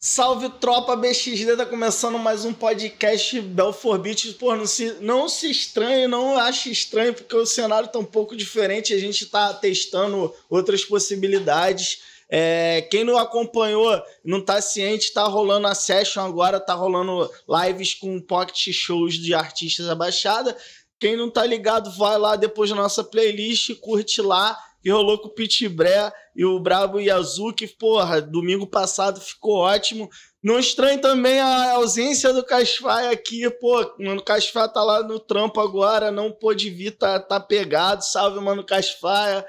Salve tropa BXD, tá começando mais um podcast Belfor Beach. Pô, não se, não se estranhe, não ache estranho, porque o cenário tá um pouco diferente, a gente tá testando outras possibilidades. É, quem não acompanhou, não tá ciente, tá rolando a session agora, tá rolando lives com pocket shows de artistas da Baixada. Quem não tá ligado, vai lá depois da nossa playlist, curte lá que rolou com o Pitbré e o Brabo Yazuki, porra, domingo passado ficou ótimo. Não estranho também a ausência do Casfai aqui, pô, mano, o Casfai tá lá no trampo agora, não pôde vir, tá, tá pegado, salve, mano, Casfaia.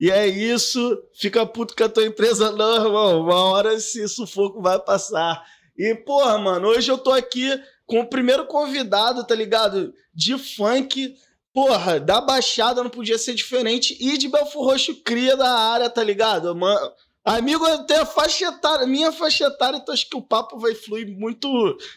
E é isso, fica puto com a tua empresa não, irmão, uma hora esse sufoco vai passar. E, porra, mano, hoje eu tô aqui com o primeiro convidado, tá ligado? De funk, Porra, da Baixada não podia ser diferente. E de Belfort Roxo cria da área, tá ligado? Mano, amigo, eu tenho a faixa etária, minha faixa etária, então acho que o papo vai fluir muito,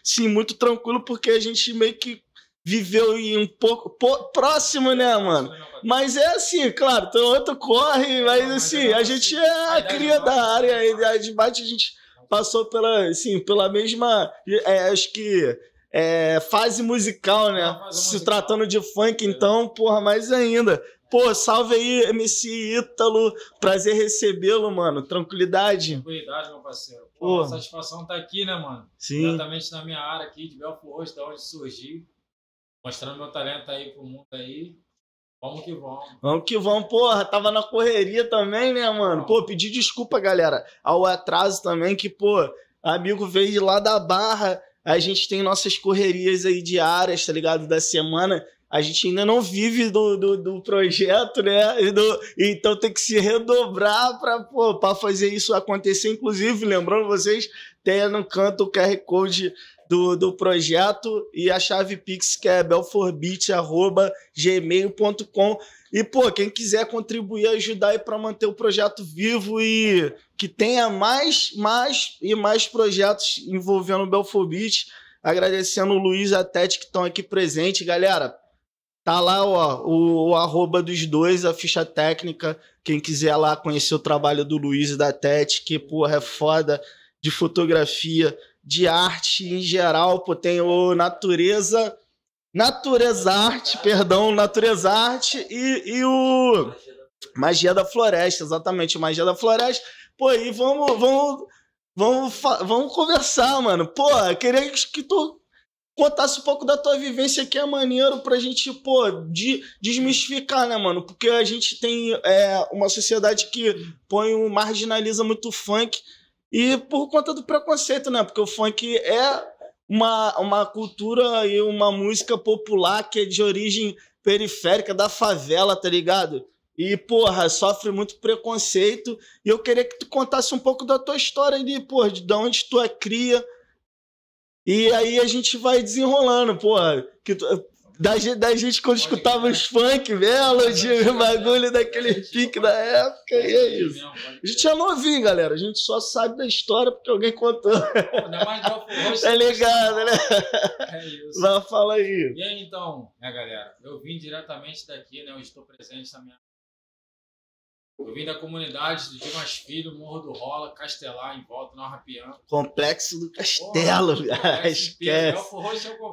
sim, muito tranquilo, porque a gente meio que viveu em um pouco pô, próximo, né, mano? Mas é assim, claro, então outro corre, mas assim, a gente é a cria da área, a de bate a gente passou pela, assim, pela mesma, é, acho que é, fase musical, né? Fase Se musical. tratando de funk, então, porra, mais ainda. Pô, salve aí, MC Ítalo. Prazer recebê-lo, mano. Tranquilidade. Tranquilidade, meu parceiro. Pô, Pô. satisfação tá aqui, né, mano? Sim. Diretamente na minha área aqui, de Belfort Roxo, da onde surgi. Mostrando meu talento aí pro mundo aí. Vamos que vamos. Vamos que vamos, porra. Tava na correria também, né, mano? Pô, pedi desculpa, galera, ao atraso também, que, pô, amigo veio lá da Barra a gente tem nossas correrias aí diárias, tá ligado? Da semana. A gente ainda não vive do, do, do projeto, né? Do, então tem que se redobrar para fazer isso acontecer. Inclusive, lembrando vocês, tem no canto o QR Code do, do projeto e a chave Pix, que é belforbit.gmail.com. E, pô, quem quiser contribuir, ajudar aí para manter o projeto vivo e que tenha mais, mais e mais projetos envolvendo o Belfobit. Agradecendo o Luiz e a Tete que estão aqui presentes. Galera, tá lá ó, o, o arroba dos dois, a ficha técnica. Quem quiser lá conhecer o trabalho do Luiz e da Tete, que, porra, é foda de fotografia, de arte em geral. Pô, tem o Natureza Natureza Arte, perdão, Natureza Arte e, e o Magia da Floresta, exatamente, Magia da Floresta. Pô, e vamos, vamos, vamos, vamos conversar, mano. Pô, queria que tu contasse um pouco da tua vivência que é maneiro pra gente, pô, de, desmistificar, né, mano? Porque a gente tem é, uma sociedade que põe, marginaliza muito o funk e por conta do preconceito, né? Porque o funk é uma, uma cultura e uma música popular que é de origem periférica da favela, tá ligado? E, porra, sofre muito preconceito. E eu queria que tu contasse um pouco da tua história ali, porra, de onde tu é cria. E aí a gente vai desenrolando, porra. Que tu, da, da gente quando escutava os funk, melody, o bagulho daquele pique da época, e é isso. A gente é novinho, galera. A gente só sabe da história porque alguém contou. É ligado, né? É isso. Vai, fala aí. E aí, então, né, galera? Eu vim diretamente daqui, né? Eu estou presente na minha. Eu vim da comunidade do Dimas Filho, Morro do Rola, Castelar, em volta, no Arrapião. Complexo do Castelo, Porra, Esquece.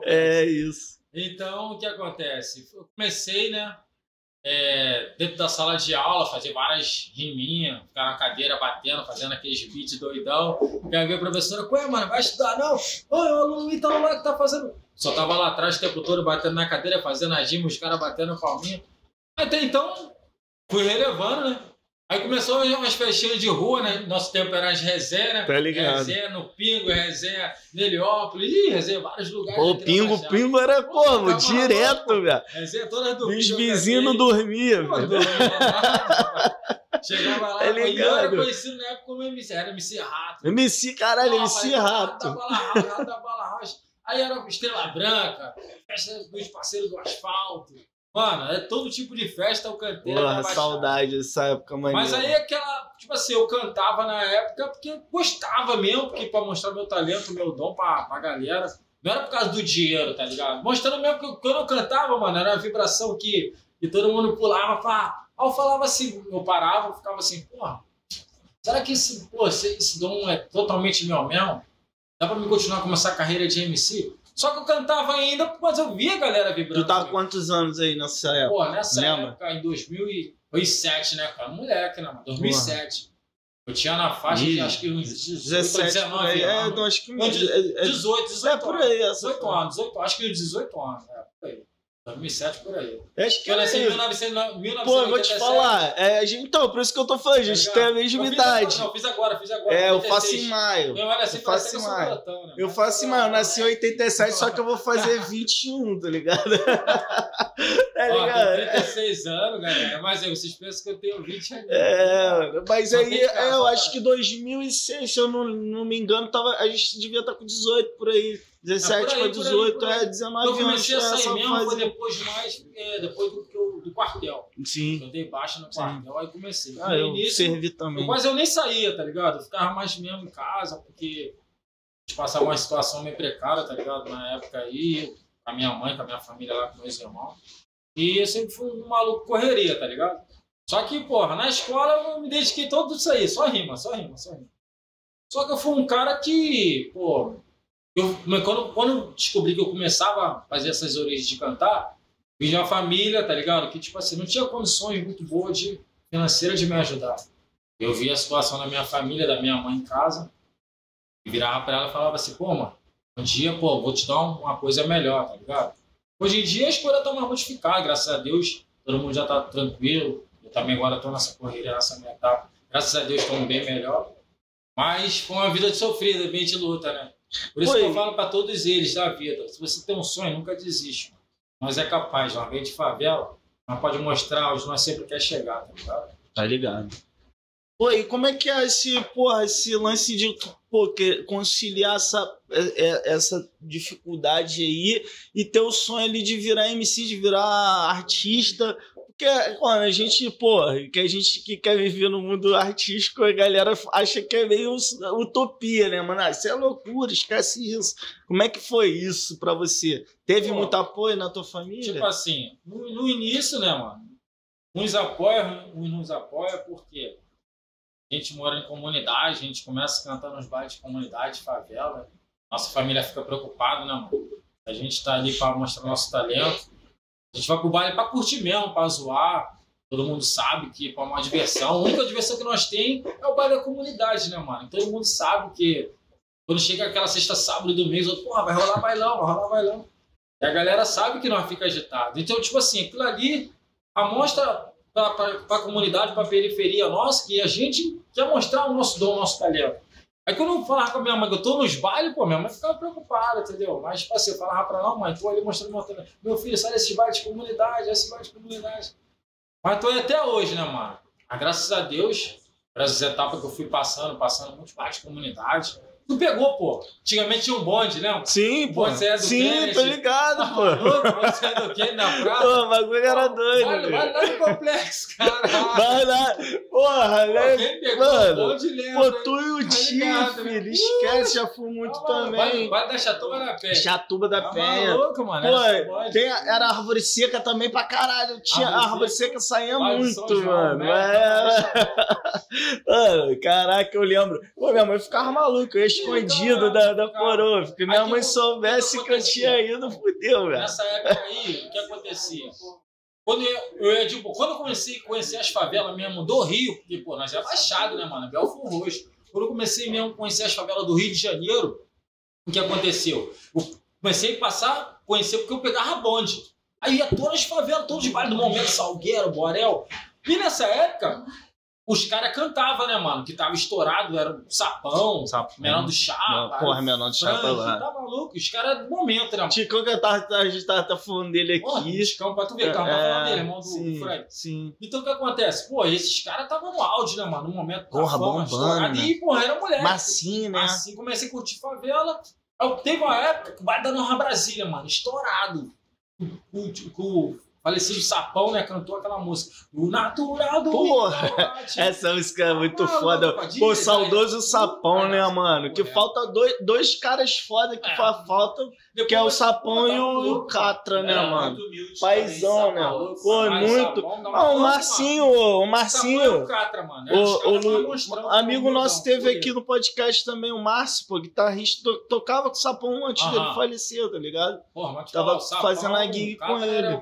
É, é isso. Então, o que acontece? Eu comecei, né? É, dentro da sala de aula, fazer várias riminhas, ficar na cadeira batendo, fazendo aqueles beats doidão. E aí a professora, ué, mano, vai estudar não? Oi, o aluno então lá que tá fazendo. Só tava lá atrás o tempo todo batendo na cadeira, fazendo as rimas, os caras batendo palminha. Até então, fui relevando, né? Aí começou umas festinhas de rua, né? Nosso tempo era as resenhas, né? Tá ligado. Resenha no Pingo, resenha no Heliópolis, ih, resenha vários lugares. Pô, Pingo, Pingo era como? Direto, velho. Resenha toda do Os vizinhos não dormiam, velho. Chegava lá, tá e eu era conhecido na época como MC, era MC Rato. MC, caralho, MC Rato. Da bala da bala. Aí era Estrela Branca, festa dos parceiros do asfalto. Mano, é todo tipo de festa eu cantei. Porra, saudade dessa época, mano. Mas aí aquela, tipo assim, eu cantava na época porque gostava mesmo, porque pra mostrar meu talento, meu dom pra, pra galera. Não era por causa do dinheiro, tá ligado? Mostrando mesmo que quando eu cantava, mano, era uma vibração que, que todo mundo pulava pra. Aí eu falava assim, eu parava, eu ficava assim, porra, será que esse, pô, esse, esse dom é totalmente meu mesmo? dá pra me continuar com essa carreira de MC? Só que eu cantava ainda, mas eu via a galera vibrando. Tu tava com quantos anos aí nessa época? Pô, nessa Lembra? época, em 2007, né, cara? Moleque, né, mano? 2007. Eu tinha na faixa de acho que uns 18, 17 por aí. 19 É, anos. não, acho que. Não, de- é- é- 18, 18 É por aí, essa 18 anos, 18, acho que 18 anos, é, aí. 2007, por aí. Acho que Eu nasci em é. 1900, 1987. Pô, eu vou te falar. É, então, por isso que eu tô falando, a gente tá tem a mesma Eu fiz idade. agora, Não, fiz agora, fiz agora. É, eu 86. faço em maio. Eu olho assim, Eu faço eu em maio. né? Eu faço em tá maio, eu nasci em né? 87, só que eu vou fazer 21, tá ligado? tá Ó, ligado? tenho 36 anos, galera. Mas aí, vocês pensam que eu tenho 20 anos. É, mas aí é, eu acho que 2006, se eu não, não me engano, tava, a gente devia estar com 18 por aí. 17 É, por aí, para por aí, 18, por aí. é 19 Eu anos. comecei a é sair essa mesmo, foi fase. depois mais, é, depois do, eu- do quartel. Sim. Eu dei baixa no quartel, aí comecei. Ah, no eu início, servi também. eu quase eu nem saía, tá ligado? Eu ficava mais mesmo em casa, porque a gente passava uma situação meio precária, tá ligado? Na época aí, com a minha mãe, com a minha família lá, com meus irmãos. E eu sempre fui um maluco correria, tá ligado? Só que, porra, na escola eu me dediquei todo isso aí, só rima, só rima, só rima. Só que eu fui um cara que, pô, eu, quando, quando eu descobri que eu começava a fazer essas origens de cantar, vim de uma família, tá ligado? Que, tipo assim, não tinha condições muito boas de, financeiras de me ajudar. Eu via a situação da minha família, da minha mãe em casa, e virava pra ela e falava assim, pô, mano, um dia, pô, vou te dar um- uma coisa melhor, tá ligado? Hoje em dia as coisas estão mais modificadas, graças a Deus, todo mundo já tá tranquilo. Eu também agora tô nessa correria, nessa minha etapa. Graças a Deus estamos bem melhor. Mas foi uma vida de sofrida, bem de luta, né? Por isso Foi. que eu falo pra todos eles da vida, se você tem um sonho, nunca desiste. Mano. Nós é capaz, uma vez de favela, nós pode mostrar onde nós sempre quer chegar, tá ligado? Tá ligado. Pô, e como é que é esse, porra, esse lance de pô, que- conciliar essa, é- é- essa dificuldade aí e ter o sonho ali de virar MC, de virar artista? Porque, mano, a gente, pô, que a gente que quer viver no mundo artístico, a galera acha que é meio utopia, né, mano? Ah, isso é loucura, esquece isso. Como é que foi isso pra você? Teve Pô, muito apoio na tua família? Tipo assim, no, no início, né, mano? Uns apoiam, uns nos apoiam porque a gente mora em comunidade, a gente começa a cantar nos bailes de comunidade, favela. Nossa família fica preocupada, né, mano? A gente tá ali para mostrar nosso talento. A gente vai pro baile para curtir mesmo, para zoar. Todo mundo sabe que é uma diversão. A única diversão que nós tem é o baile da comunidade, né, mano? Todo mundo sabe que quando chega aquela sexta, sábado e domingo, porra, vai rolar bailão, vai rolar bailão. E a galera sabe que nós fica agitado. Então, tipo assim, aquilo ali amostra para a comunidade, para a periferia nossa, que a gente quer mostrar o nosso dom, o nosso talento. Aí quando eu falava com a minha mãe que eu tô nos bailes, pô, minha mãe ficava preocupada, entendeu? Mas, tipo assim, eu falava pra ela, mãe, tô ali mostrando meu talento. Meu filho, sai desse baile de comunidade, esse baile de comunidade. Mas tô aí até hoje, né, mano? Mas graças a Deus, para essas etapas que eu fui passando, passando muitos bailes de comunidade, tu pegou, pô. Antigamente tinha um bonde, lembra? Sim, pô. Você é do Sim, Kennedy? tô ligado, Tá pô. Você é do quê? Na praça? Pô, o bagulho era doido. Vai, vai lá no complexo, cara. Vai lá. Porra, né? Quem pegou Mano, um monte de lembra, Pô, tu e o Tá Tiff, né? ele esquece, já fui muito Ah, mano, Vai, também. vai da Chatuba na pé. Chatuba da Tá Penha. maluco, mano. Era Pô, tem, era árvore seca também pra caralho. Tinha Árvore árvore seca saía Vale do muito, mano. né? É. Mano, caraca, eu lembro. Pô, minha mãe ficava maluca, eu ia escondido da, da coroa. Porque minha mãe soubesse que eu tinha ido, fudeu, velho. Nessa época aí, o que acontecia? Quando eu, eu, tipo, quando eu comecei a conhecer as favelas mesmo do Rio, porque, pô, nós é baixado, né, mano? Belfor Roxo. Quando eu comecei mesmo a conhecer as favelas do Rio de Janeiro, o que aconteceu? Eu comecei a passar conhecer porque eu pegava bonde. Aí ia todas as favelas, todos os bairros do momento, Salgueiro, Borel. E nessa época, os caras cantavam, né, mano? Que tava estourado, era o Sapão, Menor do Chapa. Porra, menor do chapa lá. Tá maluco? Os caras do momento, né, mano? Ticão que tava, a gente tava, tá falando dele Porra, aqui. Chicão, pra tu ver, calma, tá falando dele, irmão do sim, Frank. Sim. Então o que acontece? Pô, esses caras estavam no auge, né, mano? No momento Porra, fama, bombando, né? E, porra, era mulher. Massim, né? Assim comecei a curtir favela. Aí teve uma época que o baile da Nova Brasília, mano, estourado. O, o, o falecido Sapão, né, cantou aquela música. O natural do Porra. Essa música é muito Ah, foda. mano, Pô, diz, saudoso sapão, né, mano? Que falta dois, dois caras foda que É. fa- faltam. Que é o Sapão e o Catra, né, mano? Paizão, né? Pô, muito. Ah, o Marcinho, o Marcinho. O, amigo nosso teve aqui no podcast também, o Márcio, pô, guitarrista, tocava com o Sapão antes dele falecer, tá ligado? Porra, Tava fazendo a gig com ele.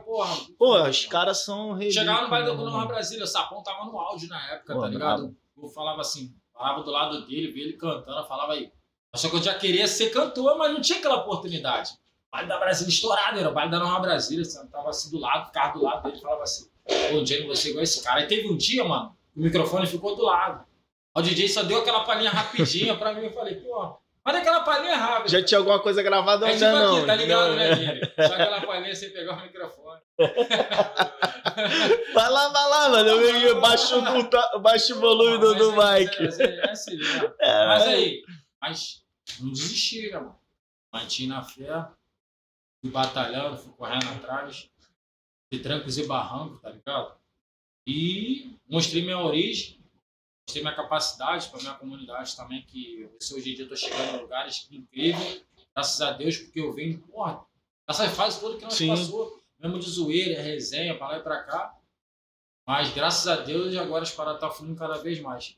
Pô, os caras são Chegava no baile do Nova Brasília, o Sapão tava no áudio na época, tá ligado? Eu falava assim, falava do lado dele, via ele cantando, falava aí. Só que eu já queria ser cantor, mas não tinha aquela oportunidade. O baile da Brasília estourado, era o baile da Nova Brasília, sabe? Tava assim do lado, ficava do lado dele, falava assim, pô, Jenny, você igual esse cara. Aí teve um dia, mano, o microfone ficou do lado. O DJ só deu aquela palhinha rapidinha pra mim, eu falei, pô, Olha aquela palhinha rápida. Já tinha alguma coisa gravada é ainda tipo não? Aqui, tá ligado, não. né, Guilherme? Só aquela palhinha sem pegar o microfone. vai lá, vai lá, mano. Eu baixo, baixo o volume do, do é, mic. É, é, é assim, né? É, mas aí, mas não desisti, né, mano? Mantinha na fé, fui batalhando, fui correndo atrás, de trancos e barrancos, tá ligado? E mostrei minha origem, mostrei minha capacidade para minha comunidade também, que hoje em dia eu tô chegando em lugares incríveis, graças a Deus, porque eu venho, porra, essa fase toda que nós Sim. passou, mesmo de zoeira, resenha, para lá e para cá. Mas graças a Deus agora as paradas estão tá fluindo cada vez mais.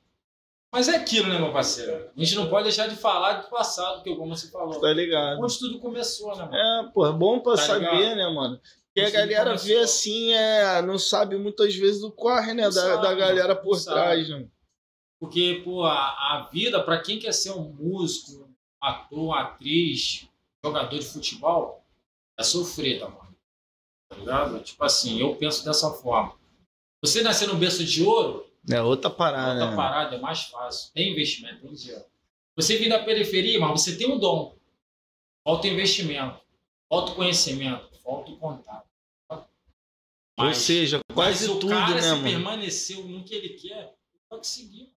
Mas é aquilo, né, meu parceiro? A gente não pode deixar de falar do passado, que como você falou. Tá ligado. Onde tudo começou, né, mano? É, pô, é bom pra tá saber, ligado? né, mano? Porque a galera vê assim, é, não sabe muitas vezes o corre, né, da, sabe, da galera por trás, né? Porque, pô, a, a vida, para quem quer ser um músico, um ator, atriz, jogador de futebol, é sofrer, tá, mano? Tá ligado? Tipo assim, eu penso dessa forma. Você nascer no berço de ouro, é outra parada. Outra né? parada, é mais fácil. Tem investimento, tem dinheiro. Você vem da periferia, mas você tem um dom. Falta investimento, falta conhecimento, falta contato. Mas, Ou seja, quase mas tudo, o cara, né, se mano? permaneceu no que ele quer, vai conseguir.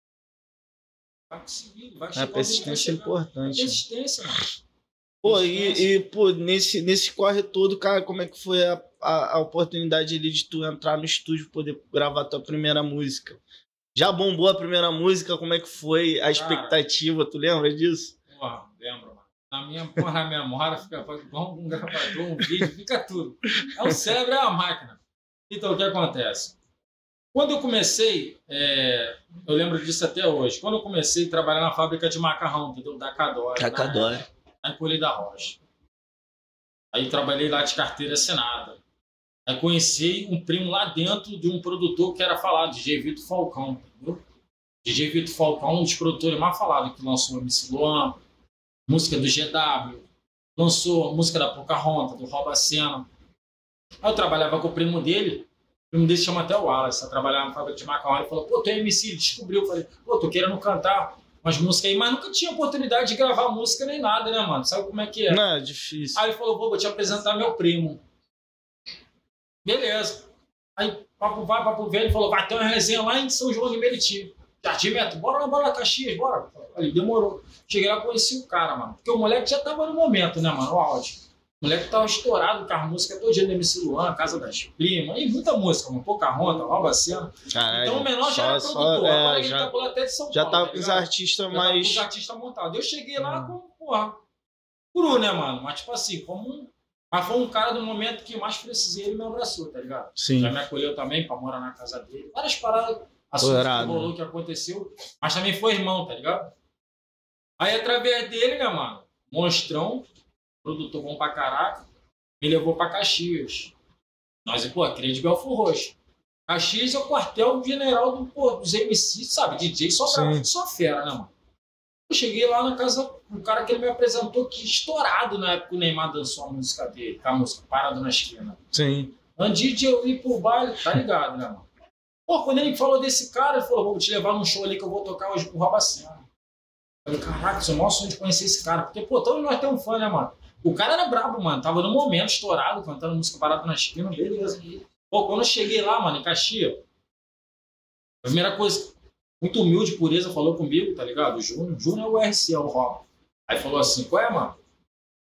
Vai conseguir. Vai a persistência é importante. Persistência, mano. Pô, e, e, pô, nesse, nesse corre todo, cara, como é que foi a, a, a oportunidade ali de tu entrar no estúdio poder gravar tua primeira música? Já bombou a primeira música? Como é que foi a expectativa? Cara, tu lembra disso? Porra, lembro, mano. Na minha, porra, memória fica igual um gravador, um vídeo, fica tudo. É o cérebro, é a máquina. Então, o que acontece? Quando eu comecei, é, eu lembro disso até hoje, quando eu comecei a trabalhar na fábrica de macarrão, entendeu? Da Cadore. Da Cadore. Na Colhe da Rocha. Aí trabalhei lá de carteira assinada. Aí conheci um primo lá dentro de um produtor que era falado, DJ Vitor Falcão, entendeu? DJ Vitor Falcão, um dos produtores mais falados, que lançou MC Luan, música do GW, lançou música da Pocahontas, do Rouba Cena. Aí eu trabalhava com o primo dele, o primo dele chama até o Wallace, trabalhava na fábrica de macarrão, ele falou, pô, tu é MC, descobriu, eu falei, pô, tô querendo cantar umas músicas aí, mas nunca tinha oportunidade de gravar música nem nada, né, mano? Sabe como é que é? Não, é difícil. Aí ele falou, vou te apresentar meu primo. Beleza. Aí, papo vai, papo vem, ele falou, vai ter uma resenha lá em São João de Meriti. Jardim Meto, bora lá, bora lá, Caxias, bora. Ali, demorou. Cheguei lá, conheci o cara, mano. Porque o moleque já tava no momento, né, mano, o áudio. O moleque tava estourado com a música todo dia do MC Luan, Casa das Primas, e muita música, mano. Pocahontas, Rouba Cena. Caralho, então o menor já era produtor. É, Agora já, tá até de São já Paulo. Já tava tá com os artistas mais. Já tava com os artistas montados. Eu cheguei lá com, porra, cru, né, mano? Mas, tipo assim, como um mas foi um cara do momento que mais precisei, ele me abraçou, tá ligado? Sim. Já me acolheu também pra morar na casa dele. Várias paradas, assuntos que rolou, que aconteceu. Mas também foi irmão, tá ligado? Aí, através dele, né, mano? Monstrão, produtor bom pra caraca, me levou pra Caxias. Nós, pô, queria de Belfor Roxo. Caxias é o quartel-general do, pô, dos MC, sabe? DJ só, só fera, né, mano? Eu cheguei lá na casa, um cara que ele me apresentou que estourado na época o Neymar dançou a música dele, a música Parado na Esquina. Sim. Antes de eu ir pro baile, tá ligado, né, mano? Pô, quando ele falou desse cara, ele falou, vou te levar num show ali que eu vou tocar hoje pro Robacena. Eu falei, caraca, isso é o maior sonho de conhecer esse cara. Porque, pô, todos nós temos um fã, né, mano? O cara era brabo, mano. Tava no momento estourado, cantando música Parado na Esquina, beleza. Pô, quando eu cheguei lá, mano, em Caxias, a primeira coisa, muito humilde, pureza, falou comigo, tá ligado? O Júnior, Júnior é o RC, é o Rock. Aí falou assim, qual é, mano?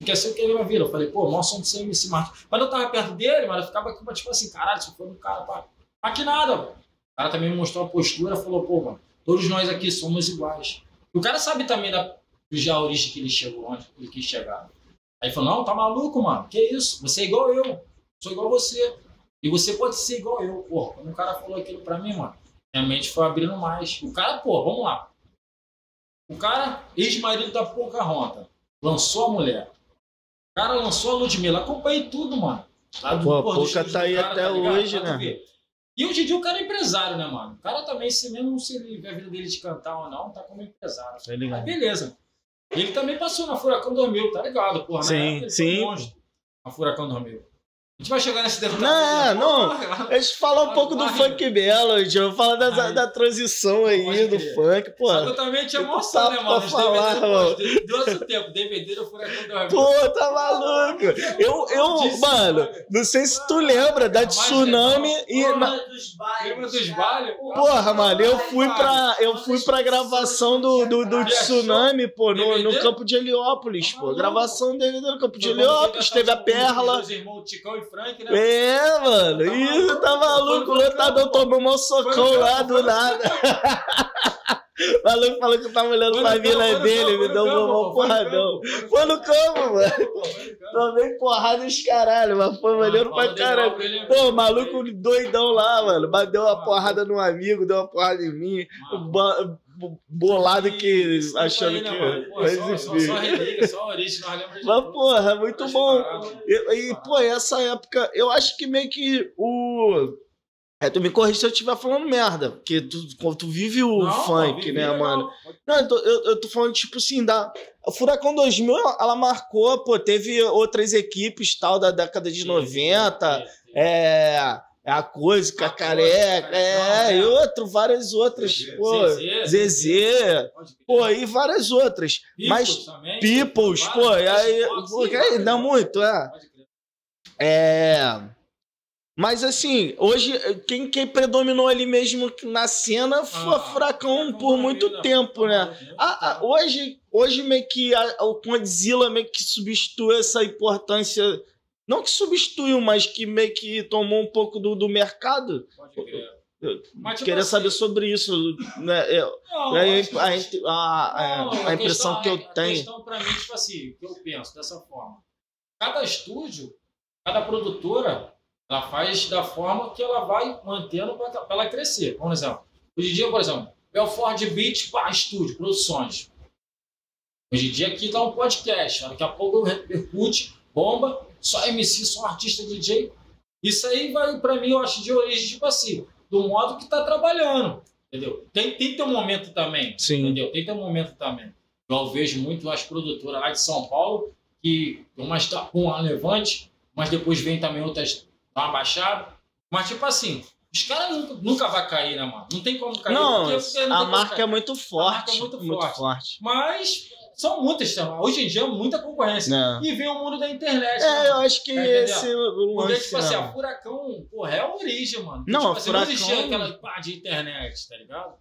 Quer ser o que ele vai vir? Eu falei, pô, nós somos MC Martins. Quando eu tava perto dele, mano, eu ficava aqui, tipo assim, caralho, se for um cara, pá. Aqui nada, mano. O cara também me mostrou a postura, falou, pô, mano, todos nós aqui somos iguais. O cara sabe também da, já a origem que ele chegou, onde ele quis chegar. Aí falou, não, tá maluco, mano? Que isso? Você é igual eu. Sou igual você. E você pode ser igual eu. Pô, quando o cara falou aquilo pra mim, mano, minha mente foi abrindo mais. O cara, pô, vamos lá. O cara, ex-marido da Pocahontas, lançou a mulher. O cara lançou a Ludmilla. Acompanhei tudo, mano. Tá? Pô, a Poca tá aí cara, até tá hoje, né? E hoje em dia o cara é empresário, né, mano? O cara também, se mesmo não se a vida dele de cantar ou não, tá como empresário. Tá Aí beleza. Ele também passou na Furacão 2000, tá ligado? Porra, sim, sim. a Furacão 2000. A gente vai chegar nesse detalhe. Não, não. A gente fala um pouco do funk Melody, eu falo da, da transição aí do funk, pô. Só que eu também tinha emoção, né, mano? falar, mano. Deu outro tempo, DVD do Furacão 2000. Pô, tá maluco. Eu, eu mano, não sei se tu lembra da Tsunami e... Lembra dos bailes. dos bailes? Porra, mano, eu fui pra, eu fui pra gravação do, do, do Tsunami, pô, no, no campo de Heliópolis, pô. Gravação dele no campo de Heliópolis, teve a Perla. Os irmãos Ticão e Frank, né? É, mano. Tá Ih, tá maluco. O lutador tomou um socão lá do nada. O maluco falou que tava olhando pra mina dele, me deu um porradão. Foi no campo, mano. Tomei porrada dos caralho, mas foi olhando pra caralho. Pô, maluco doidão lá, mano. Mas deu uma porrada no amigo, deu uma porrada em mim bolado que achando que. Né, Pô, mas, só, só, só origem, nós lembramos de Mas, porra, é muito bom. E, e, pô, essa época, eu acho que meio que o. É, tu me corrige se eu estiver falando merda, porque tu, tu vive o não, funk, não, né, mano? Não, eu tô, eu, eu tô falando, tipo assim, da. O Furacão 2000, ela marcou, pô, teve outras equipes tal da década de sim, 90. Sim, sim. É é a coisa, a careca, é, é, e outro, várias outras, pô, Zezé, pô, e várias outras. Mas Peoples, pô, e aí, porque dá muito, é. É. Mas assim, hoje, quem, quem predominou ali mesmo na cena foi ah, Furacão por muito tempo, né? Ah, ah, hoje, hoje meio que a, o Condzilla meio que substitui essa importância não que substituiu, mas que meio que tomou um pouco do, do mercado. Pode crer. Mas, tipo queria assim, saber sobre isso. Né? É, não, é, a, a, a, a, impressão que eu é, tenho. A questão para mim, tipo assim, que eu penso dessa forma. Cada estúdio, cada produtora, ela faz da forma que ela vai mantendo para ela crescer. Por exemplo, hoje em dia, por exemplo, Belford Beach, pá, estúdio, produções. Hoje em dia aqui dá um podcast, daqui a pouco repercute, bomba, só MC, só artista DJ. Isso aí vai, para mim, eu acho de origem, tipo assim, do modo que tá trabalhando. Entendeu? Tem, tem que ter um momento também. Sim. Entendeu? Tem que ter um momento também. Eu vejo muito as produtoras lá de São Paulo, que uma está com a Levante, mas depois vem também outras uma baixada. Mas, tipo assim, os caras nunca, nunca vai cair, né, mano? Não tem como cair. Não, porque, porque não a marca é muito forte. A marca é muito, muito forte. forte. Mas são muitas, hoje em dia é muita concorrência. Não. E vem o mundo da internet. É, mano. eu acho que tá esse é o Porque, tipo assim, a Furacão, porra, é a origem, mano. Não, tipo, a assim, Furacão... não existia aquela pá de internet, tá ligado?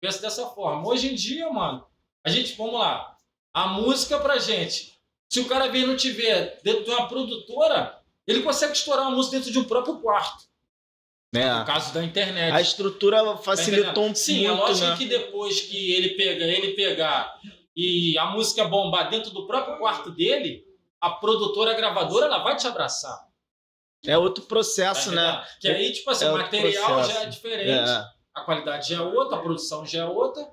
Pensa dessa forma. Hoje em dia, mano, a gente, vamos lá, a música pra gente, se o cara vem não tiver dentro de uma produtora, ele consegue estourar a música dentro de um próprio quarto. É. No caso da internet. A estrutura facilitou um. Sim, é lógico né? que depois que ele pega, ele pegar e a música bombar dentro do próprio quarto dele, a produtora, a gravadora, ela vai te abraçar. É outro processo, tá né? Que aí, tipo assim, é o material processo. já é diferente, é. a qualidade já é outra, a produção já é outra.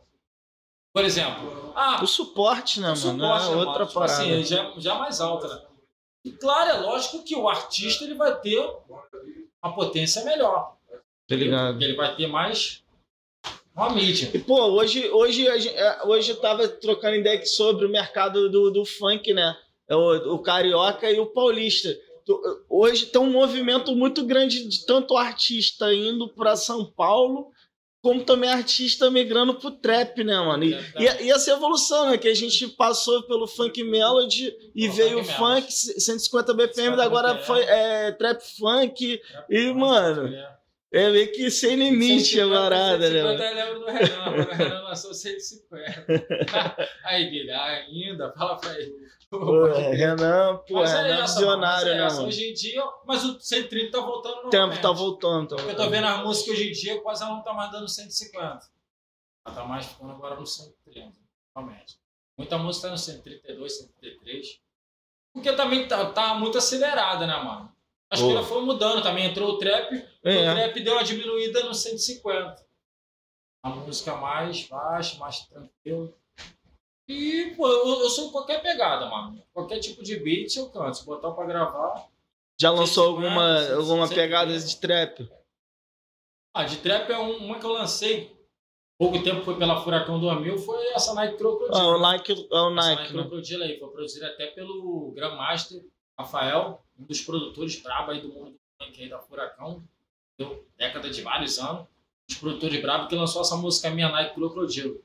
Por exemplo, ah, o suporte, né, o mano? Suporte, é outra tipo assim, parada. Assim, já, já é mais alta, né? E claro, é lógico que o artista ele vai ter uma potência melhor. Tá ligado? Porque ele vai ter mais uma mídia. E, pô, hoje, hoje, é, hoje eu tava trocando ideia sobre o mercado do, do funk, né? É o, o carioca e o paulista. Hoje tem um movimento muito grande de tanto artista indo para São Paulo, como também artista migrando pro trap, né, mano? E, e, e, essa evolução, né? Que a gente passou pelo funk melody e veio o funk, 150 BPM, agora foi é, trap funk. Trap e, funk, mano. É. É meio que sem limite a parada, né? 150 eu lembro do Renan, o Renan lançou 150. Aí, Guilherme, ainda, fala pra ele. Pô, Renan, pô, mas Renan é visionário, é né, mano? Hoje em dia, mas o 130 tá voltando no Tempo tá voltando. Tá Porque eu tô vendo as músicas hoje em dia, quase ela não tá mais dando 150. Ela tá mais ficando agora no 130, realmente. Muita música tá no 132, 133. Porque também tá, tá muito acelerada, né, mano? Acho que ela foi mudando. Também entrou o trap. O É. trap deu uma diminuída no 150. A música mais baixa, mais tranquila. E, pô, eu, eu sou qualquer pegada, mano. Qualquer tipo de beat eu canto. Se botar pra gravar. Já lançou 150, alguma, 150. alguma pegada de trap? Ah, de trap é um- uma que eu lancei. Pouco tempo foi pela Furacão 2000. Foi essa Nike Crocodile. Ah, o Nike, é o Nike, Nike né? Crocodile aí. Foi produzida até pelo Grandmaster Rafael, um dos produtores brabo aí do mundo do funk aí da Furacão. Deu década de vários anos. Os produtores brabo que lançou essa música minha Nike Crocodile.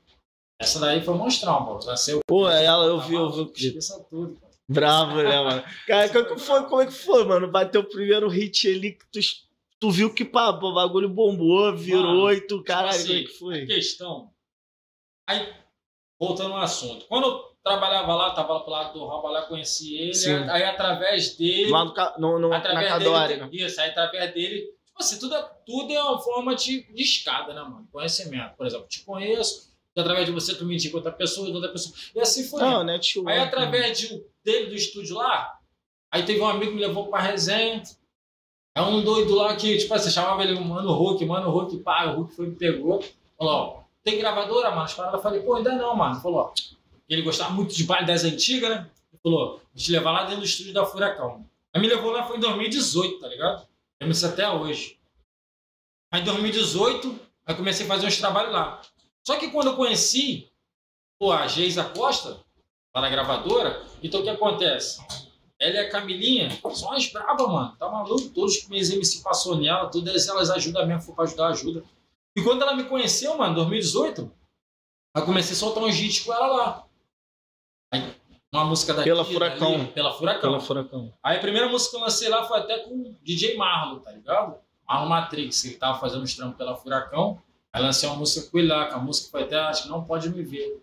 Essa daí foi monstrão, pô. O Pô, ela, eu vi, eu vi o clipe. Tudo, pô. Bravo, né, mano? Cara, como que foi, como é que foi, mano? Bateu o primeiro hit ali que tu, tu viu que pá, o bagulho bombou, virou Mano, e tu, caralho, assim, como é que A foi? questão. Aí, voltando ao assunto. Quando eu trabalhava lá, tava lá pro lado do Roba lá, conheci ele. Sim. Aí, através dele. Lá no, no, no, na através Cadore, dele, né? Isso, aí através dele. Tipo assim, tudo é, tudo é uma forma de, de escada, né, mano? Conhecimento. Por exemplo, te conheço, através de você tu me indica outra pessoa, outra pessoa. E assim foi. Não, né, tio? Aí através de, dele do estúdio lá, aí teve um amigo que me levou pra resenha. É um doido lá que, tipo assim, chamava ele Mano Hulk, Mano Hulk, pá, o Hulk foi me pegou. Falou, ó, tem gravadora, mano? As paradas, eu falei, pô, ainda não, mano. Falou, ó, ele gostava muito de baile das antigas, né? Ele falou, vou te levar lá dentro do estúdio da Furacão. Aí me levou lá, foi em 2018, tá ligado? Lembro isso até hoje. Aí em 2018, aí comecei a fazer uns trabalhos lá. Só que quando eu conheci, pô, a Geisa Costa, lá na gravadora, então o que acontece? Ela e a Camilinha são as bravas, mano. Tá maluco? Todos os meus MC passou nela, todas elas ajudam mesmo, for pra ajudar, ajuda. E quando ela me conheceu, mano, em 2018, eu comecei a soltar uns hits com ela lá. Aí, uma música daqui, Pela Furacão. dali, pela Furacão. Pela Furacão. Aí a primeira música que eu lancei lá foi até com o DJ Marlon, tá ligado? Marlon Matrix, que ele tava fazendo os trampos pela Furacão. Aí lancei uma música com ele lá, que a música foi até, acho que não pode me ver.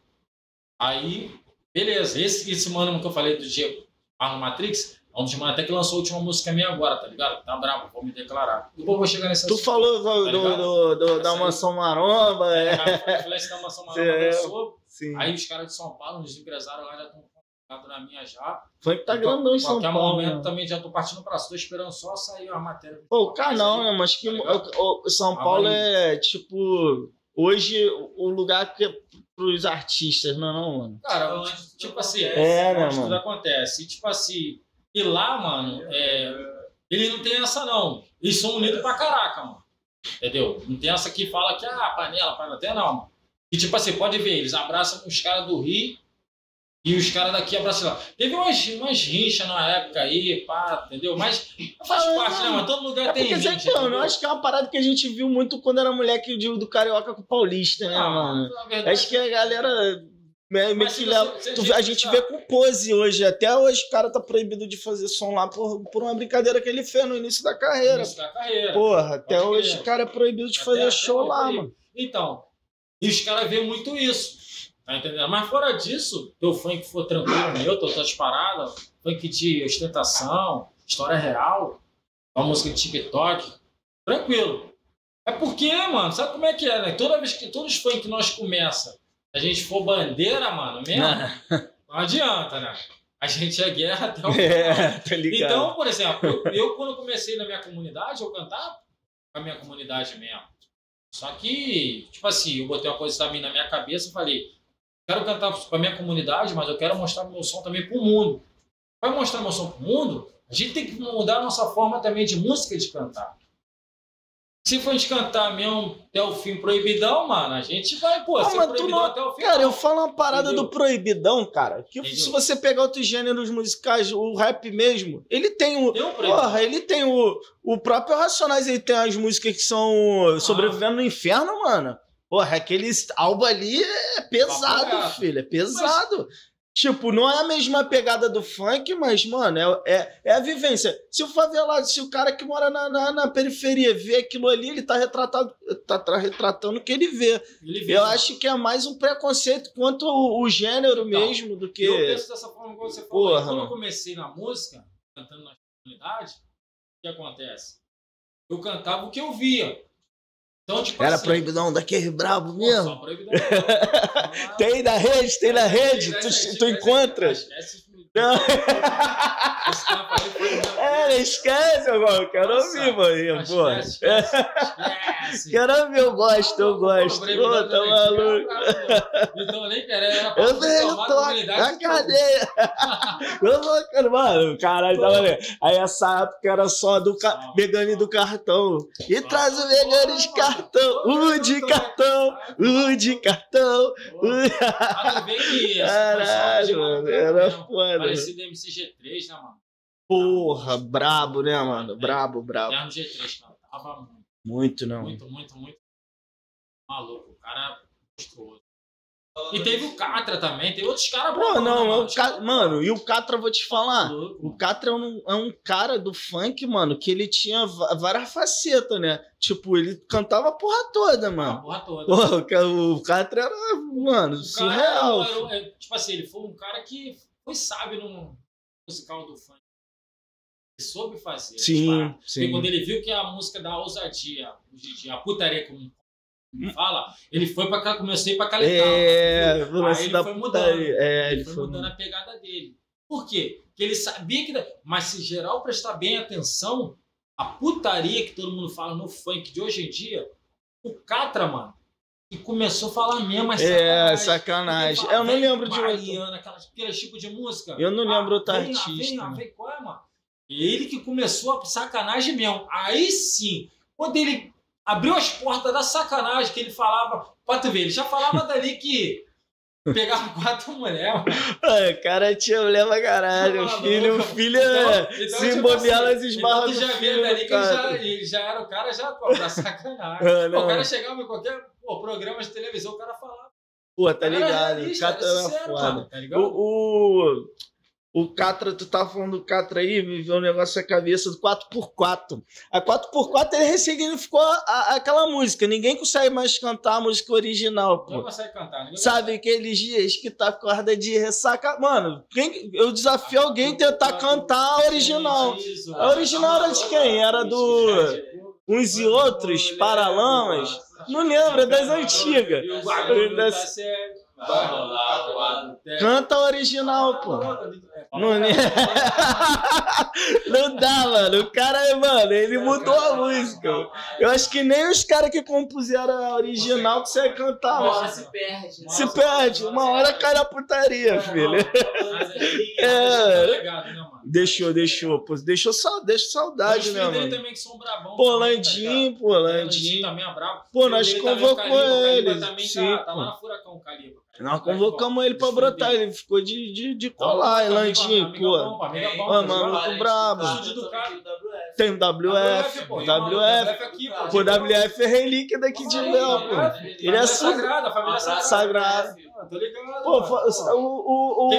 Aí, beleza. Esse, esse mano que eu falei do DJ Marlon Matrix, é um dos manos até que lançou a última música minha agora, tá ligado? Tá bravo, vou me declarar. Depois eu vou chegar nesse Tu assunto. falou Tá do, do- do- da aí. mansão maromba, É, é. a influência da Mansão Maromba É. lançou. Sim. Aí os caras de São Paulo, os empresários lá já estão na minha já. Foi que tá grandão em São Qualquer Paulo. momento né? também já tô partindo pra Tô esperando só sair a matéria. Pô, o canal, né? Mas que Tá o, o São Ah, Paulo é, tipo, hoje o lugar que é pros artistas, não é não, mano? Cara, de tipo assim. É, né, antes mano? tudo acontece. E tipo assim, e lá, mano, é, ele não tem essa não. Eles são unidos pra caraca, mano. Entendeu? Não tem essa que fala que, ah, panela, panela, tem não, mano. E tipo assim, pode ver, eles abraçam os caras do Rio e os caras daqui abraçam lá. Teve umas, umas rinchas na época aí, pá, entendeu? Mas faz Ah, parte, né, mano? Todo lugar É tem rincha. sempre, mano, eu acho que é uma parada que a gente viu muito quando era moleque de- do Carioca com o Paulista, né, Ah, mano? verdade, Acho que a galera meio que leva. você- tu- gente a gente vê com pose hoje. Até hoje o cara tá proibido de fazer som lá por, por uma brincadeira que ele fez no início da carreira. início da carreira. Porra, até hoje o cara é proibido de Até- fazer show hoje lá, mano. Então, e os caras veem muito isso. Tá entendendo? Mas fora disso, teu funk for tranquilo meu, tô outras paradas, funk de ostentação, história real, uma música de TikTok, tranquilo. É porque, mano, sabe como é que é, né? Toda vez que todos os funk que nós começa, a gente for bandeira, mano, mesmo, não adianta, né? A gente é guerra até o final. É, tá ligado. Então, por exemplo, eu, eu, quando comecei na minha comunidade, eu cantava com a minha comunidade mesmo. Só que, tipo assim, eu botei uma coisa também na minha cabeça e falei, quero cantar com a minha comunidade, mas eu quero mostrar meu som também pro mundo. Para mostrar meu som pro mundo, a gente tem que mudar a nossa forma também de música de cantar. Se for de cantar mesmo até o fim proibidão, mano, a gente vai, pô, Ah, mas proibidão não- até o fim. Cara, eu falo uma parada Entendeu? do proibidão, cara. Que Entendeu? se você pegar outros gêneros musicais, o rap mesmo, ele tem o. Tem um. Porra, ele tem o. O próprio Racionais, ele tem as músicas que são Ah. Sobrevivendo no Inferno, mano. Porra, aquele álbum ali é pesado, reto. filho. É pesado. Tipo, não é a mesma pegada do funk, mas, mano, é, é, é a vivência. Se o favelado, se o cara que mora na, na, na periferia vê aquilo ali, ele tá retratado, tá, tá retratando o que ele vê. Ele vê, Eu mano. acho que é mais um preconceito quanto o, o gênero Então, mesmo do que. Eu penso dessa forma como você falou. Porra, Quando eu comecei na música, cantando na comunidade, o que acontece? Eu cantava o que eu via. Então, tipo Era assim, proibidão daquele brabo mesmo. só proibidão. Tem na rede, tem na rede, Tem, tu, tu tem, encontra. Esquece Foi. É, esquece, irmão. Quero Nossa, ouvir. Esquece, Pô. esquece, esquece. Quero ouvir, eu gosto, eu gosto. Pô, tá maluco. Então eu nem querendo. Eu tô na de cadeia. Eu cara, mano, caralho, tava ali. Aí essa época era só do ca... Megane do cartão. E traz o Megane de cartão. O de cartão. O de cartão. Caralho, mano, era foda. Parecido MCG3, né, mano? Porra, brabo, né, mano? Brabo, brabo. Terno G3, cara. Tava muito, Muito, não. muito, muito, muito maluco. O cara monstruoso. E teve o Catra também, tem outros caras Pô, bravão, não, né, é mano? o Ca... mano, e o Catra, vou te falar. Maluco, O Catra é um, é um cara do funk, mano, que ele tinha várias facetas, né? Tipo, ele cantava a porra toda, A mano. porra toda. Pô, o ca- o Catra era, mano, O cara surreal. era- era- é, tipo assim, ele foi um cara que foi sábio no musical do funk. Ele soube fazer. Sim, sim. quando ele viu que a música da ousadia, a putaria, como fala, ele foi pra cá, começou a ir pra caletar. É, Aí ele foi mudando. É, ele ele foi foi. mudando a pegada dele. Por quê? Porque ele sabia que. Mas se geral prestar bem atenção, a putaria que todo mundo fala no funk de hoje em dia, o Catra, mano, que começou a falar mesmo as É, sacanagem. sacanagem. Eu não vem lembro de. Mariana, aquelas, aqueles tipo de música. Eu não lembro outro vem, artista, Vem, né? vem, qual é, mano? Ele que começou a sacanagem mesmo. Aí sim, quando ele abriu as portas da sacanagem, que ele falava, pra tu ver, ele já falava dali que pegava quatro mulheres. mano. É, cara tinha mulher pra caralho. O filho, o filho é. Então, se tipo bobear, assim, elas esbarram então tu já vê dali que ele já, ele já era o cara já pô, da sacanagem. É, o cara chegava em qualquer pô, programa de televisão, o cara falava. Pô, tá ligado? O Catra era foda. tá ligado? O, o, o Catra, tu tá falando do Catra aí, veio um negócio na cabeça do 4x4. A 4x4 ele ressignificou a- aquela música. Ninguém consegue mais cantar a música original, pô. consegue cantar. Ninguém Sabe aqueles dias que tá corda de ressaca? Mano, quem, eu desafio alguém a tentar cantar a original. Isso, A original era de quem? Era do Uns e Outros, Paralamas? Não lembro, é das antigas. E o bagulho tá sério. Vai rolar. Canta a original, pô. Não, é né? Não dá, mano. O cara, mano, ele mudou a música. Eu acho que nem os caras que compuseram a original conseguem cantar, Uma hora mano. se perde. Se perde, uma hora cai na putaria, filho. É. Né? Deixou, deixou. Pô, deixou, sa- deixou Os saudade, né, mano? também que são brabão. Pô, tá Landinho, pô? Landinho Landinho. também é brabo. Pô, nós o Caliba ele. Sim, tá, tá lá na Furacão, Caliba. Nós convocamos ele pra brotar, ele ficou de, de, de colar, hein, amigo Landinho, bom, pô. tá mano, muito brabo. Tem o WF, pô, WF. Pô. WF é relíquia daqui de Léo, pô. Ele é Família su- sagrada, família sagrada. sagrado. Ah, Tô ligado. Pô, o. o, o,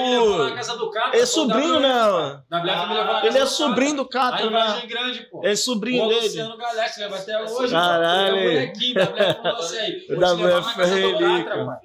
é sobrinho, né, mano? Ele é sobrinho do Aí né? Vargem Grande, pô. É sobrinho dele. Luciano Galete leva até hoje. Caralho. é. O WF do relíquia.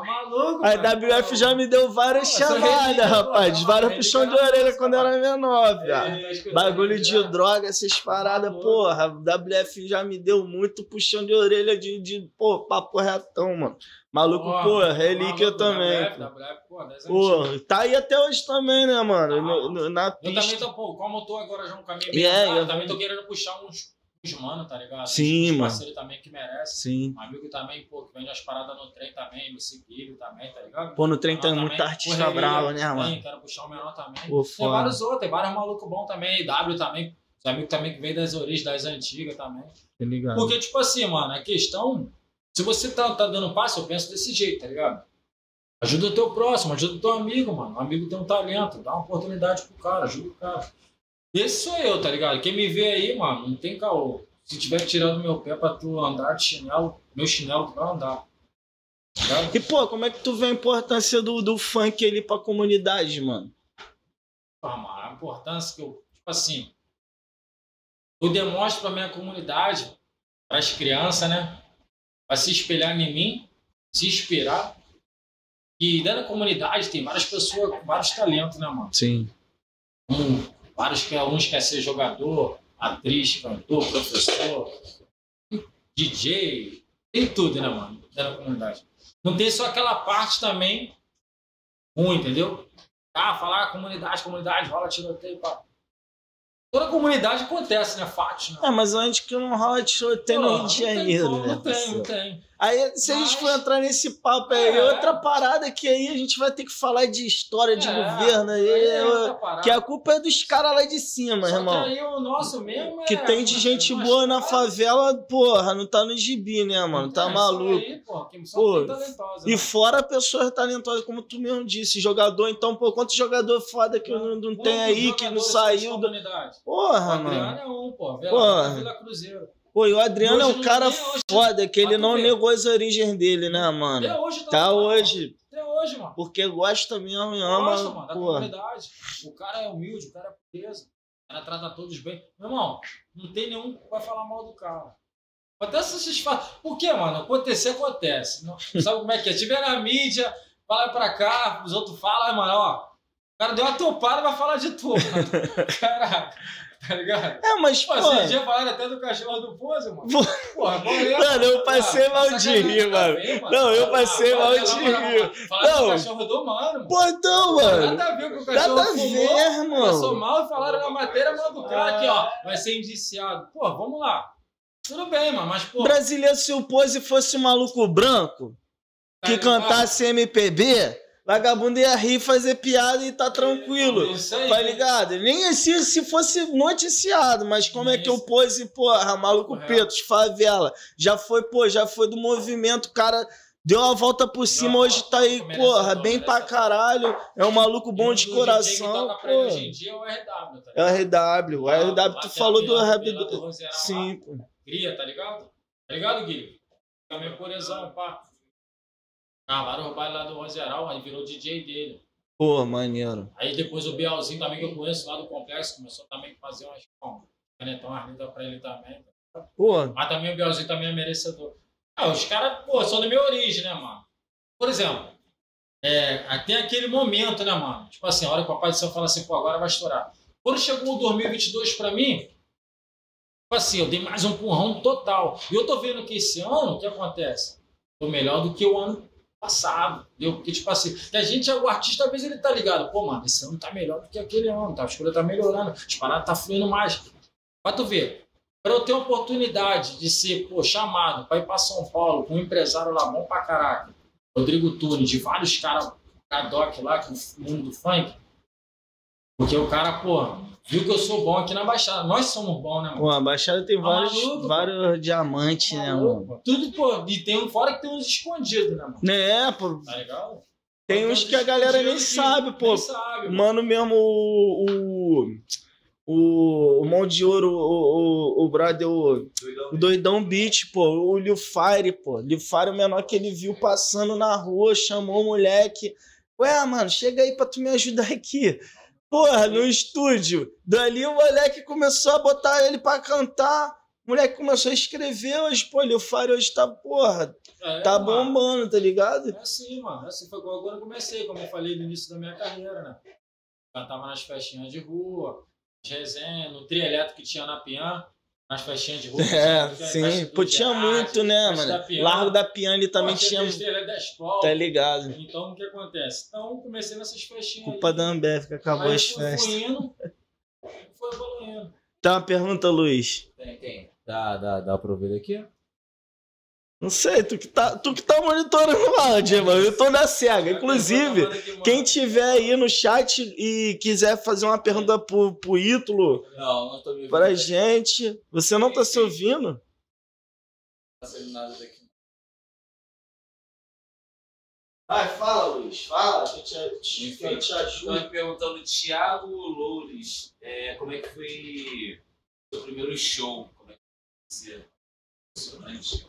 Tá maluco, A. WF já me deu várias Pô, chamadas, rapaz. Vários relíquia puxão de orelha quando eu era menor. É, tá escutando Bagulho de droga, essas paradas, Maluco. porra. WF já me deu muito puxão de orelha de, de pô, papo retão, mano. Maluco, Ó, pô, relíquia maluco, também. WF. WF, antigas. Pô, tá aí até hoje também, né, mano? Tá. No- no- na Eu também pista. tô, pô, como eu tô agora já um caminho é, andado, eu- também tô querendo puxar uns, uns mano, tá ligado? Sim, uns mano. parceiro também que merece. Sim. Um amigo também, pô, que vende as paradas no trem também, me seguiram também, tá ligado? Pô, no trem tem Menor muito também, artista correria bravo, né, também, mano? Quero puxar o menor também. Pô, Tem foda. vários outros, tem vários malucos bons também, W também, os amigos também que vêm das origens, das antigas também. Tá ligado? Porque, tipo assim, mano, a questão. Se você tá, tá dando passo, eu penso desse jeito, tá ligado? Ajuda o teu próximo, ajuda o teu amigo, mano. O amigo tem um talento, dá uma oportunidade pro cara, ajuda o cara. Esse sou eu, tá ligado? Quem me vê aí, mano, não tem caô. Se tiver tirando meu pé pra tu andar de chinelo, meu chinelo tu vai andar. Tá? E, pô, como é que tu vê a importância do, do funk ali pra comunidade, mano? Ah, mano, a importância que eu, tipo assim, eu demonstro pra minha comunidade, pras crianças, né? Pra se espelhar em mim, se inspirar. E dentro da comunidade tem várias pessoas com vários talentos, né, mano? Sim. Um, vários que uns querem ser jogador, atriz, cantor, professor, DJ, tem tudo, né, mano? Da comunidade. Não tem só aquela parte também ruim, entendeu? Ah, falar comunidade, comunidade, rola tiroteio, pá. Toda comunidade acontece, né? Né? É, mas onde que não rola tiroteio no Rio de Janeiro, né? não tem, não tem. Aí, se a gente Mas- for entrar nesse papo aí, É. outra parada que aí a gente vai ter que falar de história de É, governo aí, é que a culpa é dos caras lá de cima, Só irmão. que aí o nosso mesmo é... Que tem de gente boa na favela, porra, não tá no gibi, né, mano? Tá É, isso maluco. Aí, Pô, talentosa, E né? fora pessoas talentosas, como tu mesmo disse, jogador, então, pô, quantos jogador foda que não, não tem aí, que não saiu da. O Porra, Adriano mano. é um, pô. Porra. Vila Cruzeiro. Pô, e o Adriano é um cara hoje- foda, que ele não negou as origens dele, né, Até mano? hoje tá, Tá hoje, Até hoje, mano. porque gosta mesmo, Gosta, ama. mano, da comunidade. O cara é humilde, o cara é preso. O cara trata todos bem. Meu irmão, não tem nenhum que vai falar mal do cara. Até se vocês falam. Por quê, mano? Acontecer, acontece. Não, sabe como é que é? Tiver na mídia, fala pra cá, os outros falam, mano, ó. O cara deu uma topada e vai falar de tudo. mano. Caraca, tá ligado? É, mas, Pô, pô. esses dias falaram até do cachorro do Pose, mano. Pô. Porra, Mano, eu passei mal de rir, mano. Não, eu passei mal de rir. Falaram do cachorro do mano, mano. Pô, então, mano. Nada a ver com o cachorro Nada a ver, Passou irmão. mal e falaram na matéria, mano, do cara aqui, ó. Vai ser indiciado. Pô, vamos lá. Tudo bem, mano, mas, pô. Brasileiro, se o Pose fosse um maluco branco, tá que cantasse MPB, vagabundo ia rir, fazer piada e tá tranquilo. Isso aí. Tá ligado? Nem assim se fosse noticiado, mas como é que o Isso. Pose, porra, maluco Correto. Pretos, favela, já foi, pô, já foi do movimento, o cara deu a volta por cima, uma hoje tá aí, porra, bem pra merecedor. caralho, é um maluco bom de coração, pra pô. hoje em dia é o RW, tá É o ligado? RW, o RW, tu falou do RW. Sim, pô. Cria, tá ligado? Tá ligado, Gui? Também porezão, pá. Cavaram o baile lá do Roseral, aí virou DJ dele. Pô, maneiro. Aí depois o Bielzinho também, que eu conheço lá do complexo, começou também a fazer umas canetão arlida pra ele também. Pô, Mas também o Bielzinho também é merecedor. Ah, os caras, pô, são da minha origem, né, mano? Por exemplo, é, tem aquele momento, né, mano? Tipo assim, a hora que o Papai do Céu fala assim, pô, agora vai estourar. Quando chegou o 2022 pra mim, tipo assim, eu dei mais um empurrão total. E eu tô vendo que esse ano, o que acontece? Tô melhor do que o ano passado. Entendeu? Porque, tipo assim, a gente, o artista, às vezes ele tá ligado. Pô, mano, esse ano tá melhor do que aquele ano, tá? As coisas tá melhorando, as paradas tá fluindo mais. Pra tu ver, pra eu ter a oportunidade de ser, pô, chamado pra ir pra São Paulo com um empresário lá bom pra caraca, Rodrigo Tunes, de vários caras, Cadoc lá, que é o mundo do funk, porque o cara, pô, viu que eu sou bom aqui na Baixada. Nós somos bons, né, mano? pô, a Baixada tem Tá vários, maluco, vários diamantes, né, Maluco, mano? Tudo, pô, e tem um fora que tem uns escondidos, né, mano? Né, pô, Tá ligado? tem uns que a galera nem sabe, pô. Nem sabe, mano. Mano, mesmo o. O, o, o Mão de Ouro, o, o, o brother, o, o Doidão Beat, pô. O Liu Fire, pô. Liu Fire, o menor que ele viu passando na rua, chamou o moleque. Ué, mano, chega aí pra tu me ajudar aqui. Porra, no estúdio. Dali o moleque começou a botar ele pra cantar. O moleque começou a escrever hoje, pô. Liu Fire hoje tá, porra, É, tá bombando, tá ligado? É assim, mano. É assim foi quando eu comecei, como eu falei no início da minha carreira, né? Cantava nas festinhas de rua, nas resenhas, no trio elétrico que tinha na Pian, nas festinhas de rua. É, tinha sim. Pô, tinha muito, né, da mano? Largo da Piane também Pô, tinha. Da escola. Tá ligado? Então, o que acontece? Então, comecei nessas festinhas Culpa aí. da Ambev que acabou Aí as foi festas. fluindo, foi evoluindo. Tem uma pergunta, Luiz. Tem, tem. Dá, dá, dá pra ouvir aqui? Não sei, tu que tá, tu que tá monitorando o áudio, mano. Eu tô na cega. Inclusive, quem tiver aí no chat e quiser fazer uma pergunta pro, pro Ítalo, Não, não tô me ouvindo. pra gente. Você não tá se ouvindo? Não tá saindo nada daqui. Vai, fala, Luiz. Fala, que eu te, Enfim, que eu te Estou ajudo. me perguntando, Thiago Loures, é, como é que foi o seu primeiro show? Como é que foi? Impressionante.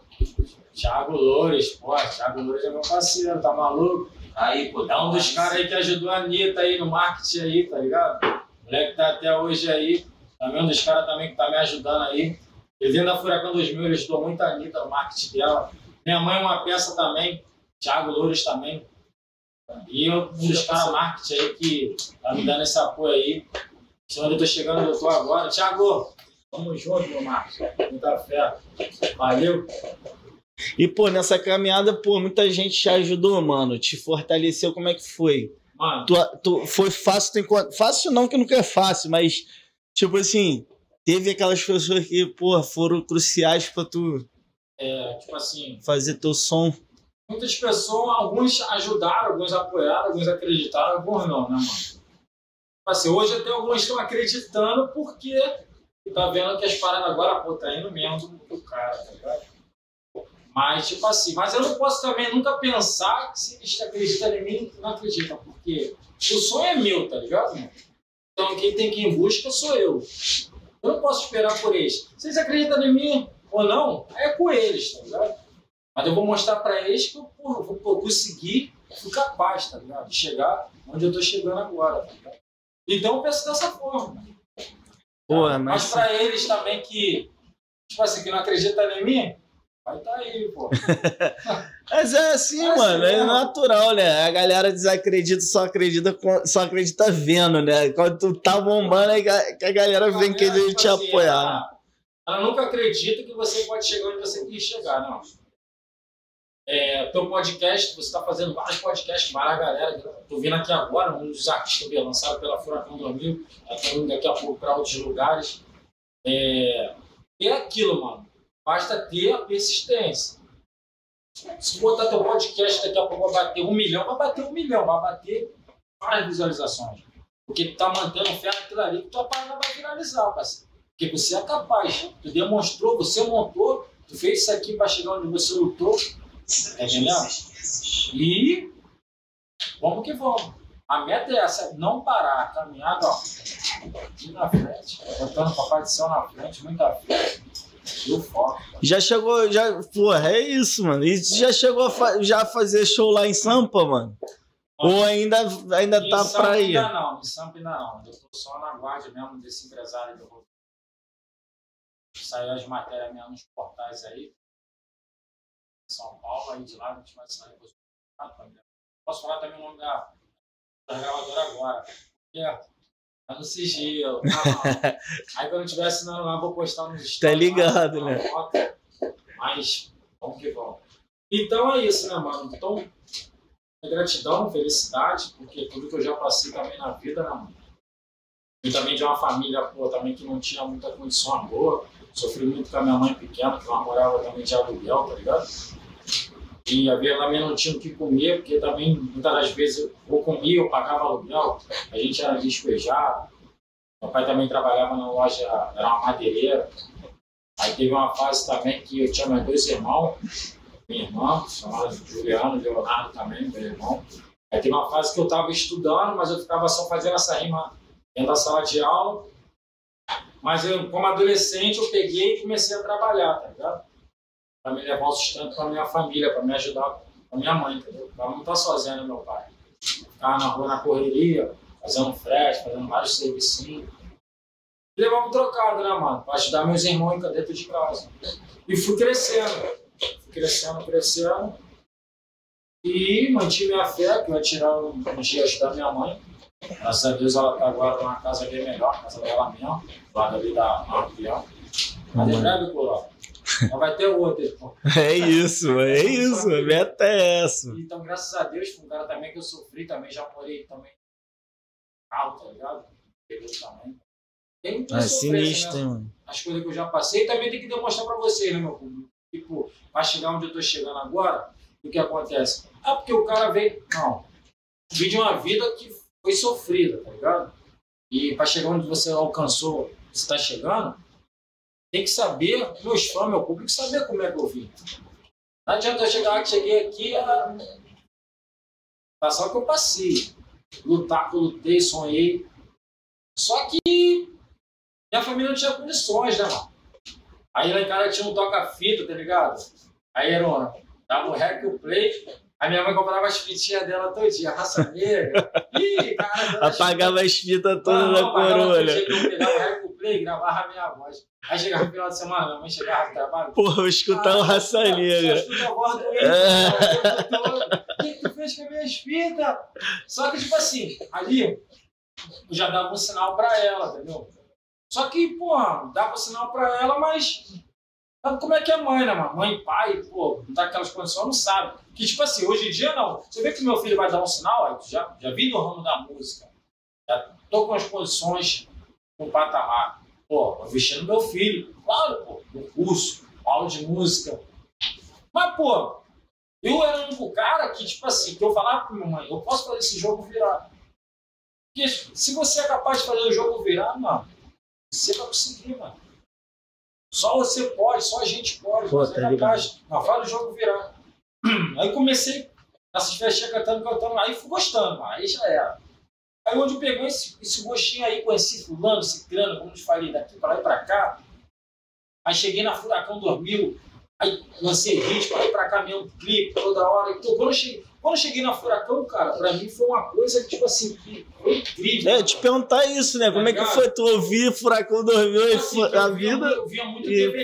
Thiago Loures, pô, Thiago Loures é meu parceiro, tá maluco? Aí, pô, É um dos caras aí que ajudou a Anitta aí no marketing aí, tá ligado? O moleque tá até hoje aí. Também um dos caras também que tá me ajudando aí. Vem da Furacão 2000, ele ajudou muito a Anitta no marketing dela. Minha mãe é uma peça também. Thiago Loures também. E eu, um dos caras marketing aí que tá me dando esse apoio aí. Onde eu tô chegando, eu tô agora. Thiago, tamo junto, meu Marcos. Muita fé. Valeu. E, pô, nessa caminhada, pô, muita gente te ajudou, mano. Te fortaleceu. Como é que foi? Mano, Tu, tu, foi fácil tu encontrar. Fácil não, que nunca é fácil, mas, tipo assim, teve aquelas pessoas que, porra, foram cruciais pra tu é, tipo assim, fazer teu som. muitas pessoas, alguns ajudaram, alguns apoiaram, alguns acreditaram, alguns não, né, mano? Tipo Assim, hoje até alguns estão acreditando porque tá vendo que as paradas agora, pô, tá indo mesmo do cara, tá ligado? Mas, tipo assim, mas eu não posso também nunca pensar que se eles acreditam em mim, não acreditam, porque o sonho é meu, tá ligado? Então quem tem que ir em busca sou eu. Eu não posso esperar por eles. Se eles acreditam em mim ou não, é com eles, tá ligado? Mas eu vou mostrar pra eles que eu porra, vou vou conseguir, fui capaz, tá ligado? De chegar onde eu tô chegando agora, tá ligado? Então eu penso dessa forma. Porra, Mas mas. pra eles também que, tipo assim, que não acreditam em mim, vai tá aí, pô. Mas é assim, É assim mano, é mesmo. natural, né? A galera desacredita, só acredita, só acredita vendo, né? Quando tu tá bombando, aí que a galera vem querer Tipo te assim, apoiar. Ela, ela nunca acredita que você pode chegar onde você quer chegar, não. É, teu podcast, você está fazendo vários podcasts, várias galera. Tô vindo aqui agora, um dos artistas que eu lançado pela Furacão 2000, já tô indo daqui a pouco para outros lugares. É, é aquilo, mano. Basta ter a persistência. Se botar teu podcast daqui a pouco vai bater um milhão, vai bater um milhão, vai bater várias visualizações. Porque tu tá mantendo fé naquilo ali que tua página vai viralizar, parceiro. Porque você é capaz. Tu demonstrou, você montou, tu fez isso aqui para chegar onde você lutou. Tá entendendo? E vamos que vamos. A meta é essa, não parar, a caminhada, ó. Na frente, botando o papai do céu na frente, muita frente. Já chegou, já. Porra, é isso, mano. E já chegou a fa- já fazer show lá em Sampa, mano? Ou ainda, ainda Em tá Sampa pra ir? ainda não, em Sampa ainda não. Eu tô só na guarda mesmo desse empresário que eu vou. Saiu as matérias mesmo nos portais aí. São Paulo, aí de lá a gente vai sair. depois. Posso falar também o nome da, da gravadora agora. É, tá no sigilo. tá aí quando eu estiver assinando lá, vou postar nos. Tá ligado, né? foto. Mas vamos que vamos. Então é isso, né, mano? Então, é gratidão, felicidade, porque tudo que eu já passei também na vida, né, mano? E também de uma família, pô, também que não tinha muita condição boa. Sofri muito com a minha mãe pequena, que ela morava também de aluguel, tá ligado? A minha também não tinha o que comer, porque também, muitas das vezes, eu comia, eu pagava aluguel, a gente era despejado. Meu pai também trabalhava na loja, era uma madeireira. Aí teve uma fase também que eu tinha meus dois irmãos, minha irmã, chamada Juliano, Leonardo também, meu irmão. Aí teve uma fase que eu estava estudando, mas eu ficava só fazendo essa rima dentro da sala de aula. Mas eu, como adolescente, eu peguei e comecei a trabalhar, tá ligado? Para me levar o sustento para minha família, para me ajudar a minha mãe, entendeu? Ela não tá sozinha, né, meu pai? Ficava na rua, na correria, fazendo frete, fazendo vários servicinhos. E levava um trocado, né, mano? Para ajudar meus irmãos dentro de casa. E fui crescendo. Fui crescendo, crescendo. E mantive minha fé, que eu ia tirar um, dia ajudar minha mãe. Graças a Deus ela tá agora numa casa bem melhor, a casa dela mesmo, lado ali da Marquião. Mas em breve, pô, já vai ter outra. pô. É isso, é isso. A meta é essa. Então, graças a Deus, foi um cara também que eu sofri também, já morei também alto, tá ligado? Também. Tem muita É sofrência, sinistro, né? mano. As coisas que eu já passei, também tem que demonstrar pra vocês, né, meu público? Tipo, pra chegar onde eu tô chegando agora, o que acontece? Ah, porque o cara veio. Não. Vive uma vida que foi sofrida, tá ligado? E pra chegar onde você alcançou, você tá chegando, tem que saber, meus fãs, meu público, saber como é que eu vim. Não adianta eu chegar, cheguei aqui, ah, passar o que eu passei. Lutar que eu lutei, sonhei. Só que minha família não tinha condições, né, mano? Aí lá em casa tinha um toca-fita, tá ligado? Aí era um, dava o rec e o play. Aí minha mãe comprava as fitinhas dela todinha, raça negra. Ih, cara, Apagava as fitas todas apagava coroa, todo dia Eu pegava o rec e play, gravava a minha voz. Aí chegava no final de semana, minha mãe chegava do trabalho. Porra, eu escutar o Raça Negra. Escuta a voz do É. O que tu fez com as minhas fitas? Só que, tipo assim, ali eu já dava um sinal pra ela, entendeu? Só que, pô, dava um sinal pra ela, mas Mas como é que é mãe, né? Mãe, pai, pô, não tá aquelas condições, não sabe. Que, tipo assim, hoje em dia não. Você vê que meu filho vai dar um sinal, aí, já, já vi no ramo da música. Já tô com as condições, com o patamar. Pô, vou meu filho. Claro, pô, no curso, aula de música. Mas, pô, eu era um cara que, tipo assim, que eu falava pra minha mãe, eu posso fazer esse jogo virar. Porque se você é capaz de fazer o jogo virar, mano, você vai conseguir, mano. Só você pode, só a gente pode. Pô, você tá é capaz. Não, faz o jogo virar. Aí comecei essas festinhas cantando, cantando, aí fui gostando, aí já era. Aí onde eu peguei esse, esse gostinho aí, conheci fulano, ciclano, como eu te falei, daqui pra lá e pra cá. Aí cheguei na Furacão 2000, aí lancei vídeo pra e pra cá mesmo, clipe toda hora. Então, quando eu cheguei, quando eu cheguei na Furacão, cara, pra mim foi uma coisa, tipo assim, que foi incrível. É, te perguntar isso, né? Como é que foi tu ouvir Furacão 2000 e Assim, fu- eu a via vida? Eu via muito e, DVD,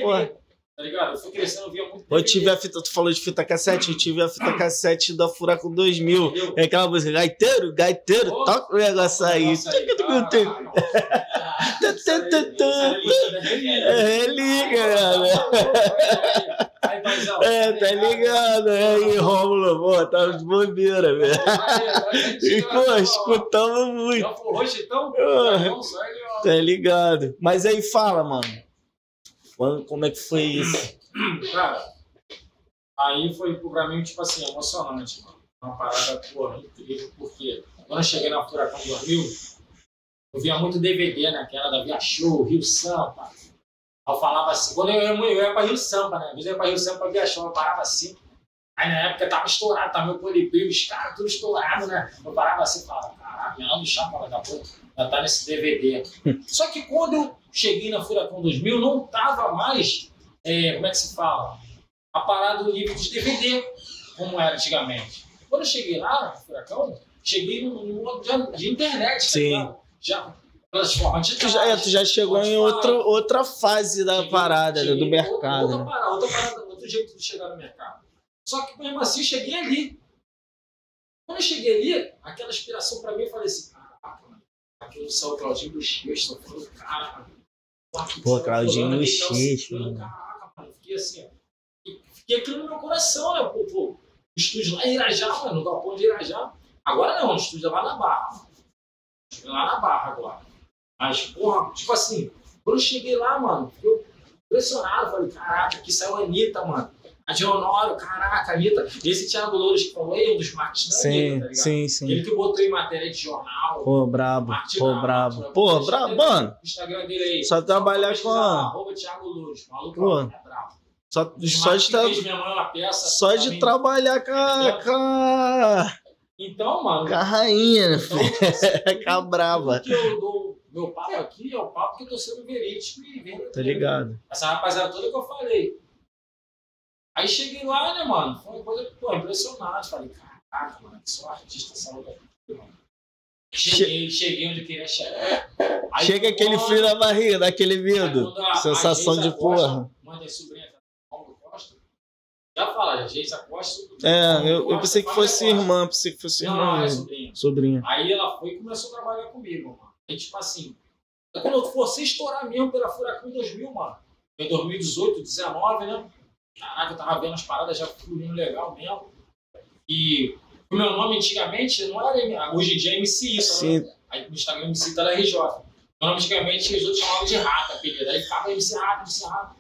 tá ligado? Eu fui crescendo, eu via muito Eu DVD. tive a fita, tu falou de fita cassete, eu tive a fita cassete da Furacão 2000. Entendeu? É aquela música, gaiteiro, gaiteiro, toca o negócio aí. Nossa, aí, caralho. Isso aí- isso aí é É né? É, tá ligado? É aí, Rômulo, pô, tá de bobeira, velho. E, pô, escutamos muito, então? Ele, ó. tá ligado? Mas aí fala, mano. Quando- Como é que foi isso? Cara, aí foi pra mim, tipo assim, emocionante, mano. Uma parada, porra, incrível, porque quando eu cheguei na Furacão 2000, eu via muito DVD, né? Que era da Via Show, Rio Sampa. Eu falava assim, quando eu ia, eu ia pra Rio Sampa, né? Às vezes eu ia pra Rio Sampa pra Via Show, eu parava assim. Aí na época tava estourado, tava meu polipio, os caras tudo estourado, né? Eu parava assim e falava, caraca, minha me chapa daqui a pouco, já tá nesse DVD. Só que quando eu cheguei na Furacão 2000, não tava mais, é, como é que se fala? A parada do livro de DVD, como era antigamente. Quando eu cheguei lá, no Furacão, cheguei no, no modo de, internet, tá Sim. ligado? Já, Tu já, é, tu já chegou em outro, outra fase da parada, né, do mercado. Outra, né? parada, outra parada, outro jeito de chegar no mercado. Só que mesmo assim, cheguei ali. Quando eu cheguei ali, aquela inspiração pra mim, eu falei assim, caraca, mano, aquele São Claudinho dos Cheios, tô falando, cara, mano. aqui Pô, Claudinho Fulano, dos ali, tá o Cheios, Ciclano, mano. Caraca, mano, fiquei assim, ó. Fiquei aquilo no meu coração, né, pô, pô. O estúdio lá em Irajá, mano, no galpão de Irajá. Agora não, o estúdio é lá na Barra. mano. Lá na Barra agora. Mas, porra, tipo assim, quando eu cheguei lá, mano, eu impressionado, falei, caraca, aqui saiu a Anitta, mano. A de Honório, caraca, Anitta. Esse Thiago Louros que falou aí, um dos marketing da Anitta, tá Sim, ligado? sim, sim. Ele que botou em matéria de jornal. Pô, brabo, pô, brabo. Pô, brabo, mano. Instagram dele aí. Só trabalhar com a- Arroba Thiago Louros. Maluco, Pô. é brabo. Só, só de, tra- peça. só de trabalhar com a, com a, Então, mano. com a rainha, né, Então, assim, Com a braba. O que eu dou, meu papo aqui é o papo que eu tô sendo verídico e verdadeiro. Tá ligado? Essa rapaziada toda que eu falei. Aí cheguei lá, né, mano? Foi uma coisa, pô, impressionante. Falei, caraca, mano, que sou artista essa luta aqui, mano. Cheguei, cheguei onde queria chegar. Aí, Chega aquele quando- frio na barriga, daquele aí medo. a- a Sensação Geisa de porra. Mãe da sobrinha, Paulo Costa. Já fala, a Geisa Costa. É, eu, eu pensei que fosse irmã, pensei que fosse Não, irmã não, é sobrinha. Sobrinha. Aí ela foi e começou a trabalhar comigo, mano. Aí, tipo assim, quando eu fosse estourar mesmo pela Furacão 2000, mano. Em 2018, 19, né? Caraca, eu tava vendo as paradas já fluindo legal mesmo. E o meu nome antigamente não era. Hoje em dia é MC isso, Sim. né? Aí no Instagram MC tá RJ. Meu nome antigamente os outros chamavam de Rata, apelido. Aí ficava MC Rata, MC Rata.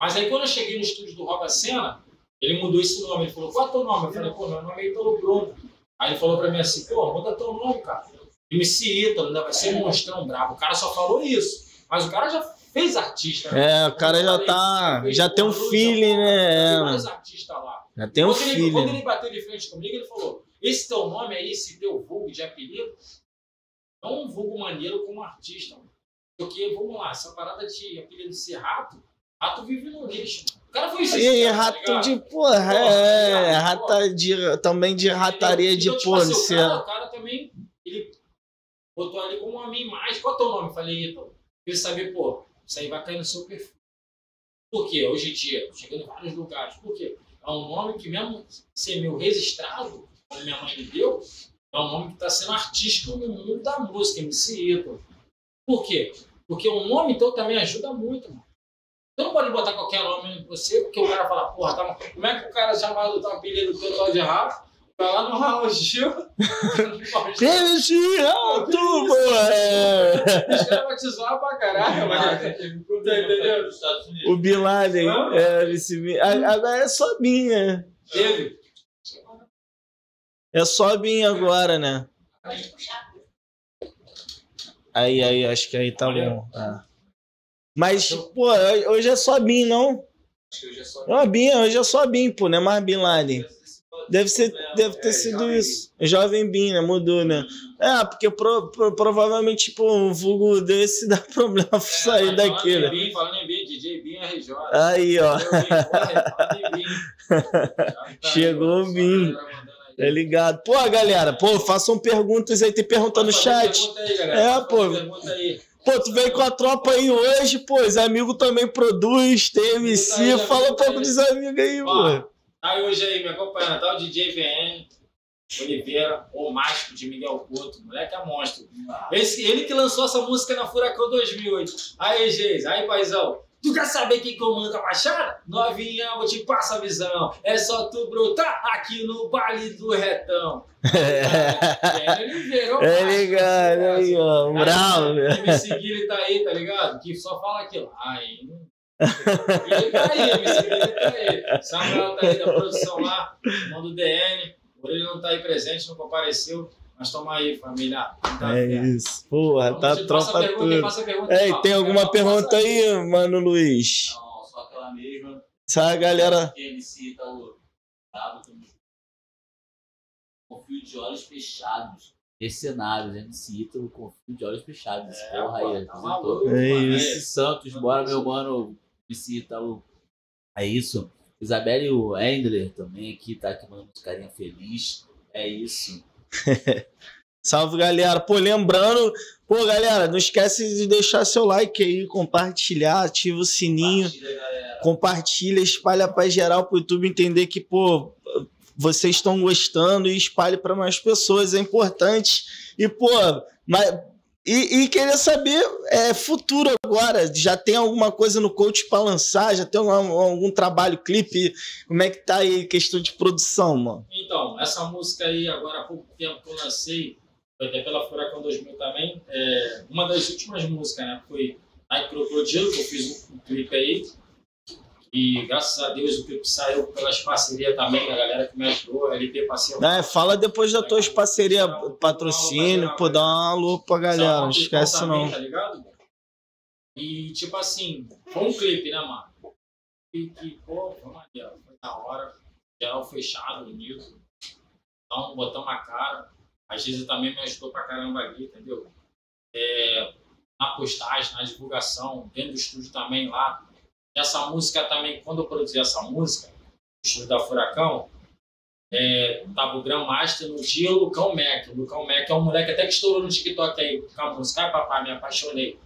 Mas aí quando eu cheguei no estúdio do Roga Sena, ele mudou esse nome. Ele falou, qual é teu nome? Eu falei, pô, meu nome é Ítalo Bruno. Aí ele falou pra mim assim, pô, muda teu nome, cara. MC Ítalo, ainda vai ser um monstrão brabo. O cara só falou isso. Mas o cara já fez artista. né? É, o cara já tá. Já tem um feeling, né? Tem É, artistas lá. Já tem um quando, ele, quando feeling. ele bateu de frente comigo, ele falou: Esse teu nome aí, esse teu vulgo de apelido, é um vulgo maneiro como artista. Mano. Porque, vamos lá, essa parada de apelido de ser rato, rato vive no lixo. O cara foi isso. E aí, rato de porra, é, rata de, também de rataria de então, tipo porra, assim, de o, cara, ser. o cara também, ele botou ali como uma minha imagem. Qual é o teu nome? Falei, Ítalo. Ele saber, pô, isso aí vai cair no seu perfil. Por quê? Hoje em dia, chegando em vários lugares. Por quê? É um nome que mesmo ser meu registrado, como minha mãe me deu, é um nome que está sendo artístico no mundo da música, MC Ítalo. Por quê? Porque o nome, então, também ajuda muito, mano. Tu não pode botar qualquer nome em você, porque o cara fala, porra, tá, como é que o cara chamado tá apelido do teu de rato? Vai lá no Raul Gil. Alto, é. Os caras vão te zoar pra caralho, mas. Teve problema entendeu? nos Estados Unidos. O Bin Laden. É, esse, a- agora é só Bin, né? Teve. É só Bin agora, né? Pode puxar. Aí, aí, acho que aí tá bom. É. Mas, pô, hoje é só Bin, não? Acho que eu já só- Não, Bin, hoje é só Bin, pô, não é mais Bin Laden. Deve, ser, deve ter É, sido isso. Jovem Bin, né? Mudou, né? É, porque pro- pro- provavelmente, tipo, um vulgo desse dá problema É, sair daqui, né? Bin, Falando em Bin, DJ Bin RJ. Aí, ó. Já tá Chegou o Bin. Tá ligado? Pô, galera, pô, façam perguntas aí. Tem pergunta no chat. aí. É, pô. Pô, tu veio com a tropa aí hoje, pô. Os amigos também produz, tem MC. Fala um pouco dos amigos aí, pô. Aí hoje aí me acompanhando, tá o DJ VN Oliveira, o mágico de Miguel Couto, moleque é monstro. Esse, ele que lançou essa música na Furacão 2008. Aí, Geis, aí, paizão. Tu quer saber quem comanda a Baixada? Novinha, vou te passar a visão. É só tu brotar aqui no baile do Retão. É, ele Oliveira, o É ligado, aí, ó. Bravo, né? MC Guilherme tá aí, tá ligado? Que só fala aquilo. Aí. Ele tá aí, MC Guilherme tá aí. Samuel tá aí da produção lá, irmão do DN. Por ele não tá aí presente, não compareceu. Mas toma aí, família. Tá É isso. Porra, Vamos, tá tropa tudo. pergunta, Ei, tem alguma pergunta aí, mano Luiz? Não, só aquela mesma. Essa galera. MC tá o também. Confio de olhos fechados. Mercenários, MC Ítalo, confio de olhos fechados. É, porra aí, tá apresentou. É isso. Santos, bora meu mano, MC Ítalo. É isso. Isabelle o Endler também aqui, tá aqui mandando uns carinha feliz. É isso. Salve, galera. Pô, lembrando, pô, galera, não esquece de deixar seu like aí, compartilhar, ativa o sininho, Compartilha, compartilha, espalha pra geral pro YouTube entender que, pô, vocês estão gostando e espalhe para mais pessoas, é importante. E, pô, mas, e, e queria saber, é, futuro agora, já tem alguma coisa no coach para lançar? Já tem algum, algum trabalho, clipe? Como é que tá aí questão de produção, mano? Então, essa música aí, agora há pouco tempo que eu lancei, foi até pela Furacão 2000 também, é, uma das últimas músicas, né? Foi Ai Crocodilo, que eu fiz um, um clipe aí. E graças a Deus o clipe saiu pelas parcerias também, a galera que me ajudou, a LP Parceiro. É, fala depois das tuas parcerias, patrocínio, pô, dá um alô pra galera, não esquece não. Tá ligado? E tipo assim, foi um clipe, né, mano? E que, pô, foi maneiro, foi da hora. Geral fechado, unido. Então, botamos a cara. A Giza também me ajudou pra caramba ali, entendeu? É, na postagem, na divulgação, dentro do estúdio também lá. Essa música também, quando eu produzi essa música, no estúdio da Furacão, é, tava o Grandmaster no dia o Lucão Mac. O Lucão Mac é um moleque até que estourou no TikTok aí com a música. Ai, papai, me apaixonei.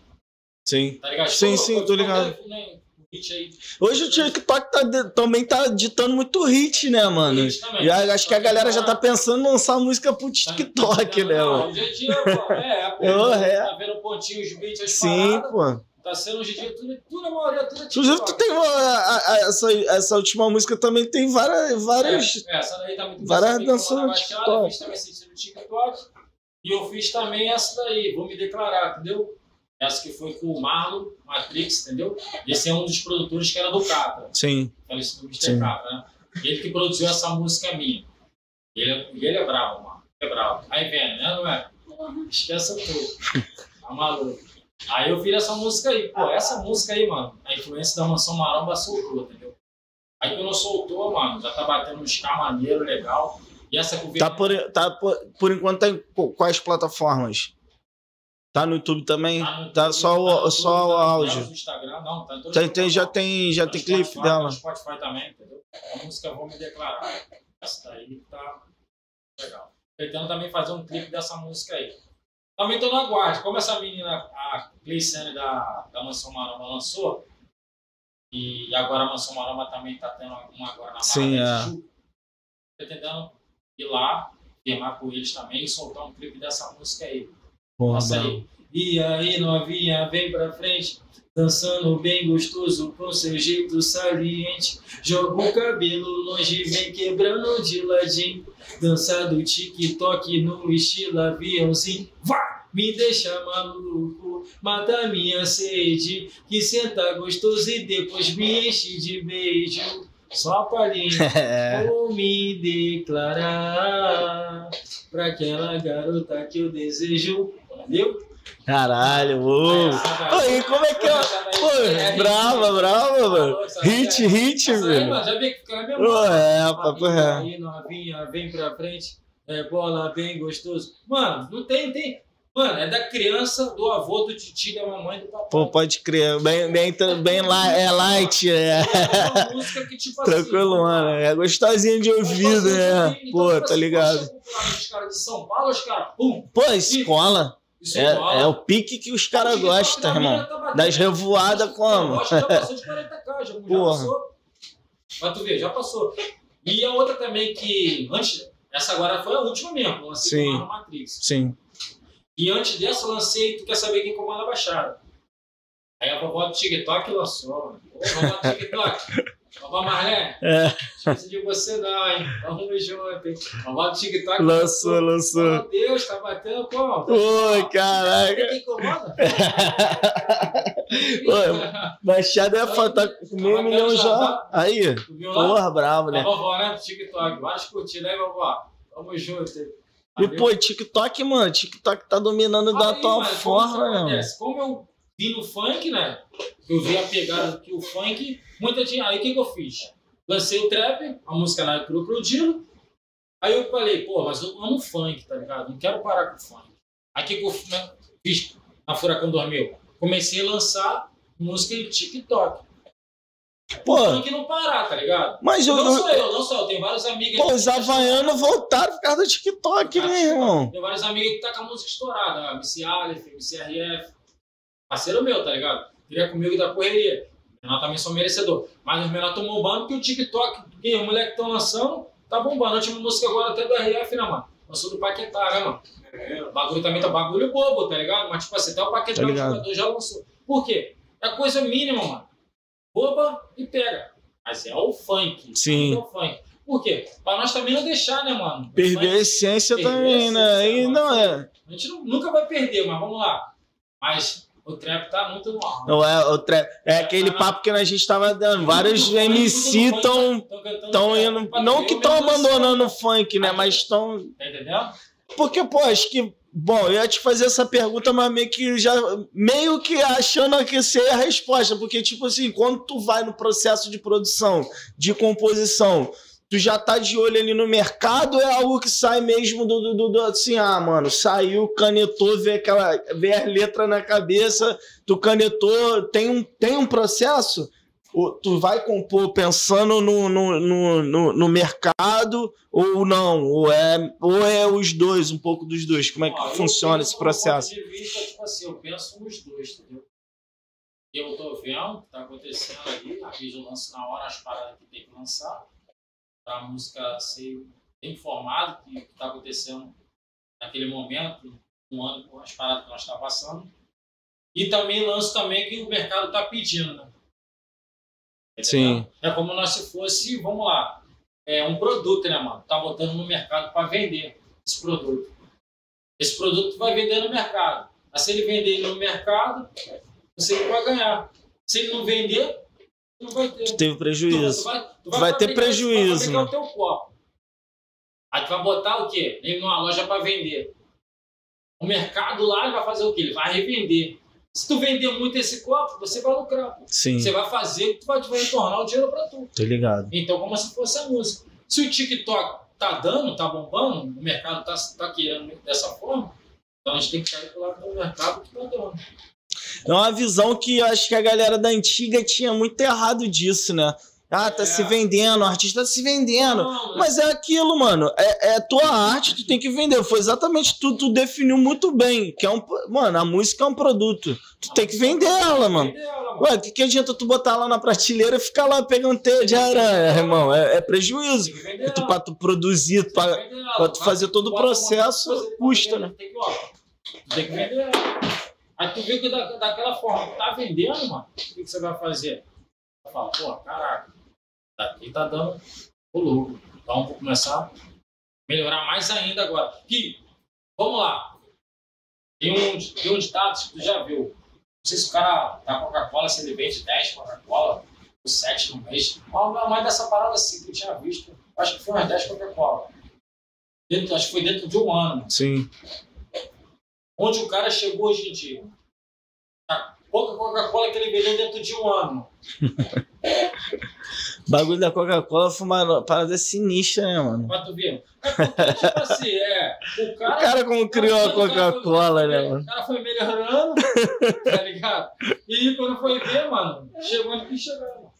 Sim. Tá ligado? Sim, Estourou, sim, tô ligado. né, o. Hoje o TikTok tá de- também tá ditando muito hit, né, mano? Hit também. E acho que a galera já tá pensando em lançar música pro Tá- TikTok, tá- né, mano? Hoje em dia, pô, é, pô, é. tá vendo pontinho, os beats, as Sim, paradas. pô. Tá sendo hoje em dia tudo, tudo a maioria, tudo é Inclusive, tu tem uma. a- a- essa, essa última música também tem várias. várias... É, essa daí várias na no Baixada, TikTok. Eu fiz também no TikTok. E eu fiz também essa daí, vou me declarar, entendeu? Essa que foi com o Marlon Matrix, entendeu? Esse é um dos produtores que era do Catra. Sim. falecido Mr. Sim. Catra, né? Ele que produziu essa música minha. Ele, é- ele é bravo, mano. Ele é bravo. Aí vem, né? Não é? Esqueça tudo. Tá maluco. Aí eu fiz essa música aí. Pô, essa música aí, mano, a influência da Mansão Maromba soltou, entendeu? Aí quando soltou, mano, já tá batendo uns K maneiro, legal. E essa vi. Tá por, tá por, por enquanto tá em qu- quais plataformas? Tá no YouTube também? Tá, no Tá YouTube, só o, tá no só o tá no áudio. Instagram, não, tá em Tem, tem- já tem, já No tem clipe Spotify, dela. No Spotify também, entendeu? A música Vou Me Declarar. Essa daí tá legal. Pretendo também fazer um clipe dessa música aí. Também tô no aguardo. Como essa menina, a Cleiciane da, da Mansão Maroma lançou, e agora a Mansão Maroma também tá tendo uma agora na Sim, é. Tijuca, pretendendo ir lá, firmar com eles também e soltar um clipe dessa música aí. Porra, Essa brabo. aí. E aí, novinha, vem pra frente. Dançando bem gostoso com seu jeito saliente. Joga o cabelo longe, vem quebrando de ladinho. Dança do TikTok no estilo aviãozinho. Vá! Me deixa maluco, mata minha sede. Que senta gostoso e depois me enche de beijo. Só a palhinha. Vou me declarar pra aquela garota que eu desejo. Valeu? Caralho, ô. Oi, como é que é? Pô, brava, brava, mano. Hit, hit, aí, velho. já vi que na Pô, é, papo reto. Aí, novinha, vem pra frente. É bola bem gostoso. Mano, não tem, tem. Mano, é da criança, do avô, do tio, da mamãe, do papai. Pô, pode crer. Bem, bem, bem lá, é light, é. É uma música que, tipo assim. Tranquilo, mano. É gostosinho de ouvido, né? Então, Pô, tipo tá assim, ligado. Os caras de São Paulo, os caras, pum, Pô, escola. É, é o pique que os caras gostam, irmão. tá. Das revoadas como? Eu acho que já passou de 40k, já, já passou. Mas tu vê, já passou. E a outra também que, antes, essa agora foi a última mesmo, lancei Sim. Matrix. Sim. E antes dessa, eu lancei Tu Quer Saber Quem Comanda a Baixada. Aí a vovó do TikTok lançou, mano. Ô, vovó do TikTok. vovó Marlene, É, esqueci de você não, hein? Vamos junto, hein? Vovó do TikTok lançou, lançou. Meu Deus, tá batendo como? Oi, caraca. Quem comanda? Oi, Baixada é foda, tá com meio milhão já. Aí, viu lá? porra, bravo, A né? vovó, né? Do TikTok. Várias curtidas aí, vovó. Tamo junto. E, pô, TikTok, mano, TikTok tá dominando da Aí, tua mano, como forma, acontece? Como eu vi no funk, né? Eu vi a pegada que o funk. Muita gente. Aí o que, que eu fiz? Lancei o trap, a música na Crocodilo. Aí eu falei, pô, mas eu amo funk, tá ligado? Não quero parar com o funk. Aí o que, que eu né, fiz na Furacão 2000? Comecei a lançar música em TikTok. Pô, O funk não parar, tá ligado? mas eu, Não sou eu, não sou eu. Tem vários amigos pô, os que- havaianos voltaram por causa do TikTok, né, irmão? Tem vários amigos que tá com a música estourada. MC Aleph, MC RF. Parceiro meu, tá ligado? Queria comigo da correria. Menor também sou merecedor. Mas os menores estão bombando porque o TikTok, que os moleques estão lançando, tá bombando. A última música agora até do RF, né, mano? Lançou do Paquetá, né, mano? O bagulho também tá bagulho bobo, tá ligado? Mas, tipo assim, até o Paquetá, Tá o jogador, já lançou. Por quê? É coisa mínima, mano. Boba e pega. Mas é o funk. Sim. É o funk. Por quê? Pra nós também não deixar, né, mano? O Perder a essência Perder a também, né? essência, E mano. não é. a gente nu- nunca vai perder, mas vamos lá. Mas o trap tá muito no ar. Não é, o tra... é aquele papo que a gente tava dando. Vários MC estão tão indo. Não que estão abandonando o funk, né? Mas estão. Tá entendendo? Porque, pô, acho que. Bom, eu ia te fazer essa pergunta, mas meio que já. Meio que achando que a resposta. Porque, tipo assim, quando tu vai no processo de produção, de composição, tu já tá de olho ali no mercado ou é algo que sai mesmo do, do, do- do- assim, ah, mano, saiu, canetou, vê aquela. vê a letra na cabeça, tu canetou, tem um, tem um processo? Ou tu vai compor pensando no, no, no, no, no mercado ou não? Ou é, ou é os dois, um pouco dos dois? Como é que eu funciona esse processo? de vista, tipo assim, eu penso nos dois, entendeu? Eu tô vendo o que tá acontecendo ali, às vezes eu lanço na hora as paradas que tem que lançar, pra música ser bem informado do que tá acontecendo naquele momento, um ano com as paradas que nós está passando. E também lanço também que o mercado tá pedindo, né? Sim. É como nós se fosse, vamos lá, é um produto, né, mano? Tá botando no mercado para vender esse produto. Esse produto vai vender no mercado. Mas se ele vender no mercado, você vai ganhar. Se ele não vender, não vai ter. Tu teve prejuízo. Tu vai, tu Vai ter fabricar- prejuízo, vai fabricar né? o teu copo. Aí tu vai botar o quê? Ele numa loja para vender. O mercado lá ele vai fazer o quê? Ele vai revender. Se tu vender muito esse copo, você vai lucrar. pô. Sim, Você vai fazer, tu vai, tu vai retornar o dinheiro para tu. tô ligado. Então, como se fosse a música. Se o TikTok tá dando, tá bombando, o mercado tá, tá querendo dessa forma, então a gente tem que sair pro lado do mercado que tá dando. É uma visão que eu acho que a galera da antiga tinha muito errado disso, né? Ah, tá É. se vendendo, o artista tá se vendendo. Não, Mas é aquilo, mano. É, é tua arte, tu tem que vender. Foi exatamente tu, tu definiu muito bem. Que é um, mano, a música é um produto. Tu tem que vender ela, mano. Vender ela, mano. Ué, o que, que adianta tu botar lá na prateleira e ficar lá pegando teia de aranha, irmão? É, é prejuízo. Vender Tu, pra tu produzir, Tem pra, pra tu fazer todo o processo, custa, né? Tem que, ó, tem que vender ela. Aí tu vê que da, daquela forma tá vendendo, mano, o que, que você vai fazer? Vai falar, pô, caraca, daqui tá dando o lucro. Então vou começar a melhorar mais ainda agora. Que, vamos lá. Tem um, tem um ditado que tu já viu. Não sei se o cara da Coca-Cola, se ele vende 10 Coca-Cola, ou 7 no mês. Mas mais dessa parada assim que eu tinha visto. Acho que foi umas 10 Coca-Cola. Acho que foi dentro de um ano. Sim. Onde o cara chegou hoje em dia. A pouca Coca-Cola que ele vendeu dentro de um ano. Bagulho da Coca-Cola foi uma parada sinistra, né, mano? Pra tu ver. É porque, tipo assim, é. O cara. O cara como criou a Coca-Cola, né, mano? O cara foi melhorando, tá ligado? E quando foi ver, mano, chegou onde que chegou.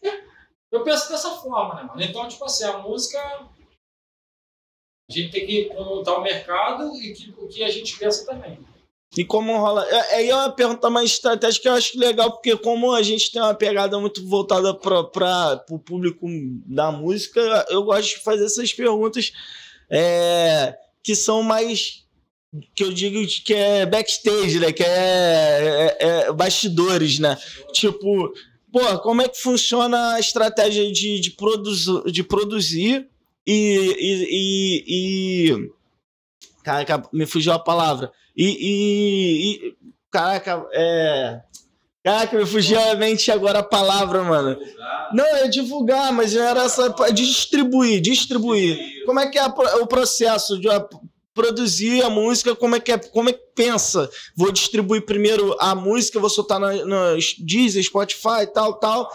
Eu penso dessa forma, né, mano? Então, tipo assim, a música. A gente tem que montar o mercado e que, o que a gente pensa também. E como rola. é- Aí é uma pergunta mais estratégica eu acho legal, porque como a gente tem uma pegada muito voltada para o público da música, eu gosto de fazer essas perguntas é, que são mais. que eu digo que é backstage, né? Que é, é- é bastidores, né? Tipo, pô, como é que funciona a estratégia de, de, produzo- de produzir e, e, e, e- Caraca, me fugiu a palavra. E. e- e- caraca, é. Caraca, me fugiu a mente agora a palavra, mano. Não, é divulgar, mas era essa. Distribuir, distribuir. Como é que é o processo de produzir a música? Como é que é? Como é que pensa? Vou distribuir primeiro a música, vou soltar no, no Deezer, Spotify, tal, tal.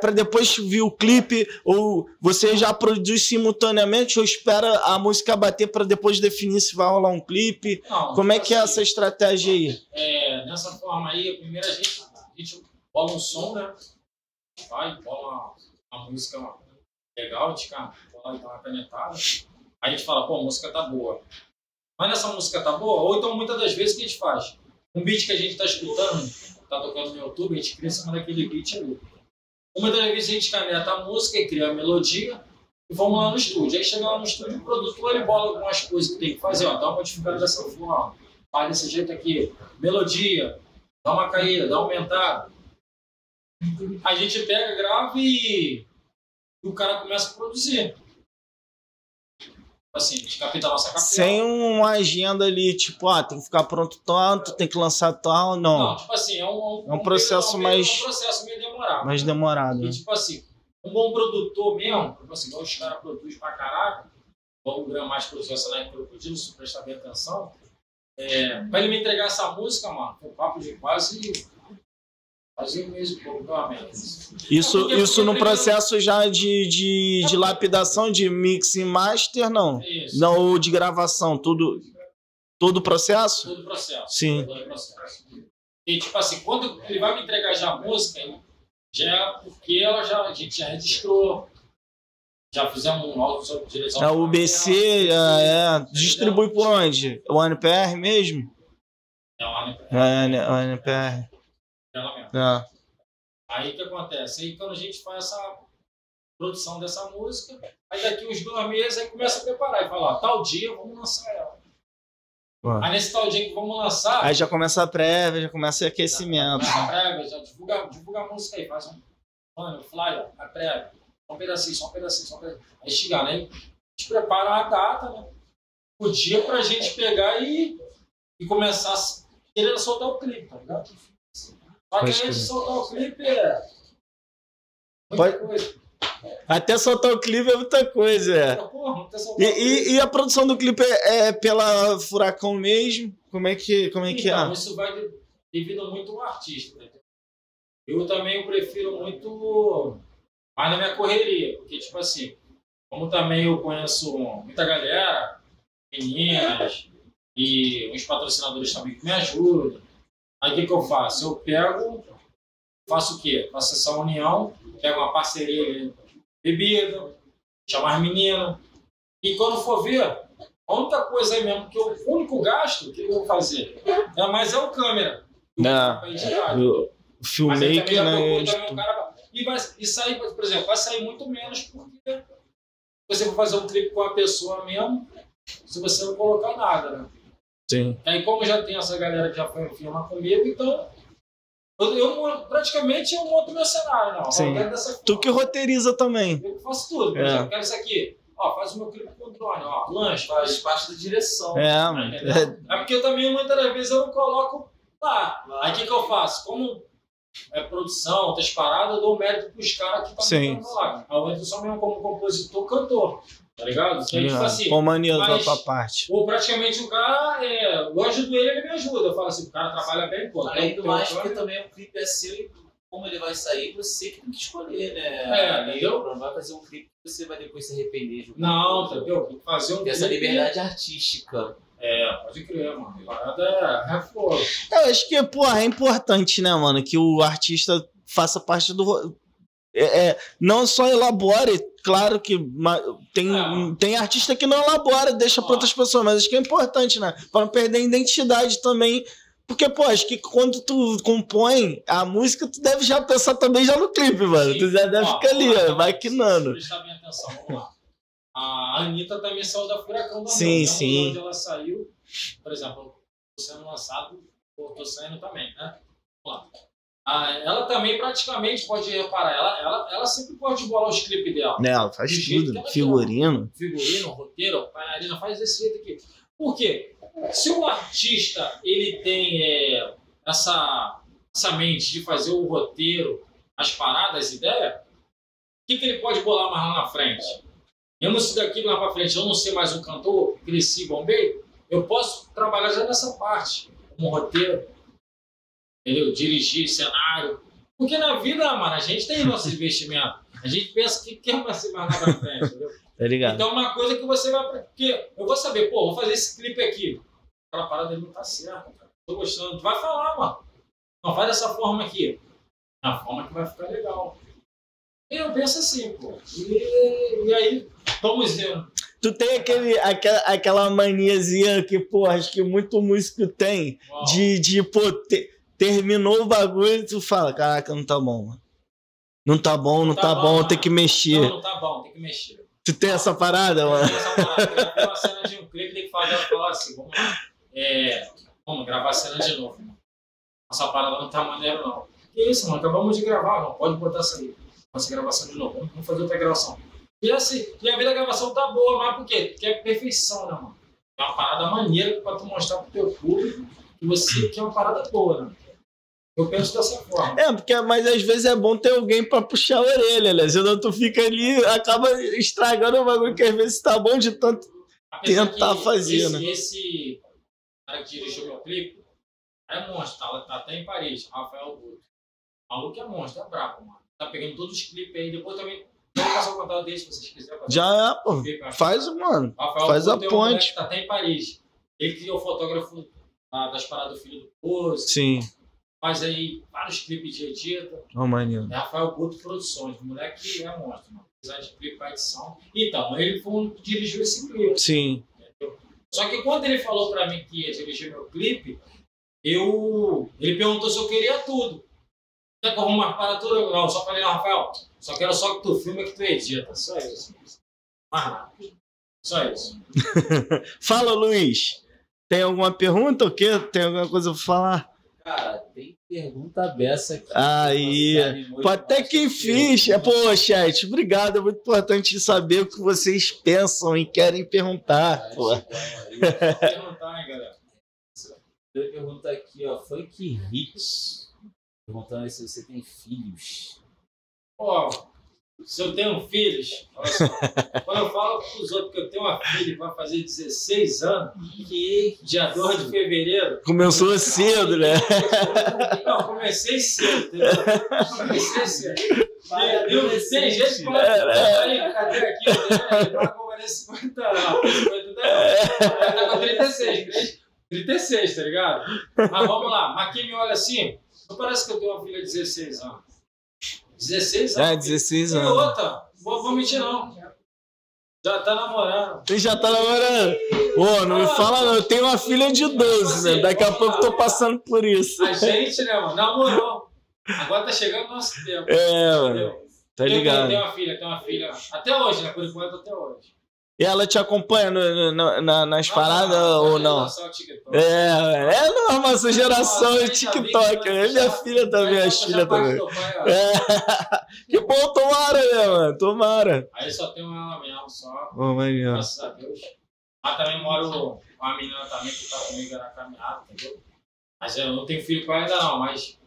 Para depois vir o clipe, ou você já produz simultaneamente, ou espera a música bater para depois definir se vai rolar um clipe? Não, Como é que é assim, essa estratégia aí? É, nessa forma aí, primeiro a gente, a gente bola um som, né? Vai, bola uma, uma música legal, de cá, bola uma canetada. Aí a gente fala, pô, a música tá boa. Mas nessa música tá boa, ou então muitas das vezes o que a gente faz? Um beat que a gente tá escutando, tá tocando no YouTube, a gente cria em cima daquele beat ali. Muitas das vezes a gente caneta a música e cria a melodia e vamos lá no estúdio. Aí chega lá no estúdio, o produtor ele bola algumas coisas que tem que fazer, ó, dá uma modificada dessa forma, faz desse jeito aqui, melodia, dá uma caída, dá uma aumentada. A gente pega, grava e, e o cara começa a produzir. Assim, a nossa capela. Sem uma agenda ali, tipo, ah, tem que ficar pronto tanto, tem que lançar tal, Não, não. tipo assim, é um, É um processo meio- mais- É um processo meio demorado. Mais demorado. E né? tipo assim, um bom produtor mesmo, tipo assim, os caras produzem pra caraca, o Gran mais produziu essa Nike Crocodilo, se prestar bem atenção, é, pra ele me entregar essa música, mano, foi um papo de quase. quase um mês e pouco, provavelmente. Isso, isso no processo já de, de, de lapidação, de mix e master, não. É isso. Não, ou de gravação, tudo. Todo o processo? Todo o processo. Sim. Todo o processo. E tipo assim, quando ele vai me entregar já a música, já é porque ela já, a gente já registrou. Já fizemos um áudio sobre direção. É o UBC, é, é, distribui por onde? O NPR mesmo? É uma É, é, o NPR. Ela mesmo. É. Aí o que acontece? Aí quando a gente faz essa produção dessa música, aí daqui uns dois meses aí começa a preparar e fala, ó, tal dia vamos lançar ela. Pô. Aí nesse tal dia que vamos lançar, Aí já começa a prévia, já começa o aquecimento. a prévia, já divulga, divulga a música aí, faz um mano, flyer, a prévia, só um pedacinho, só um pedacinho, só um pedacinho. Aí chega, né? A gente prepara a data, né? O dia pra gente pegar e, e começar a querer soltar o clipe, tá ligado? Só que de crer. soltar o clipe é. Muita Pode- coisa. Até soltar o clipe é muita coisa, é. Porra, E, e, e a produção do clipe é, é pela Furacão mesmo? Como é que, como é, que Então, é? isso vai de- devido muito ao artista. né? Eu também prefiro muito mais na minha correria, porque, tipo assim, como também eu conheço muita galera, meninas, e uns patrocinadores também que me ajudam, aí o que, que eu faço? Eu pego, faço o quê? Faço essa união, pego uma parceria bebida, chamar as meninas, e quando for ver, a única coisa aí mesmo, que eu, o único gasto que eu vou fazer é, mas é o câmera. Editar. O um cara- E, vai, e sair, por exemplo, vai sair muito menos porque você vai fazer um clipe com a pessoa mesmo se você não colocar nada, né? Sim. Aí, como já tem essa galera que já foi filmar comigo, então. Eu, eu praticamente eu monto meu cenário, não. Sim. Tu que roteiriza também. Eu faço tudo. Por É. exemplo, eu quero isso aqui. Ó, faz o meu clipe com o drone, ó. Lanche, faz. Parte da direção. É, Tá mano. É porque eu também, muitas vezes, eu não coloco lá. Aí o que, que eu faço? Como é produção, outras paradas, eu dou mérito pros caras que estão tentando lá. Aí eu entro só mesmo como compositor, cantor. Tá ligado? Então, tipo assim, Com mania da tua parte. ou praticamente o cara, é, eu ajudo ele, ele me ajuda. Eu falo assim, o cara trabalha bem, pô. Além do um mais, porque também o clipe é seu e como ele vai sair, você que tem que escolher, né? É, entendeu? Não vai fazer um clipe que você vai depois se arrepender de alguma Não, coisa. entendeu? Tem que fazer um Tem essa clipe- liberdade artística. É, pode crer, mano. Parada é, é fogo. Eu acho que, porra, é importante, né, mano, que o artista faça parte do. É, é, não só elabore, claro que tem, É. tem artista que não elabora, deixa pra Ó. outras pessoas, mas acho que é importante, né? Pra não perder a identidade também. Porque, pô, acho que quando tu compõe a música, tu deve já pensar também já no clipe, mano. Sim. Tu já deve Ó, ficar ali, vamos lá, ó, maquinando. Prestar bem atenção, vamos lá. A Anitta também saiu da Furacão da Sim, sim. né? Onde ela saiu, por exemplo, sendo lançado, eu tô saindo também, né? Vamos lá. Ah, ela também praticamente pode reparar, ela, ela, ela sempre pode bolar os clipes dela. Né, ela faz tudo. ela Figurino. figurino, roteiro, bailarina, faz desse jeito aqui. Por quê? Se o artista ele tem é, essa, essa mente de fazer o roteiro, as paradas, as ideias, o que, que ele pode bolar mais lá na frente? Eu não sei daqui lá pra frente, eu não ser mais um cantor, cresci, bombei, eu posso trabalhar já nessa parte, como roteiro, entendeu? Dirigir cenário. Porque na vida, mano, a gente tem nossos investimentos. A gente pensa que quer mais lá pra frente, entendeu? Tá ligado? Então, uma coisa que você vai. Porque eu vou saber, pô, vou fazer esse clipe aqui. Aquela parada não tá certa, cara. Tô gostando. Tu vai falar, mano. Não, faz dessa forma aqui. Na forma que vai ficar legal. Eu penso assim, pô. E, e aí, vamos ver. Tu tem aquele, aquela, aquela maniazinha que, pô, acho que muito músico tem. Ó, de, de pô, te- terminou o bagulho e tu fala, caraca, não tá bom, mano. Não tá bom, não Tá tá, bom, mano. tem que mexer. Não, não tá bom, tem que mexer. Tu tem essa parada, Tem mano? essa parada. Uma cena de um clipe, tem que falar, assim, vamos lá. É, vamos gravar a cena de novo, mano. Essa parada não tá maneiro, não. Que isso, mano? Acabamos de gravar, não. Pode botar essa aí. Essa gravação de novo. Vamos vamos fazer outra gravação. E assim, e a vida da gravação tá boa, mas por quê? Porque é perfeição, né, mano? É uma parada maneira pra tu mostrar pro teu público que você quer uma parada boa, né? Eu penso dessa forma. É, porque, mas às vezes é bom ter alguém pra puxar a orelha, né? Senão tu fica ali, acaba estragando o bagulho que às vezes tá bom de tanto. Apesar tentar fazer, esse, né? Esse cara que dirigiu meu clipe é monstro, tá, tá até em Paris, Rafael Guto. Maluco é monstro, é brabo, mano. Tá pegando todos os clipes aí, depois também. Vou passar o contato dele se vocês quiserem. Já é, pô. um clipe. Faz, mano. Rafael faz a Guto é um ponte. que Tá até em Paris. Ele que é o fotógrafo das paradas do filho do Pose, Sim. Faz aí vários clipes de edita. Maneiro. É Rafael Guto Produções, o moleque é monstro, mano. Apesar de clipe pra edição. Então, ele foi um que dirigiu esse clipe. Sim. Só que quando ele falou pra mim que ia dirigir meu clipe, eu. Ele perguntou se eu queria tudo. Quer que eu arrume para tudo? Não, só falei, não, Rafael, só quero só que tu filme e que tu edita. Só isso. Mais nada. Só isso. Fala, Luiz. Tem alguma pergunta ou quê? Tem alguma coisa pra falar? Cara, tem pergunta beça aqui. Aí. Pô, até que fiz. É, pô, chat, obrigado. É muito importante saber o que vocês pensam e querem perguntar. Pô. Vou perguntar, hein, galera. Pergunta aqui, ó, Funk Hits. Perguntando se você tem filhos. Pô, se eu tenho filhos, olha só. Quando eu falo pros outros que eu tenho uma filha que vai fazer 16 anos, Que dia 2 de fevereiro, Começou cedo, né? Não, comecei cedo, entendeu? Comecei cedo. Entendeu? Tem gente que fala, É, aí, cadê aqui? Ele vai comer 50 não, 50 não. Ele tá com 36, 36, tá ligado? Mas vamos lá, mas quem me olha assim, não parece que eu tenho uma filha de 16 anos. 16 anos. É, 16 E anos. outra, vou, vou mentir não. Já tá namorando. Tu já tá namorando? Ô, não me fala não. Eu tenho uma filha de 12, né? Daqui a pouco eu tô passando por isso. A gente, né, mano, namorou. Agora tá chegando o nosso tempo. É, mano. Entendeu? Tá ligado? Tenho uma filha, tenho uma filha. Até hoje, né? Por enquanto, até hoje. E ela te acompanha no- no- na- nas paradas Ah, ou não? geração TikTok. É, é não, nossa geração é ainda TikTok. né? que Minha já- filha também, já as faz filhas também. pai. É. Que bom, tomara, né, mano? Tomara. Aí só tem ela mesmo, só. Maneiro. Graças a Deus. Lá também moro uma menina também que tá comigo na caminhada, entendeu? Mas eu não tenho filho com ela ainda não, mas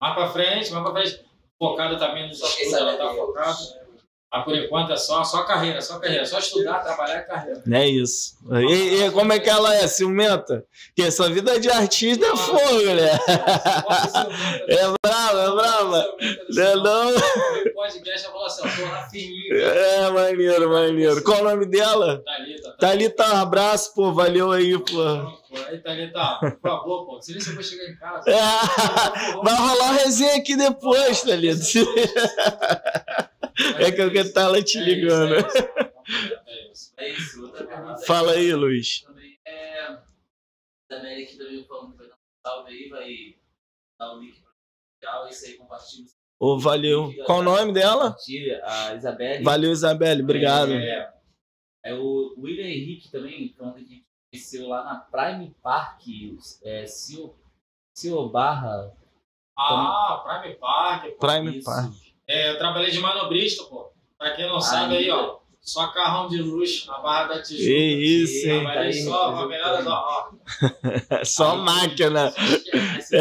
mais pra frente, mais pra frente, focada também nos estudos, ela tá focada. Mas por enquanto é só, só carreira, só carreira, só estudar, trabalhar e carreira. É isso. E, e como é que ela é? Ciumenta? Que essa vida de artista é fogo, né? É brava, é brava. Não é não? O podcast falou assim, firme. É, maneiro, maneiro. Qual o nome dela? Thalita, tá. Thalita, um abraço, pô. Valeu aí, pô. Aí, Thalita, por favor, pô, se eu vou chegar em casa. Vai rolar resenha aqui depois, Thalita. É que eu tava te ligando. É isso, é isso. É isso, outra pergunta Fala aí, Luiz. também é. Da Mary aqui também falando que vai dar um salve aí, vai dar um link para o isso aí, compartilha. Ô, valeu. Qual o nome dela? A Isabelle. Valeu, Isabelle. Obrigado. É, é o William Henrique também, que a gente conheceu lá na Prime Park, é, Cio, Cio Barra. Ah, Prime Park. pô. Prime. Park. É, eu trabalhei de manobrista, pô. Pra quem não sabe aí, ó. Só carrão de luxo na Barra da Tijuca. Que isso, hein? Trabalhei Tá aí, só, representando. faveladas, ó, ó. Só Aí, máquina. Tem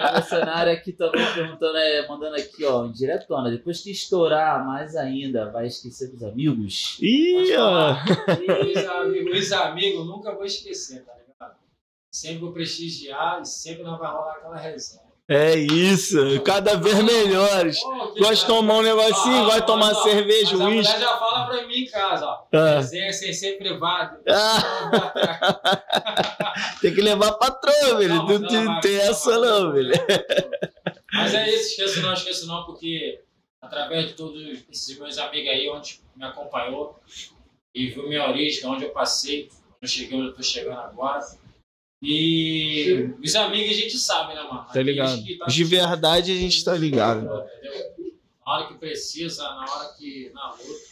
uma missionária aqui também perguntando, é, mandando aqui, ó, diretona. Depois que estourar mais ainda, vai esquecer dos amigos? Ih, ó. Os amigos, os amigos, nunca vou esquecer, tá ligado? Sempre vou prestigiar e sempre não vai rolar aquela resenha. É isso. Cada vez melhores. Pô, Gosta de tomar um negocinho, gosta de tomar ó, cerveja, a uísque. mulher já fala pra mim em casa, ó. Ah. Resenha sem ser privado. Ah, tem que levar a patroa, velho. Não, tem- calma, tem calma, essa não, velho. Mas é isso, esqueço não, esqueço não, porque através de todos esses meus amigos aí, onde me acompanhou e viu minha origem, onde eu passei, onde eu cheguei, onde eu tô chegando agora. E os amigos a gente sabe, né, mano? Tá ligado? tá- De verdade a gente tá ligado. Entendeu? Na hora que precisa, na hora que. na luta.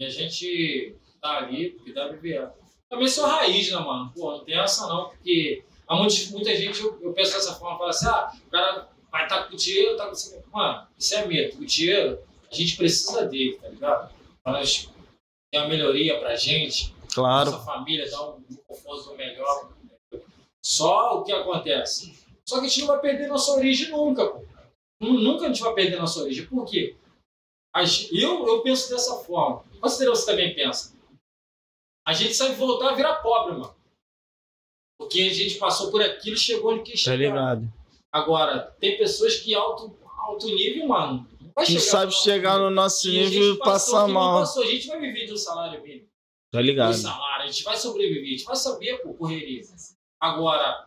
E a gente tá ali porque deve ver. Também sou raiz, né, mano? Pô, não tem essa não, porque há muitos, muita gente, eu, eu penso dessa forma, fala assim, ah, o cara vai estar com dinheiro, tá com. Mano, isso é medo. O dinheiro, a gente precisa dele, tá ligado? Para ter uma melhoria pra gente, Claro. nossa família, dar um conforto melhor. Só o que acontece. Só que a gente não vai perder nossa origem nunca, pô. Nu- Nunca a gente vai perder nossa origem. Por quê? Eu, eu penso dessa forma. Considera você também pensa. A gente sabe voltar a virar pobre, mano. Porque a gente passou por aquilo e chegou onde quis Tá chegar. ligado? Agora, tem pessoas que alto, alto nível, mano. Não, vai Não chegar sabe no nosso chegar no nosso nível e passar não mal. Passou. A gente vai viver de um salário mínimo Tá do ligado? salário, a gente vai sobreviver, a gente vai saber por correria. Agora,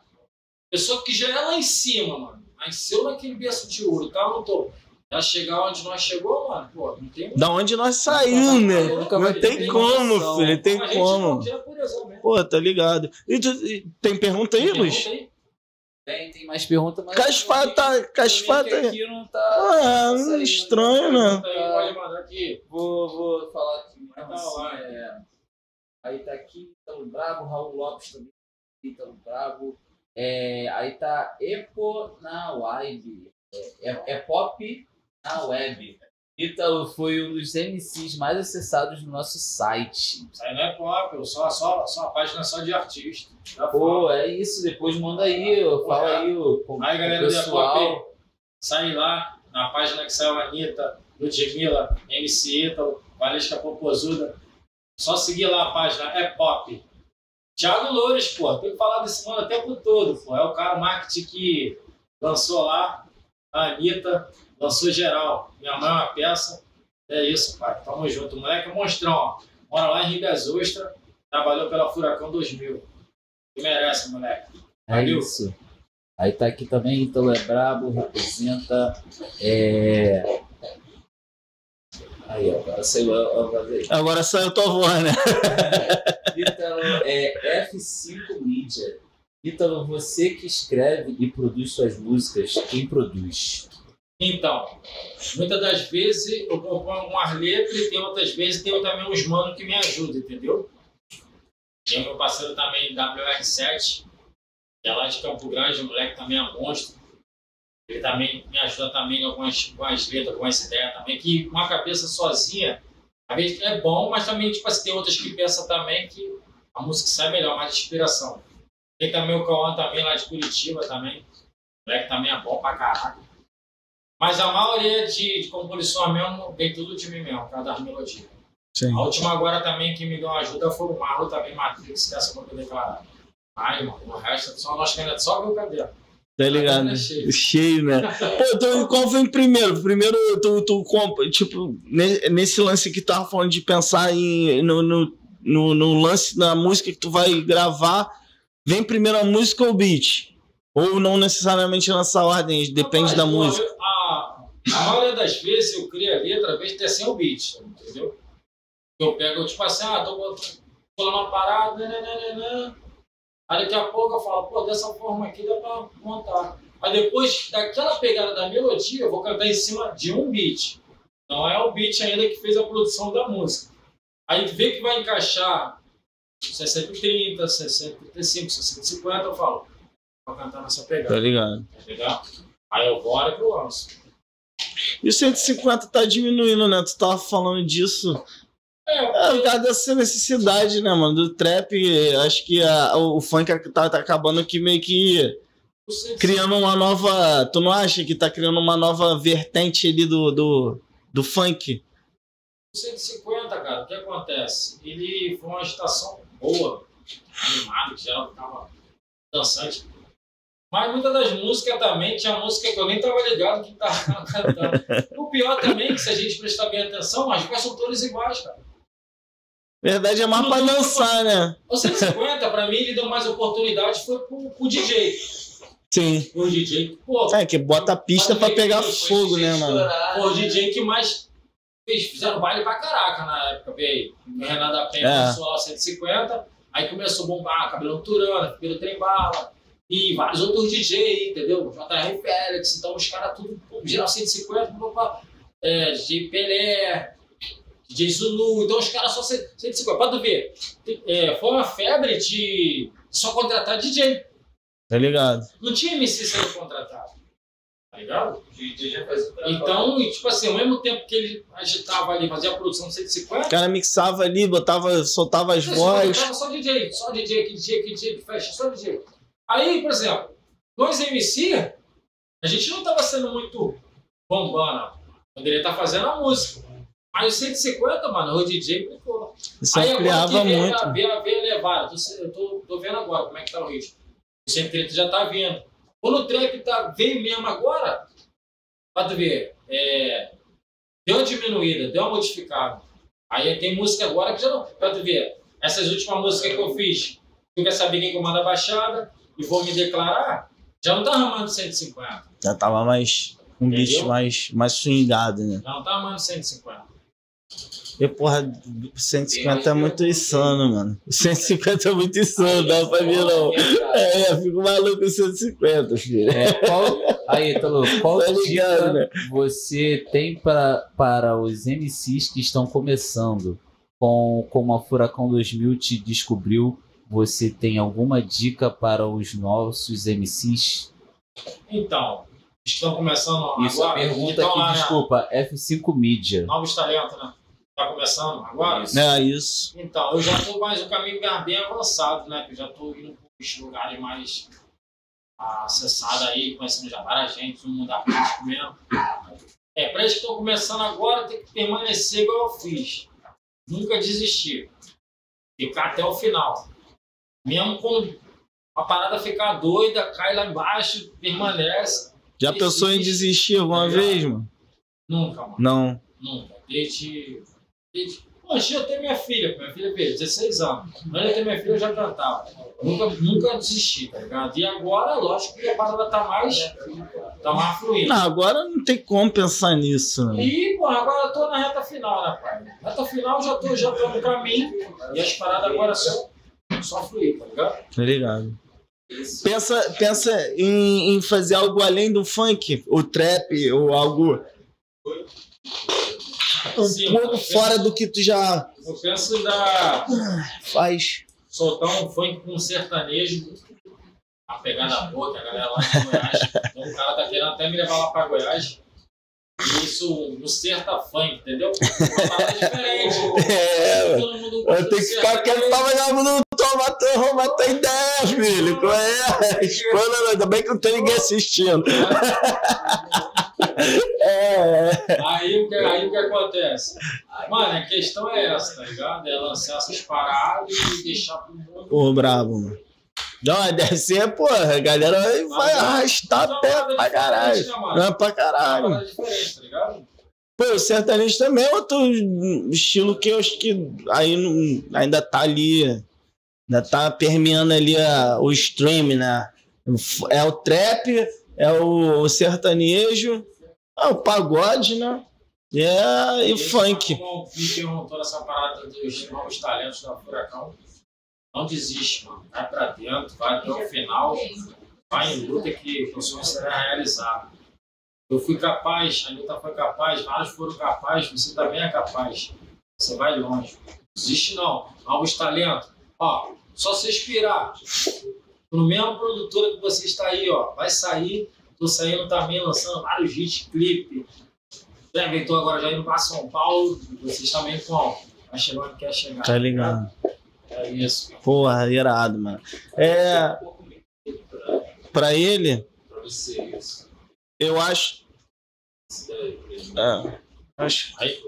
pessoa que já é lá em cima, mano, nasceu naquele berço de ouro, tá no topo. Ela chegar onde nós chegou, mano, pô, não tem Da onde nós saímos, né? Não tem como, noção. filho. Tem a gente como. não né? Pô, tá ligado? E tu- e tem pergunta aí, Pergunta Luiz? aí. Tem, tem mais perguntas, mas. Caspata, O caspata. link aqui não tá. Ah, tá saindo. estranho, né? Pergunta aí, Pode mandar aqui. Vou, vou falar aqui mesmo Tá assim, lá. é, Aí tá aqui Ítalo Brabo, Raul Lopes também, Ítalo Brabo. É, aí tá Epo na Web. É, é, é pop na web. Ítalo foi um dos MCs mais acessados no nosso site. Isso aí não é pop, só, só, só a página só de artista. Pô, é isso, depois manda aí, ó, fala aí o, com, Aí, galera pessoal. Pop, Sai lá na página que saiu a Anitta, Ludmilla, MC Ítalo, Valesca Popozuda. Só seguir lá a página, é pop. Thiago Loures, pô, tem que falar desse mano o tempo todo, pô. É o cara marketing que lançou lá, a Anitta, lançou geral. Minha mãe é uma peça. É isso, pai. Tamo junto. O moleque é monstrão, ó. Mora lá em das Ostras, trabalhou pela Furacão 2000. Que merece, moleque. É Valeu. isso. Aí tá aqui também, Ítalo é brabo, representa. É... Aí, ó, agora saiu a a voz aí. Agora saiu tua voz, né? Ítalo é F5 Media. Ítalo, você que escreve e produz suas músicas, quem produz? Então, muitas das vezes eu componho umas letras e tem outras vezes tem também uns manos que me ajudam, entendeu? Tem meu parceiro também, WR7, que é lá de Campo Grande, o moleque também é monstro. Ele também me ajuda também em algumas, algumas letras, algumas ideias também, que uma cabeça sozinha, às vezes é bom, mas também, tipo assim, tem outras que pensam também que a música sai melhor, mais inspiração. Tem também o Cauã também, lá de Curitiba também. O moleque também é bom pra caralho. Mas a maioria de, de composições mesmo vem tudo de mim mesmo, por causa das melodias. Sim. A última agora também que me deu uma ajuda foi o Marlon também, Matrix, dessa eu declarar. Ai, mano, o resto só nós que ainda só viu o caderno. Tá ligado? É cheio. Cheio, né? Pô, então qual foi o primeiro? Primeiro, tu, tu compa- tipo, ne- nesse lance que tu tava falando de pensar em, no, no, no, no lance da música que tu vai gravar, vem primeiro a música ou o beat? Ou não necessariamente nessa ordem, depende Rapaz, da música. A, a maioria das vezes eu crio a letra, às vezes até sem o beat, entendeu? Eu pego, tipo assim, ah, tô botando pulando uma parada, né. Aí daqui a pouco eu falo, pô, dessa forma aqui dá pra montar. Aí depois daquela pegada da melodia, eu vou cantar em cima de um beat. Não é o beat ainda que fez a produção da música. Aí vê que vai encaixar 60 30, 60 35, 60 50, eu falo, vou cantar nessa Tá pegada, ligado? entendeu? Aí eu bora que eu lanço. E o 150 tá diminuindo, né? Tu tava falando disso. É, É, por causa dessa necessidade, né, mano? Do trap, acho que a- o, o funk tá, tá acabando aqui meio que o 150 criando uma nova. Tu não acha que tá criando uma nova vertente ali do, do, do funk? O 150, cara, o que acontece? Ele foi uma agitação boa, animada, que geral ficava dançante. Mas muitas das músicas também tinha música que eu nem tava ligado que tava cantando. O pior também, é que se a gente prestar bem atenção, as voz são todas iguais, cara. Verdade é mais pra dançar, né? O 150, pra mim, ele deu mais oportunidade foi pro, pro DJ. Sim. O DJ, pô, É, que bota a pista pra pegar fogo, né, mano? Pô, o DJ que mais fez, fizeram baile pra caraca na época, veio. O Renan da Penha É. começou lá 150, aí começou a bombar, Cabelão Turana, Cabelo Trem Bala, e vários outros DJ, entendeu? JR Félix, então os caras tudo, pô, geral 150, pô, pô, é, DJ Pelé, DJ Zulu, então os caras só 150. Pra tu ver, é, foi uma febre de só contratar DJ. Tá ligado? Não tinha MC sendo contratado. Tá ligado? O o. Então, tipo assim, ao mesmo tempo que ele agitava ali, fazia a produção de O 150, cara mixava ali, botava, soltava as você vozes. colocava só DJ, só DJ, que DJ, que DJ, que fecha, só DJ. Aí, por exemplo, nós MC, a gente não tava sendo muito bombando. Poderia estar fazendo a música. Mas o 150, mano, o DJ pegou. Isso Aí ampliava veio, muito. a- veio, veio a levar, eu tô, eu tô, vendo agora como é que tá o ritmo. O 130 já tá vindo. Quando o trap tá, veio mesmo agora, pra tu ver, é, deu uma diminuída, deu uma modificada. Aí tem música agora que já não. Pra tu ver, essas últimas músicas que eu fiz, tu quer saber quem comanda a baixada e vou me declarar, já não tá arrumando 150. Já tava mais. Um Entendeu? mais, mais swingado, né? Já não tá arrumando 150. E, porra, 150 é muito insano, mano. 150 é muito insano, dá pra mim não. É, eu fico maluco com 150, filho. É, qual, aí, Talo, qual Tá ligado, dica né? você tem pra, para os MCs que estão começando? Com, como a Furacão 2000 te descobriu, você tem alguma dica para os nossos MCs? Então, estão começando Isso, a agora. pergunta então, aqui, lá, né? desculpa, F5 Mídia. Novos talentos, né? Tá começando agora? Isso. É isso. Então, eu já tô mais o caminho bem- bem avançado, né? Que eu já tô indo para os lugares mais acessados aí, conhecendo já várias gente, no mundo artístico mesmo. É, para eles que estão começando agora, tem que permanecer igual eu fiz. Nunca desistir. Ficar até o final. Mesmo quando a parada ficar doida, cai lá embaixo, permanece. Já pensou em desistir alguma vez, mano? Nunca, mano. Não. Nunca. Desde. Pô, antes eu ter minha filha, minha filha fez 16 anos. Antes de eu ter minha filha, eu já cantava. Nunca, nunca desisti, tá ligado? E agora, lógico que a parada tá mais. tá mais fluindo. Não, agora não tem como pensar nisso, né? E, pô, agora eu tô na reta final, né, pai? Reta final já tô, já tô no caminho. E as paradas agora são só fluir, tá ligado? Tá ligado? Pensa, pensa em, em fazer algo além do funk, o trap, ou algo um Sim, pouco fora do que tu já Eu penso dar, faz. soltar um funk com um sertanejo, a pegada boa, que a galera lá de Goiás. Então o cara tá querendo até me levar lá pra Goiás. E isso no serta funk, entendeu? Uma parada diferente. É. Todo mundo Eu tenho que ficar quieto pra vagabundo não toma turma, tem ideia, filho. Qual é? Ainda bem que não tem ninguém assistindo. É. Aí o que, aí o que acontece? Mano, a questão é essa, tá ligado? É lançar essas paradas e deixar pro mundo. Ô, brabo, mano. Não, deve ser, porra, a galera vai, vai arrastar é uma pé pra caralho. né, mano? Não é pra É caralho. diferente, tá ligado? Pô, o sertanejo também é outro estilo que eu acho que aí não- ainda tá ali, ainda tá permeando ali a- o stream, né? É o trap, é o sertanejo, é o pagode, né? E É, e Esse funk. Me perguntou nessa parada dos novos talentos da Furacão. Não desiste, mano. Vai pra dentro, vai até o final. Vai em luta que o sonho será realizado. Eu fui capaz, a Anitta foi capaz, vários foram capazes, você também é capaz. Você vai longe. Não desiste não. Novos talentos. Ó, só se inspirar. No mesmo produtora que você está aí, ó. Vai sair. Tô saindo também, lançando vários hits, clipe. Inventou agora já indo para São Paulo. Vocês também. Vai chegar onde quer chegar. Tá ligado? É isso. Porra, irado, mano. É, pra, ele, pra você isso. eu acho. É, acho Aí,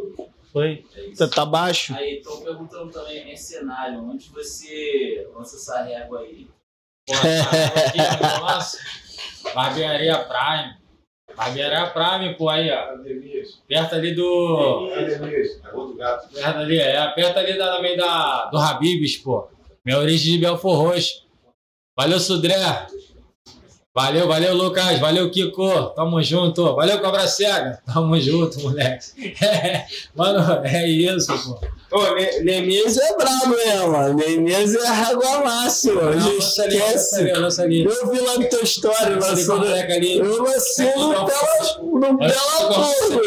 foi. É. Tá, tá baixo? Aí estão perguntando também cenário, onde você lança essa régua aí? Pô, cara, aqui, ó, nossa. Barbearia Prime. Barbearia Prime, pô, aí, ó. Perto ali do. Perto ali, é. Perto ali da, também da, do Habibs, pô. Minha origem de Belfor Roxo. Valeu, Sudré. Valeu, valeu, Lucas. Valeu, Kiko. Tamo junto. Valeu, Cobra Cega. Tamo junto, moleque. É, mano, é isso, pô. Ô, Ne- Neemias é brabo mesmo, mano. Neemias é água máxima. A gente esquece. Eu vi lá no teu story, ali. Eu lancei no Não, Bela, Fogo.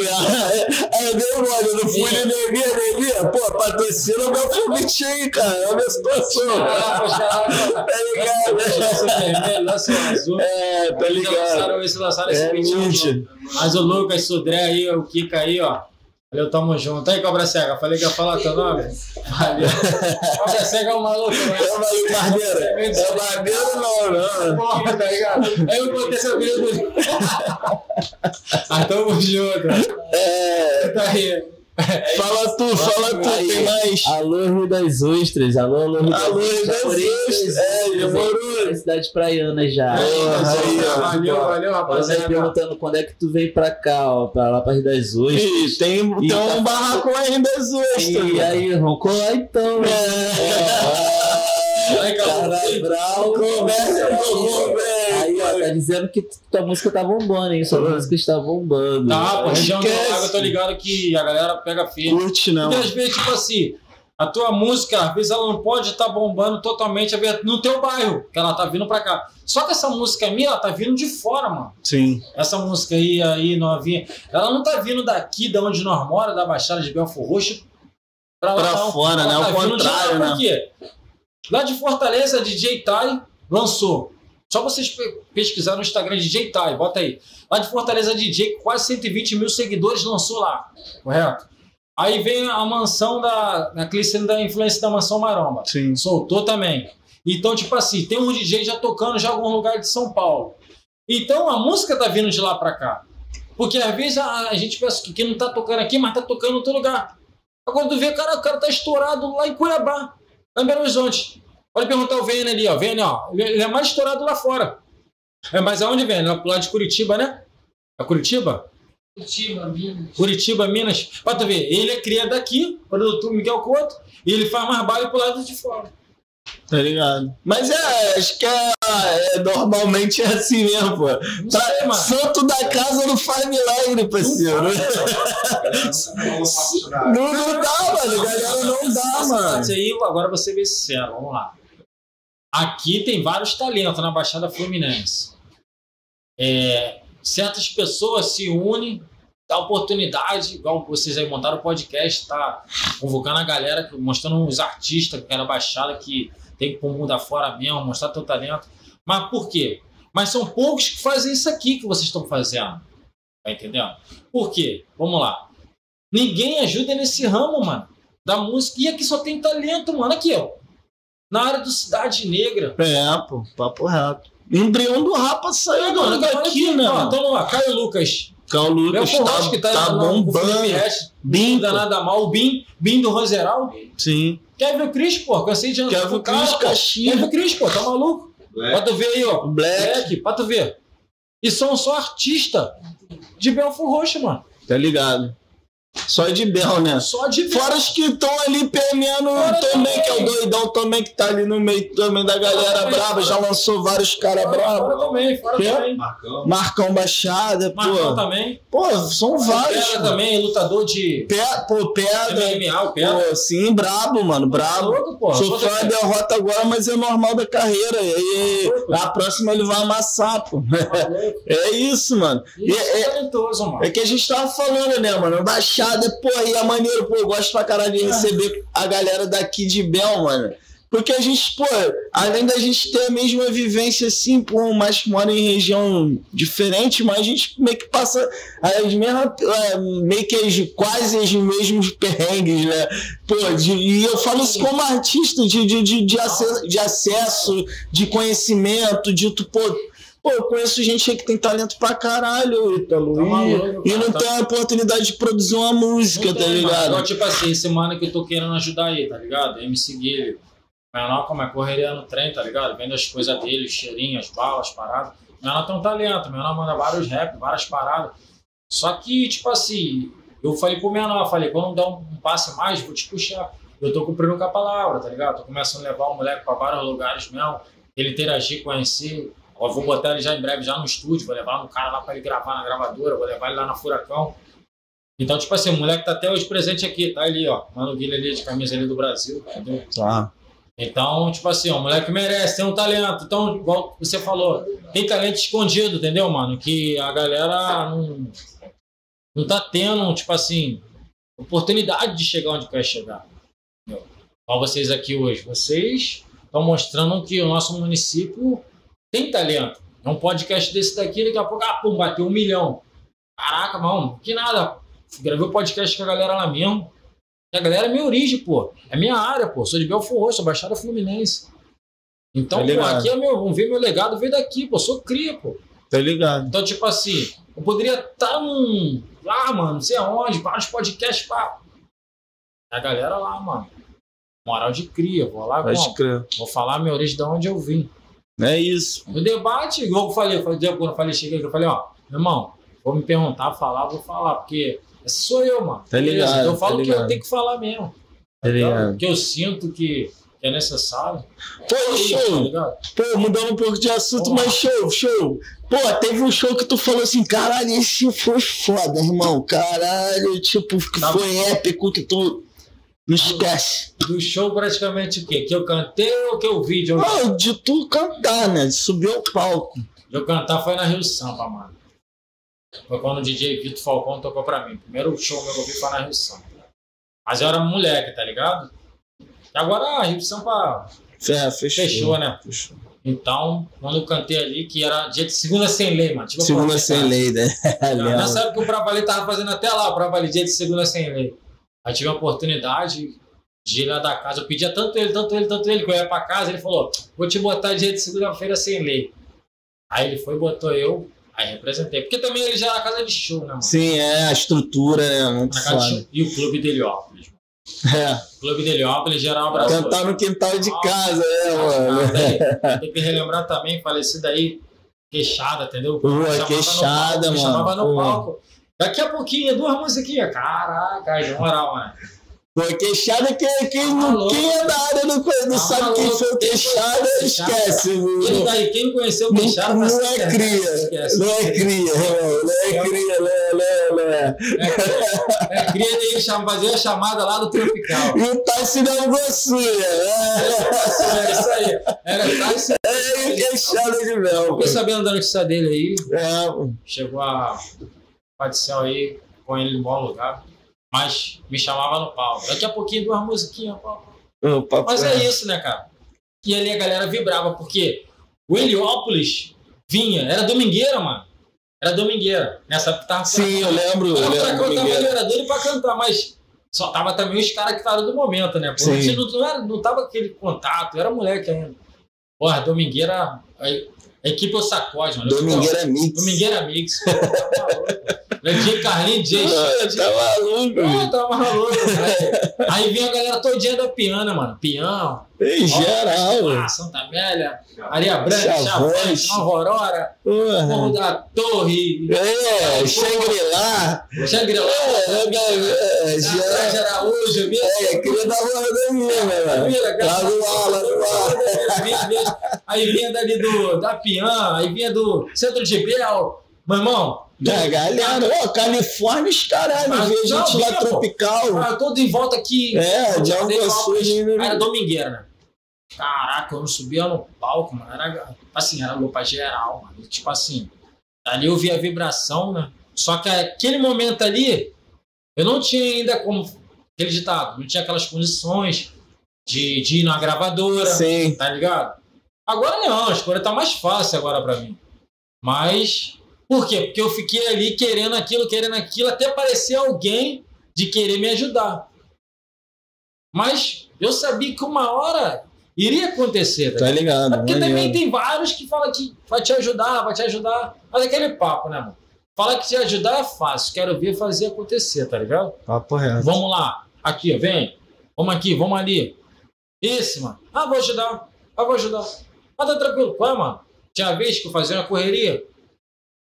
Aí eu dei mole, eu não fui Sim. no Neemias, Neemias. Pô, patrocina o meu convite aí, cara. É a minha situação. Tá ligado? O o azul. É, tá ligado. lançaram esse, lançaram esse É. Mas o Lucas, Sudré aí, o Kika aí, ó. Valeu, tamo junto. Aí, Cobra Cega, falei que ia falar teu nome? Valeu. Cobra Cega é um maluco, né? É o barbeiro. É o barbeiro não, não. Porra, tá ligado? Aí eu contei essa vida dele. Ah, tamo junto. É, Tá aí. Fala tu, fala tu, tem mais. Alô, Rio das Ostras. Alô, alô, Rio Alô, Rio das Ostras. É, demorou. na cidade praiana já. Porra, aí, ó. Valeu, valeu, Você rapaziada. perguntando quando é que tu vem pra cá, ó, pra lá pra Rio das Ostras. Ih, tem, tem tá um barraco aí das ostras. E aí, vamos colar então, né? Aí, Caralho, cara. brau. Começa com o Aí, ó, tá dizendo que tua música tá bombando, hein? Sua música está bombando. Tá, pô, região do eu tô ligado que a galera pega firme. Curte não. Porque às vezes, tipo assim, a tua música, às vezes ela não pode estar bombando totalmente no teu bairro, que ela tá vindo pra cá. Só que essa música minha, ela tá vindo de fora, mano. Sim. Essa música aí, aí, novinha, ela não tá vindo daqui, da onde nós mora, da Baixada de Belfor Roxo, pra lá Pra não. fora, Ela né? tá vindo de lá, contrário, né? Por quê? Lá de Fortaleza, DJ Tai lançou. Só vocês pe- pesquisar no Instagram DJ Tai, bota aí. Lá de Fortaleza, DJ, quase 120 mil seguidores lançou lá, correto? Aí vem a mansão da, da Clícia da influência da mansão Maromba. Sim. Soltou também. Então, tipo assim, tem um DJ já tocando já em algum lugar de São Paulo. Então a música tá vindo de lá pra cá. Porque às vezes a, a gente pensa que, que não tá tocando aqui, mas tá tocando em outro lugar. Agora tu vê, cara, o cara tá estourado lá em Cuiabá, lá em Belo Horizonte. Pode perguntar o Vene ali, ó. Vene, ó. Ele é mais estourado lá fora. É, mas aonde vem? Lá pro lado de Curitiba, né? É Curitiba? Curitiba, Minas. Curitiba, Minas. Pra tu ver, ele é cria daqui, produtor Miguel Couto, e ele faz mais baile pro lado de fora. Tá ligado? Mas é, acho que é, é- normalmente é assim mesmo, pô. Pra- mano. santo da casa não faz milagre, parceiro. Não, não dá, mano. Galera, não dá, mano. aí, agora você vê sincero, vamos lá. Aqui tem vários talentos na Baixada Fluminense. É, certas pessoas se unem, dá oportunidade, igual vocês aí montaram o podcast, tá convocando a galera, mostrando os artistas que era Baixada, que tem que ir pro mundo afora mesmo, mostrar teu talento. Mas por quê? Mas são poucos que fazem isso aqui que vocês estão fazendo. Tá entendendo? Por quê? Vamos lá. Ninguém ajuda nesse ramo, mano, da música. E aqui só tem talento, mano. Aqui, ó. Na área do Cidade Negra. É, pô, papo reto. Embrião do Rapa saiu mano, daqui, né? Ó, mano? então vamos lá. Caio Lucas. Carl Lucas Belfort tá, Rocha, que tá, tá bombando. Bim, Não dá nada mal. O Bim, Bim do Roseral. sim. Kevin Cris, pô. Cansei de andar Kevin com o cara, Cris. Caxias. Kevin Cris, pô. Tá maluco? Pra tu ver aí, ó. Black. Black, pra tu ver. E são só artistas de Belfort Roxo, mano. Tá ligado? Só de Bel, né? Só de Fora os que estão ali permeando Fora também, também. que é o doidão também, que tá ali no meio também da galera também, brava, fora. já lançou vários caras Fora bravos. também, fora Quê? também. Marcão. Marcão Baixada, Marcão pô. também. Pô, são vários. Pedra também, lutador de Pe- pô, pedra. MMA, o Pedra. Pô, sim, brabo, mano, brabo. Louco, pô. Sou fã da derrota agora, mas é normal da carreira. E aí, a próxima ele vai amassar, pô. Maluco. É isso, mano. E Isso é, é talentoso, mano. É que a gente tava falando, né, mano? Baixada, pô, e é maneiro, pô, eu gosto pra caralho de receber a galera daqui de Bel, mano. Porque a gente, pô, além da gente ter a mesma vivência assim, pô, mas mora em região diferente, mas a gente meio que passa as mesmas, é, meio que as, quase os mesmos perrengues, né? Pô, de- e eu falo isso como artista, de, de, de, de acesso, de conhecimento, de tu, pô, pô, eu conheço gente aí que tem talento pra caralho, Ítalo, Tá e- maluco, e, cara, não tá- tem a oportunidade de produzir uma música, Não tá tem, ligado? Igual, tipo assim, esse mano que eu tô querendo ajudar aí, tá ligado? MC Guilherme. Menor como é correria no trem, tá ligado? Vendo as coisas dele, os cheirinhos, as balas, paradas. Menor tem um talento, menor manda vários rap, várias paradas. Só que, tipo assim, eu falei pro menor, falei, quando der um, um passe mais, vou te puxar. Eu tô cumprindo com a palavra, tá ligado? Tô começando a levar o moleque pra vários lugares mesmo, ele interagir, conhecer. Eu vou botar ele já em breve já no estúdio, vou levar um cara lá pra ele gravar na gravadora, vou levar ele lá na Furacão. Então, tipo assim, o moleque tá até hoje presente aqui, tá ali, ó. Mano Guilherme ali de camisa ali do Brasil, entendeu? Tá. Então, tipo assim, ó, o moleque merece, tem um talento. Então, igual você falou, tem talento escondido, entendeu, mano? Que a galera não, não tá tendo, tipo assim, oportunidade de chegar onde quer chegar. Igual vocês aqui hoje. Vocês estão mostrando que o nosso município tem talento. É um podcast desse daqui, daqui a pouco, ah, pum, bateu um milhão. Caraca, mano, que nada. Gravei o podcast com a galera lá mesmo. E a galera é minha origem, pô. É minha área, pô. Sou de Belfort Roxo, sou Baixada Fluminense. Então, Tá pô, aqui é meu, vamos ver meu legado, veio daqui, pô. Sou cria, pô. Tá ligado? Então, tipo assim, eu poderia estar num. lá, mano, não sei aonde, vários podcasts, pá. A galera lá, mano. Moral de cria, vou lá, crer. vou falar a minha origem de onde eu vim. É isso. No debate, igual eu falei, eu falei, quando eu falei, cheguei aqui, eu falei, ó, meu irmão, vou me perguntar, falar, vou falar, porque esse sou eu, mano. Tá ligado, Então eu falo tá o que eu ligado. tenho que falar mesmo. Tá ligado? Que eu sinto que, é necessário. Pô, Tá show. ligado? Pô, mudando um pouco de assunto, Vamos mas show, show. Pô, teve um show que tu falou assim, caralho, esse foi foda, irmão. Caralho, tipo, que Tá. foi épico que tu não esquece. Do show praticamente o quê? Que eu cantei ou que eu vi de eu, Não, de tu cantar, né? De subir ao palco. de eu cantar foi na Rio Sampa, mano. Foi quando o DJ Vitor Falcão tocou pra mim. Primeiro show meu que eu vi foi na Rio Sampa. Mas eu era moleque, tá ligado? E agora a Rio Sampa É, fechou. fechou, né? Fechou. Então, quando eu cantei ali, que era dia de segunda sem lei, mano. Tipo, Segunda sem lei, né? Nessa época o Pravali tava fazendo até lá, o Pravali dia de segunda sem lei. Aí tive a oportunidade de ir lá da casa. Eu pedia tanto ele, tanto ele, tanto ele, que eu ia pra casa, ele falou: vou te botar dia de segunda-feira sem lei. Aí ele foi e botou eu, aí representei. Porque também ele já era casa de show, né, mano? Sim, é, a estrutura, né? Muito foda. E o Clube de Heliópolis. É, O Clube de Heliópolis um abraço. cantar no quintal de casa, né, mano? Tem que relembrar também, falecido aí, queixada, entendeu? Pô, chamava no Queixada, palco, mano. chamava no Pô. Daqui a pouquinho, duas musiquinhas. Caraca, na moral, mano. Pô, queixada, quem, quem, não, quem é da área não, conhece- não Tá sabe quem foi o queixada, foi esquece. Quem, Não, tá- quem conheceu o Queixada não tá é cria. Não é cria. Não é cria, não é, não é, não é. É, é, queria ele cham- fazer a chamada lá do Tropical. E o Tassi da Gossuia. Era isso aí. Era Tyson. É, é queixada de mel. Fiquei sabendo da notícia dele aí. É. Chegou a Céu aí, com ele em bom lugar. Mas me chamava no pau. Daqui a pouquinho duas musiquinhas, pau, Mas é- é isso, né, cara? E ali a galera vibrava, porque o Heliópolis vinha, era domingueira, mano. Era domingueira. Nessa época tava Sim, eu lembro. Eu Tava pra lembro ele era doido pra cantar, mas só tava também os caras que estavam do momento, né? Sim. não, não, era, não tava aquele contato, era moleque ainda. Porra, Domingueira, a, a equipe é o sacode, mano. Eu Domingueira Mix. Domingueira Mix. pô, tá Carlinhos, DJ Ah, Tá maluco, velho. tá maluco. Aí vinha a galera todinha da Piana, mano. Pião, Em geral. Santa Amélia, Areia Branca. Chavões, Nova Aurora, Morro Porra. da Torre, É, Shangri-La. Shangri-La, É, é, já. Sérgio Araújo, vinha É, queria dar uma rodaninha, né, velho? Lá do ar, lá do ar. Vinha- vinha- Aí vinha dali do, da Pian, aí vinha do Centro de Bel. Meu irmão, Da galera, ó, Califórnia, os caralho, Mas vê não, gente lá pô. tropical. ah, todo em volta aqui. É, de Algoçuz ainda. Era domingueira, né? Caraca, eu não subia no palco, mano. Era, assim, era lupa geral, mano. Tipo assim, ali eu via a vibração, né? Só que aquele momento ali, eu não tinha ainda como. Aquele ditado, não tinha aquelas condições de, de ir na gravadora, Sim. tá ligado? Agora não, a escolha tá mais fácil agora pra mim. Mas. Por quê? Porque eu fiquei ali querendo aquilo, querendo aquilo, até parecer alguém de querer me ajudar. Mas eu sabia que uma hora iria acontecer, tá Tá ligado? porque também tem vários que falam que vai te ajudar, vai te ajudar. Mas aquele papo, né, mano? Fala que te ajudar é fácil, quero ver fazer acontecer, tá ligado? Papo reto. Vamos lá, aqui, vem. Vamos aqui, vamos ali. Esse, mano. Ah, vou ajudar. Ah, vou ajudar. Ah, tá tranquilo. Qual é, mano? Tinha vez que eu fazia uma correria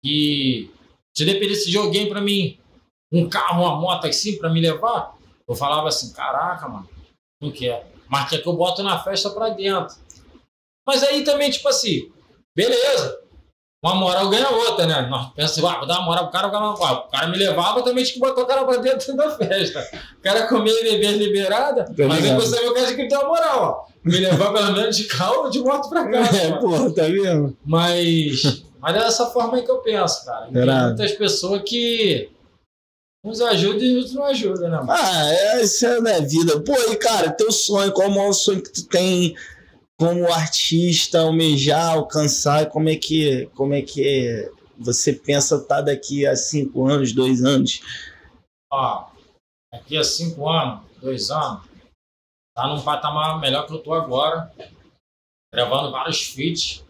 e se dependesse de alguém pra mim, um carro, uma moto assim pra me levar, eu falava assim, caraca, mano, não quero. Mas quer que eu boto na festa pra dentro. Mas aí também, tipo assim, beleza. Uma moral ganha outra, né? Nós pensamos, ah, vou dar uma moral pro cara, o cara, o cara me levava, também tinha que botar o cara pra dentro da festa. O cara comia e bebia liberada, Tá mas depois também o cara tinha que ter uma moral, ó. Me levar pelo menos de carro ou de moto pra casa. É, mano. porra, tá vendo? Mas, mas é dessa forma aí que eu penso, cara. E Tem muitas pessoas que uns ajudam e outros não ajudam, né, mano? Ah, é, isso é da vida. Pô, e cara, teu sonho, qual é o maior sonho que tu tem como artista, almejar, alcançar? Como é que, como é que você pensa estar daqui a cinco anos, dois anos? Ó, daqui a cinco anos, dois anos, tá num patamar melhor que eu tô agora. Gravando vários feats.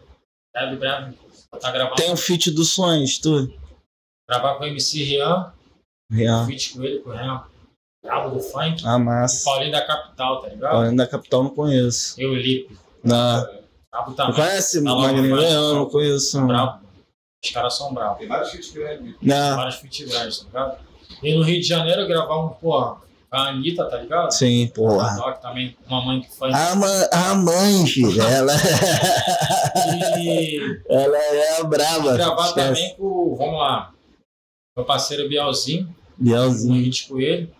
Breve, breve. Tá gravando. Tem um feat dos sonhos, tu? Gravar com o MC Rian. Real. Feat com ele, com o Rian. Brabo do funk. Ah, massa. Paulinho da capital, tá ligado? Além da capital, não conheço. Eu Lipe. Não. Brabo Não também. conhece Tá Magrinho? Não conheço. Não. Brabo. Os caras são bravos. Tem vários feats grandes. Não. Vários feat grandes, tá ligado? E no Rio de Janeiro eu gravar um, porra, a Anitta, tá ligado? Sim, A porra. Doc também, uma mãe que foi. A, ma a mãe, filho, ela, E ela é braba. gravar também com, vamos lá, meu parceiro Bielzinho, um Bielzinho. hit com ele.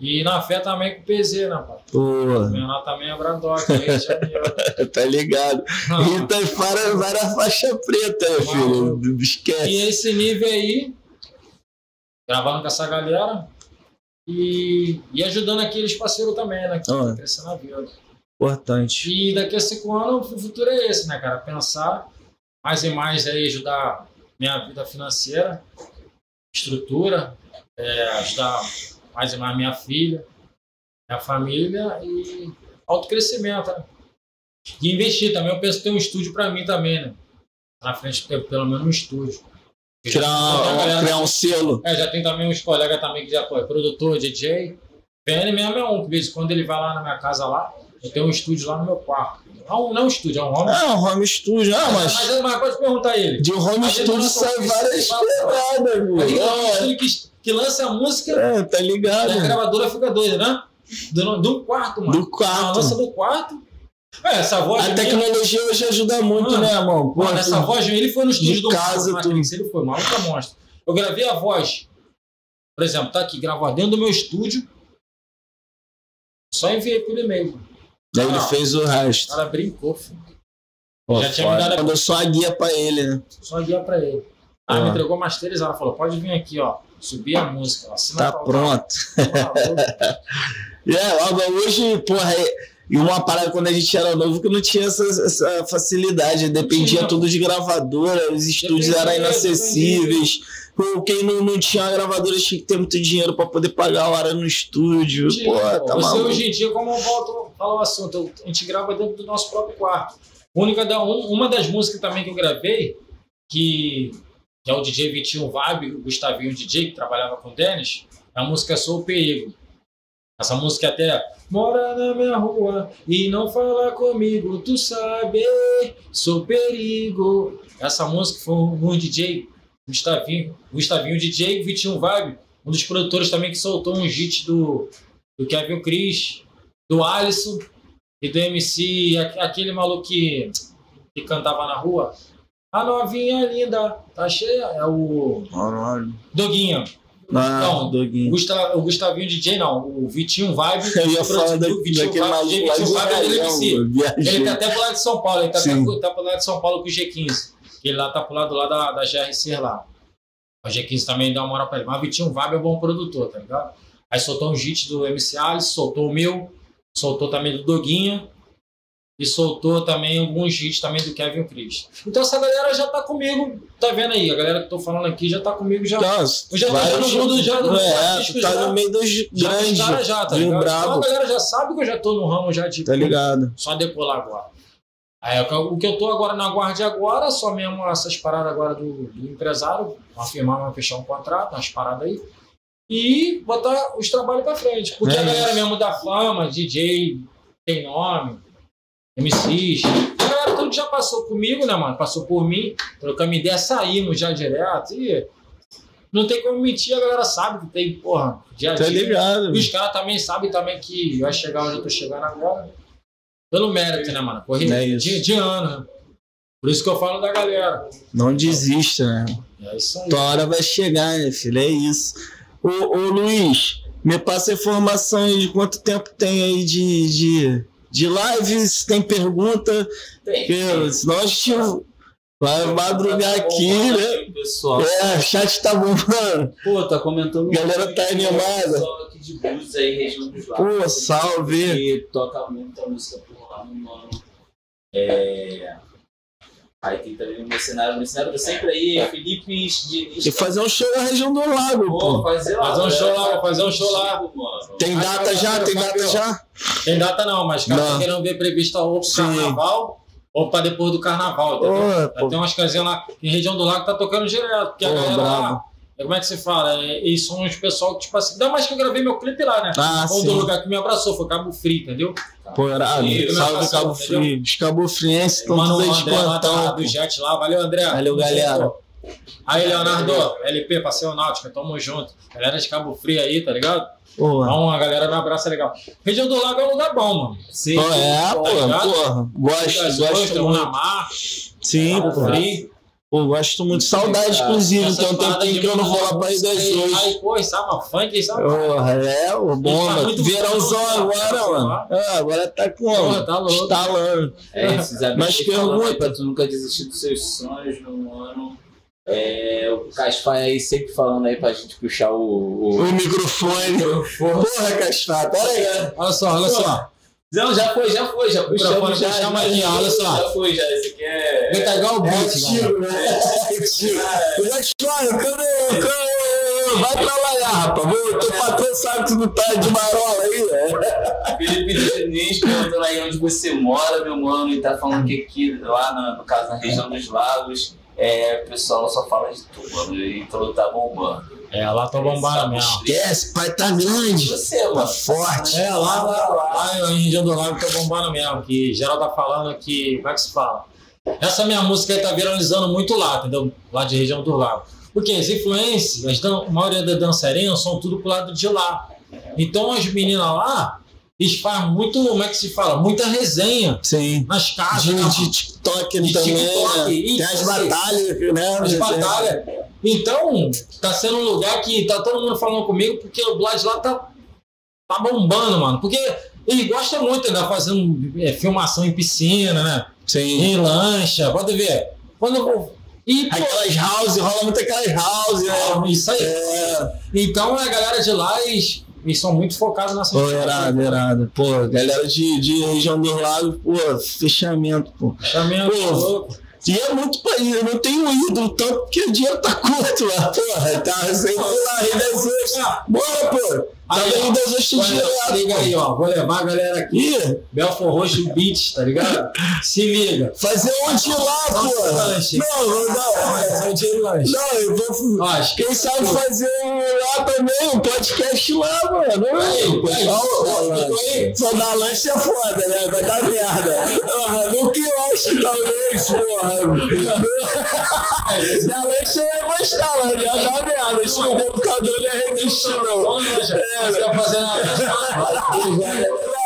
E na fé também com o PZ, né, pai? Pô, O menor também é Brandoc, de Janeiro. tá ligado? Não. Rita para, para a faixa preta, filho. Esquece. E esse nível aí, gravando com essa galera e, e ajudando aqueles parceiros também, né? Que Ah. tá crescendo a vida. Importante. E daqui a cinco anos o futuro é esse, né, cara? Pensar mais e mais aí, ajudar minha vida financeira, estrutura, é, ajudar mais e mais minha filha, minha família e autocrescimento, né? E investir também. Eu penso ter um estúdio pra mim também, né? Na frente, ter pelo menos um estúdio. Criar, já tem um- galera- criar um selo. é, já tem também uns colegas também que já foi produtor, DJ. PN mesmo é um, que de vez em quando ele vai lá na minha casa lá, eu tenho um estúdio lá no meu quarto. Não, não um estúdio, é um home. Ah, um home studio. Ah, mas, mas mas, pode perguntar ele. de home ele studio não sai várias pedradas, é um É. estúdio que que lança a música, É, tá ligado? a gravadora fica doida, né? Do, do quarto, mano. Do quarto. A lança do quarto. É, essa voz. A minha- tecnologia hoje ajuda muito, Mano, né, irmão? Pô, Mano, essa tu- voz, ele foi no estúdio do casa, Matrix, ele foi, maluco é monstro. Eu gravei a voz, por exemplo, tá aqui, gravado dentro do meu estúdio, só enviei pelo e-mail. Daí ele Não. fez o O resto. cara brincou, filho. Pô, Já tinha foda. me dado a- só a guia pra ele, né? Só guiar pra ele. Ah. me entregou mais três, ela falou, pode vir aqui, ó, subir a música, assina Tá tal, pronto. tal. Maluco. É, logo hoje, porra, é- e uma parada quando a gente era novo que não tinha essa, essa facilidade, dependia tinha. tudo de gravadora, os estúdios Dependia, eram inacessíveis. Quem não, não tinha gravadora tinha que ter muito dinheiro pra poder pagar a hora no estúdio. Tinha, Pô, tá Você maluco. hoje em dia, como eu volto a falar o assunto, a gente grava dentro do nosso próprio quarto. Única da, um- uma das músicas também que eu gravei, que, é o DJ Vitinho Vibe, o Gustavinho DJ, que trabalhava com o Dennis, é a música Sou o Perigo. Essa música até mora na minha rua e não fala comigo, tu sabe, sou perigo. Essa música foi um, um DJ, Gustavinho, Gustavinho DJ, Vitinho Vibe, um dos produtores também que soltou um hit do, do Kevin Chris, do Alisson e do MC, aque- aquele maluco que, que cantava na rua. A novinha linda, tá cheia? É o. Doguinha. Ah, Não, O, doguinho. Gusta, o Gustavinho DJ, não. O Vitinho Vibe. Eu ia o falar da, produtor Vitinho daquele Vibe, DJ Vitinho Vibe, ele é Raião, MC. Ele tá até pro lado de São Paulo, ele tá, até, tá pro lado de São Paulo com o G15. Ele lá tá pro lado lá da, da GRC lá. O G15 também dá uma moral pra ele. Mas o Vitinho Vibe é bom produtor, tá ligado? Aí soltou um hit do MC Alice, soltou o meu, soltou também do Doguinha e soltou também alguns hits também do Kevin Chris. Então essa galera já tá comigo, tá vendo aí? A galera que tô falando aqui já tá comigo já. Nossa, Eu já tô no mundo já do- É, tá já- no meio dos Já grandes, caras já, tá ligado? Então brabo, a galera já sabe que eu já tô no ramo já de tá ligado? só decolar agora. Aí, o que eu- tô agora na guarda agora, só mesmo essas paradas agora do, do empresário, uma firma vai fechar um contrato, umas paradas aí, e botar os trabalhos pra frente. Porque É a galera mesmo da fama, DJ, tem nome, MCs, a galera tudo já passou comigo, né, mano? Passou por mim, trocamos ideia, saímos já direto, e não tem como mentir, a galera sabe que tem, porra, dia a Tá dia. ligado? E os caras também sabem também que vai chegar onde eu tô chegando agora. Pelo mérito, né, mano? Corrida É de, de ano, né? Por isso que eu falo da galera. Não desista, né? É isso aí. Tua hora vai chegar, né, filho? É isso. Ô, ô Luiz, me passa informação aí de quanto tempo tem aí de, de, de live, se tem pergunta, Tem. a gente vai madrugar aqui, né? Pessoal. É, o chat tá bombando. Pô, tá comentando. Galera tá animada. Pessoal aqui de blues aí, região dos. Pô, salve. Que toca muita música por lá no mano. É. Aí tem também o mercenário. O mercenário tá sempre aí, Felipe Diniz. E fazer um show na região do lago, Pô, pô. fazer lá. Fazer um né? show lá, fazer um show lá. Mano. Tem data já? Tem data já? Tem data não, mas cara, Não. tá querendo ver prevista ou pro Sim. carnaval ou pra depois do carnaval, Já pô. tem umas casinhas lá em região do lago que tá tocando direto, porque a Pô, galera lá. É, Como é que se fala? É, eles são os pessoal que, tipo assim, ainda mais que eu gravei meu clipe lá, né? Ah, Ou do sim. lugar que me abraçou, foi Cabo Frio, entendeu? Pô, irado. Isso, Salve Cabo Frio. Os Cabo Frienses estão todos aí de plantão. do Jet lá, valeu André. Valeu, galera. Aí, Leonardo, LP, Passeio Náutica, tamo junto. Galera de Cabo Frio aí, tá ligado? Pô, Então, a galera me abraça legal. Região do Lago é um lugar bom, mano. Sim, Pô, é, pô, ligado? porra. Gosto, gosto ostras, muito. Unamar, Sim, Cabo pô. Frio. Pô, gosto muito. Saudade, inclusive. Essas Tem um tempinho que eu não vou lá pra Rio das Ostras. Aí, pô, sabe, funk, sabe? Porra, é, o Tá bomba. muito Verãozão bom, agora, tá mano. Ah, agora tá com Porra, tá louco. Estalando. É, esses Mas amigos que falando aí pergunta. pra tu nunca desistir dos seus sonhos no ano. É, o Caspai aí sempre falando aí pra gente puxar o. O o... microfone. Porra, Casfá, pera aí. Olha só, olha só. Não, já foi, já foi, já puxamos. microfone Já, puxamos já, olha só. Já foi, já. Esse aqui é. Ele tá É beat, galera. tiro, né? É tiro. Casfá, cadê? Cadê? Vai pra lá, rapaz. Vou- Teu patrão sabe que tu tá de marola aí, né? Felipe Diniz perguntando aí onde você mora, meu mano, e tá falando que aqui, lá no caso, na região dos lagos, é, o pessoal só fala de tu, mano, então tá bombando. É, lá tô bombando mesmo. Esquece, pai tá grande. você, mano? Tá forte. É, lá, lá, lá em região do lago tô bombando mesmo, que geral tá falando que, como é que se fala? Essa minha música aí tá viralizando muito lá, entendeu? Lá de região do lago. Porque as influências, a maioria das dançarinas são tudo pro lado de lá. Então as meninas lá, fazem muito, como é que se fala? Muita resenha Sim. nas casas. De, de TikTok De também, TikTok, né? isso, Tem as batalhas, né? as batalhas. Então, tá sendo um lugar que tá todo mundo falando comigo, porque o de lá tá, tá bombando, mano. Porque ele gosta muito de fazendo é, filmação em piscina, né? Sim. Em lancha, pode ver. Quando eu vou. E, pô, Aquelas house, rola muito aquelas house, né? isso aí. É, Então a galera de lá, eles, eles são muito focados nessa pô, irado, irado. Pô, galera de, de região dos lagos, pô, fechamento, pô. É Pô, louco. E é muito país, eu não tenho ídolo tanto porque o dinheiro tá curto lá, porra. Tá sempre lá, Ostras. Bora, pô. Tá das Ostras Olha, direto. liga aí, ó. Vou levar a galera aqui. Belfor Roxo Beach, tá ligado? Se liga. fazer onde lá, pô? Não, não, não. Onde ele lanche. Não, eu vou. Ó, acho que Quem sabe fazer um lá também, um podcast lá, mano. Aí, aí, só- dar lanche é foda, né? Vai dar merda. No quiosque, talvez, porra. Da lanche eu ia gostar, mas ia dar merda. Acho que o computador não ia resistir, não. Lanche. Você tá fazendo a. Da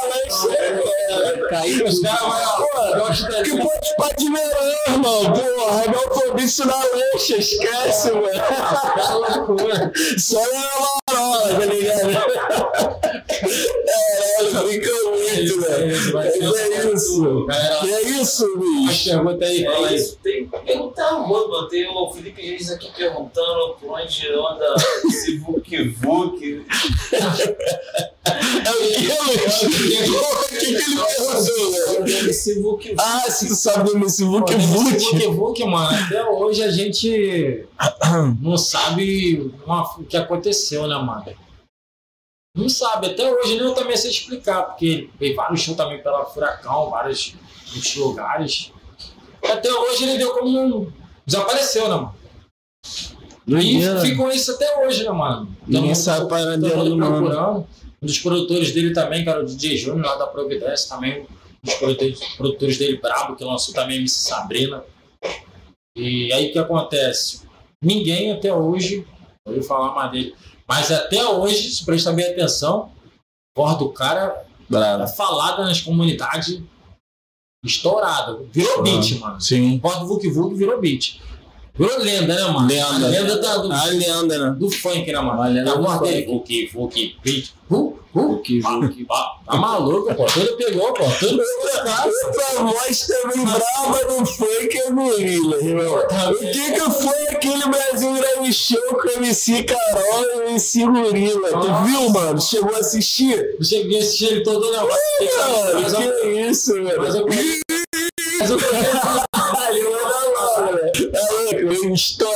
lanche é. Cair os caras, Que pode pra de verão, irmão. Porra, meu comício na lancha, esquece, mano. Só na marola, tá ligado? É, brinca muito, velho. É isso. É isso, bicho. pergunta aí. É isso, rodo, mano. Tem o Felipe Reis aqui perguntando por onde anda esse Vuk Vuk. É o que, Luiz? O que ele perguntou? Esse Vuk Vuk. Ah, se tu sabe o Miss Vuk Esse Vuk. Vuk Vuk, mano, até hoje a gente não sabe o que aconteceu, né, mano? Não sabe, até hoje nem eu também sei explicar, porque veio vários shows também pela Furacão, vários, vários lugares. Até hoje ele deu como um... desapareceu, né, mano? E ficou isso até hoje, né, mano? Ninguém mundo- sabe para mano. procurando. Um dos produtores dele também, que era o DJ Júnior, lá da Providência, também. Um dos produtores, produtores dele, Brabo, que lançou também MC Sabrina. E aí o que acontece? Ninguém até hoje ouviu falar mais dele. Mas até hoje, se prestar bem atenção, a voz do cara Bravo. é falada nas comunidades estourada. Virou beat, mano. Sim. Do Vuk Vuk virou beat. Virou lenda, né, mano? Lenda. A lenda da- do, A lenda, né? do funk, né, mano? A lenda a do voz funk. dele, Vuk Vuk beat. Uh, uh, Vuk Vuk. Tá, tá maluco, pô. Tudo pegou, pô. Tudo pegou. Outra voz também brava no funk é gorila, irmão. O que que foi aquele Brasil Grande Show com o MC Carol e o MC Gorila? Tu viu, mano? Chegou a assistir? Eu cheguei a assistir ele todo né. Mano, Mas eu- que isso, mano? mas eu- mas eu- Caralho, manda logo, velho. Tá louco? Estouraram a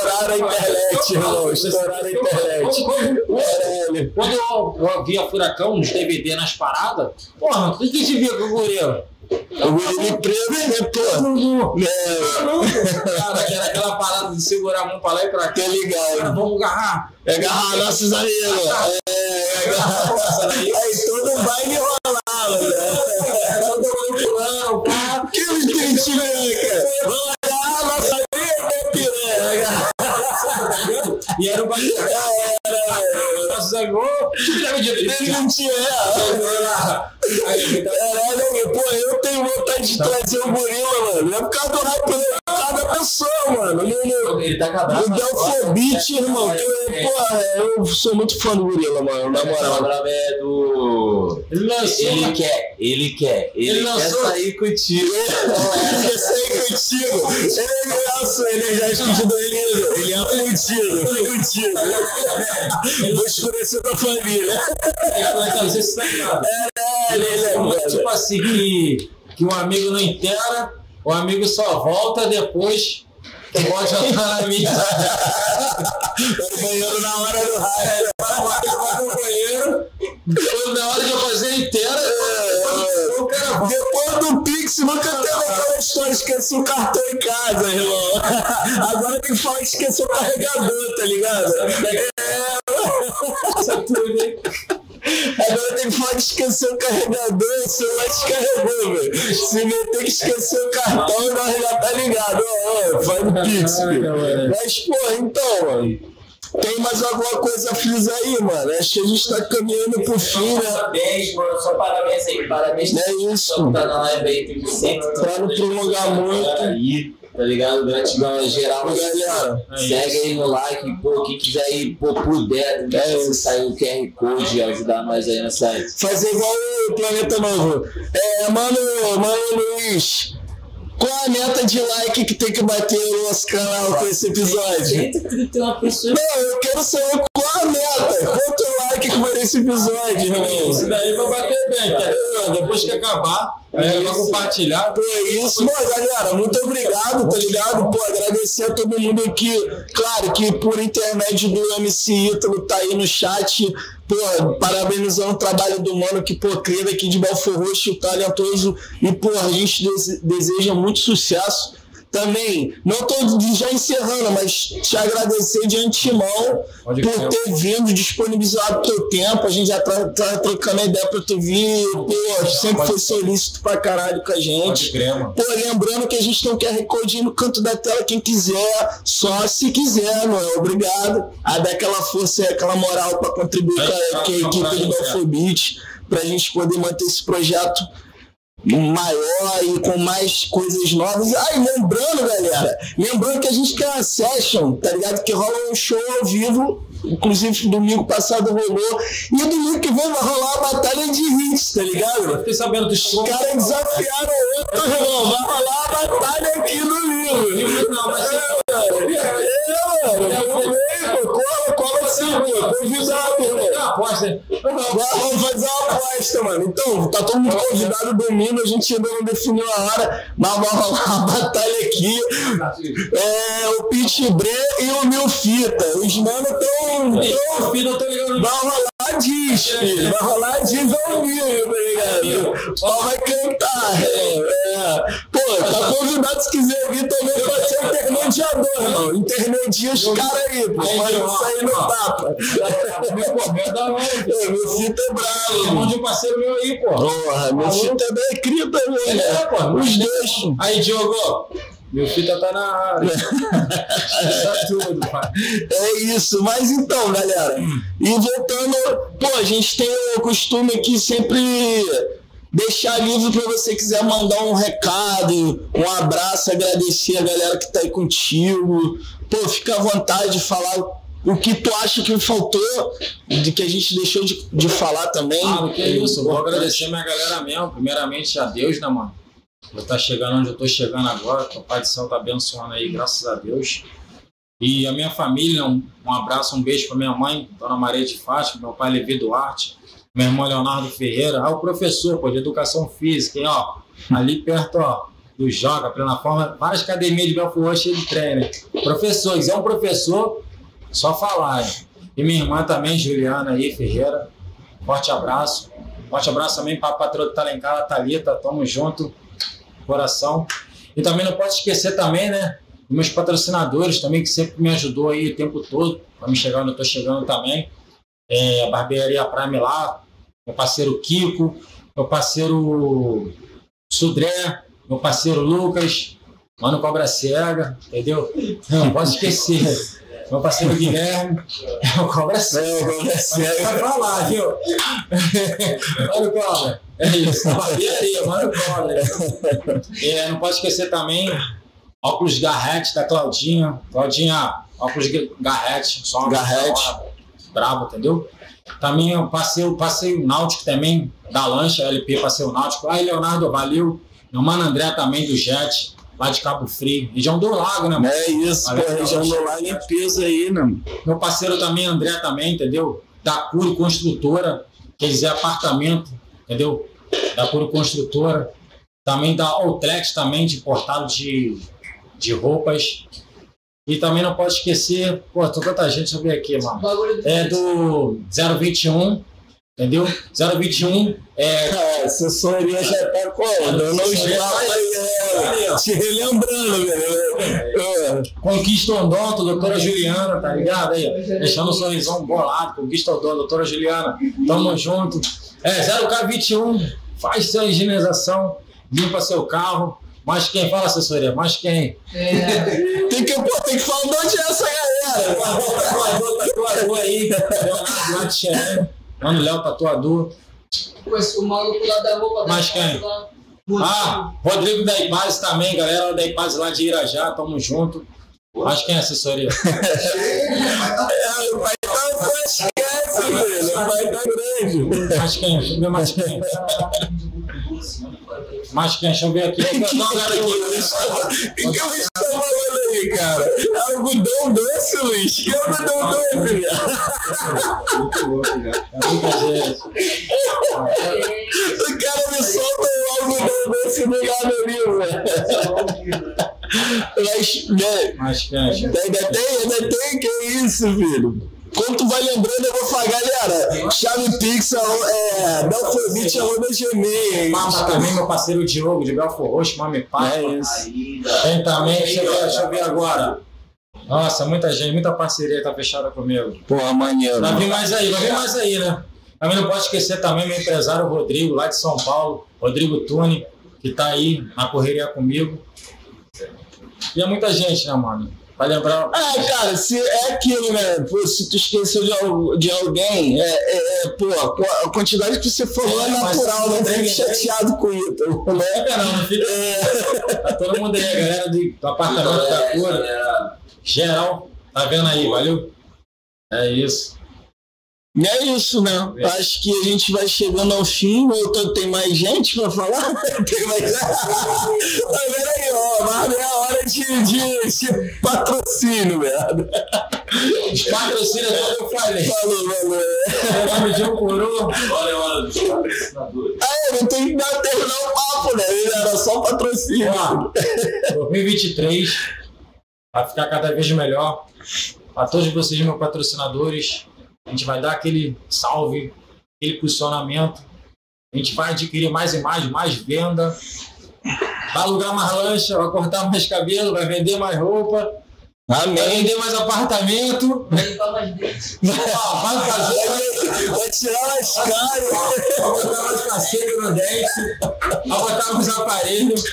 internet, irmão. Quando- quando- Caralho. Quando eu, eu via Furacão nos DVD nas paradas, porra, o que que a gente via com o gorila? O gorila preso, né, pô? Não, É, Cara, que era aquela parada de segurar a mão pra lá e pra cá. tá ligado. Vamos agarrar. É agarrar nossos amigos. É, é agarrar. Aí todo baile rolava, né? Todo mundo pulando, pá. Que mentira, cara? E era o bagulho. Nossos amigos, que leva de Ele não tinha. Caralho, pô, eu tenho vontade de trazer o gorila, mano. É por causa do rap, é por causa da pessoa, mano. No, no, Ele tá cabrado. no Delfobit, irmão. Que, eu- porra, eu sou muito fã do gorila, mano. Na moral. palavra é do. Ele lançou. Ele quer, ele quer, ele, Ele quer sair contigo. Ele quer sair contigo. Ele é nosso, ele já escondido ele, ele é contigo, contigo. Vou escurecer da família. Não sei se tá ligado. É, ele é, mano. Tipo assim, que, que um amigo não inteira, o amigo só volta depois que o bode já tá na mídia. No banheiro na hora do raio. Vai no banheiro, depois na hora de eu fazer inteira, o cara volta. Depois do Pix, nunca teve aquela história, esqueci o cartão em casa, irmão. Agora tem que falar que esqueceu o carregador, tá ligado? É, agora tem que pode esquecer o carregador, o celular descarregou, velho. Se meter que esquecer o cartão, nós já tá ligado. Ó, ó, faz o Pix, filho. Mas, pô, então, mano. Tem mais alguma coisa a frisar aí, mano? Acho que a gente tá caminhando pro fim, né? Parabéns, mano. Só parabéns aí. Parabéns É isso. Tá na live aí. Pra não prolongar muito. Tá ligado? Gratidão geral. Galera, Segue aí no like, pô, quem quiser aí, pô, puder, É é, isso. sair o QR Code e ajudar nós aí nessa. fazer igual o Planeta Novo. É, mano, mano Luiz, qual a meta de like que tem que bater no nosso canal com esse episódio? 131 pessoas. Não, eu quero saber qual a meta. Quanto like que esse episódio, Isso irmão? daí vai bater bem, cara. Depois que acabar, gente vai compartilhar. Pô, é isso. Bom, galera, muito obrigado, tá ligado? Pô, agradecer a todo mundo aqui. Claro que por intermédio do MC Ítalo tá aí no chat. Pô, parabenizando o trabalho do mano que, pô, cria daqui de Belfor Roxo, talentoso. E, pô, a gente dese- deseja muito sucesso. Também, não tô já encerrando, mas te agradecer de antemão por ter vindo, disponibilizado o teu tempo. A gente já tá, tá trocando ideia pra tu vir. Pô, sempre foi solícito pra caralho com a gente. Pô, lembrando que a gente QR Code aí no canto da tela, quem quiser, só se quiser, não é obrigado. A dar aquela força aquela moral para contribuir com a, com a equipe do Belfobit, pra gente poder manter esse projeto maior e com mais coisas novas. Ah, e lembrando, galera, lembrando que a gente tem uma session, tá ligado? Que rola um show ao vivo, inclusive domingo passado rolou, e domingo que vem vai rolar a batalha de hits, tá ligado? Fiquei sabendo do show. Os caras desafiaram o outro, irmão. Vai rolar a batalha aqui no livro. Não, mas É, mano. É, mano. Vem, pô. Cola assim, pô. Convidado. É aposta? Agora vamos fazer uma aposta, mano. Então, tá todo mundo convidado domingo, a gente ainda não definiu a hora, mas vai rolar uma batalha aqui. É o Pit Bre e o Mil Fita. Os manos tão. Ei, tão o filho, eu tô ligando. Vai rolar diz, filho. Vai rolar diz ao vivo, tá ligado? Só vai cantar. É, é. Pô, tá convidado se quiser vir também pode ser intermediador, irmão. Intermedia os caras aí, pô. Pode sair no tapa. Meu fita é bravo. Irmão de um parceiro meu aí, pô. Porra, meu fita é bem cria também? É, pô. Os dois. Aí, Diogo. Meu fita tá na área. tá tudo, pai. É isso, mas então, galera, e voltando, pô, a gente tem o costume aqui sempre deixar livre para você quiser mandar um recado, um abraço, agradecer a galera que tá aí contigo. Pô, fica à vontade de falar o que tu acha que faltou, de que a gente deixou de, de falar também. Ah, o que é isso? Eu Vou agradecer minha galera mesmo. Primeiramente a Deus, né, mano? Por estar chegando onde eu tô chegando agora. O Pai do Céu tá abençoando aí, graças a Deus. E a minha família, um, um abraço, um beijo pra minha mãe, Dona Maria de Fátima, meu pai Levi Duarte, meu irmão Leonardo Ferreira, ah, o professor, pô, de educação física, hein, ó, ali perto, ó, do Joga, plena forma, várias academias de Belfort Roxo ele treina. Professor, quiser um professor, só falar, hein? E minha irmã também, Juliana aí, Ferreira, forte abraço. Forte abraço também para a patroa em casa, Thalita, tamo junto, coração. E também não posso esquecer também, né, meus patrocinadores também, que sempre me ajudou aí o tempo todo, para me chegar onde eu tô chegando também. É, Barbearia Prime lá, meu parceiro Kiko, meu parceiro Sudré, meu parceiro Lucas, Mano Cobra Cega, entendeu? Não posso esquecer. Meu parceiro Guilherme, é o Cobra Cega. É, Cobra Mas Cega. Vai falar, viu? Mano Cobra. É isso, barbearia, Mano Cobra. É, não posso esquecer também óculos Garrett da Claudinha. Claudinha, óculos Garrett, só uma Garrett. hora, Brabo, entendeu? Também eu passei o passeio náutico também, da lancha LP Passeio Náutico. Aí, Leonardo, valeu. Meu mano André também do Jet, lá de Cabo Frio. Região do Lago, né, mano? É isso, pô, Valeu, região do lá limpeza aí, né? Meu parceiro também, André, também, entendeu? Da Curo Construtora, quer dizer, apartamento, entendeu? Da Curo Construtora. Também da Outlet, também, de portado de, de roupas. E também não pode esquecer, pô, tô tanta gente, eu ver aqui, mano. É do 021, Entendeu? 021 é. Assessoria já tá como? Dando os papos, te relembrando, velho. Conquista Odonto, doutora Juliana, tá ligado? Aí, deixando o sorrisão bolado, Conquista Odonto, doutora Juliana, tamo junto. É, 0K21, faz sua higienização, limpa seu carro. Mas quem fala assessoria? Mas quem? Tem que, pô, tem que falar onde é essa galera. Tatuador aí. Mano, Léo, tatuador. Pô, esse- o maluco lá da roupa Mas quem? Ah, Rodrigo da Ipaz também, galera da Ipaz lá de Irajá, tamo junto. Mas quem é assessoria? É, vai dar um esquece, velho. Vai dar grande. Mais quem? Mais quem. Deixa eu ver aqui. Tem uma galera aqui. O que que Luiz tá falando aí, cara? Algodão doce, Luiz? Que algodão doce, velho? É muita gente. O cara me solta o algodão doce no lado ali, velho. Mas, né, eu ver. ainda tem, ainda tem, que isso, filho? Quando tu vai lembrando, eu vou falar, galera, chave pix, é, belfobit, arroba gmail. Mama também, meu parceiro Diogo, de Belfor Roxo, Mami Pai. É isso. Tem também, deixa eu ver, deixa eu ver agora. Nossa, muita gente, muita parceria tá fechada comigo. Porra, maneiro. Vai vir mais aí, vai vir mais aí, né? Também não pode esquecer também meu empresário Rodrigo, lá de São Paulo, Rodrigo Tune, que tá aí na correria comigo. E é muita gente, né, mano? Vai lembrar. Ah, cara, se é aquilo, né? Pô, se tu esqueceu de, al- de alguém, é, é, é, pô, a quantidade que você falou é, É, natural, não tem- fique chateado com isso, né? Não, não fica. Tá todo mundo aí, a galera do, do apartamento da É, cura. galera. Geral, tá vendo aí, valeu? É isso. E é isso, né? Acho que a gente vai chegando ao fim. Eu tô- tem mais gente pra falar? tem mais. de, de patrocínio, velho. Os patrocínios, eu falei. Falou, valeu. De um coroa. Olha a hora dos patrocinadores. Ah, não tem que terminar o papo, né? Era só patrocínio. Ó, 2023 vai ficar cada vez melhor. A todos vocês, meus patrocinadores, a gente vai dar aquele salve, aquele posicionamento. A gente vai adquirir mais imagens, mais venda. Vai alugar mais lancha, vai cortar mais cabelo, vai vender mais roupa, vai Amém. vender mais apartamento. Vai limpar mais dentes. Vai fazer, Vai tirar as caras. vai botar mais cacete no dente, vai botar mais aparelhos.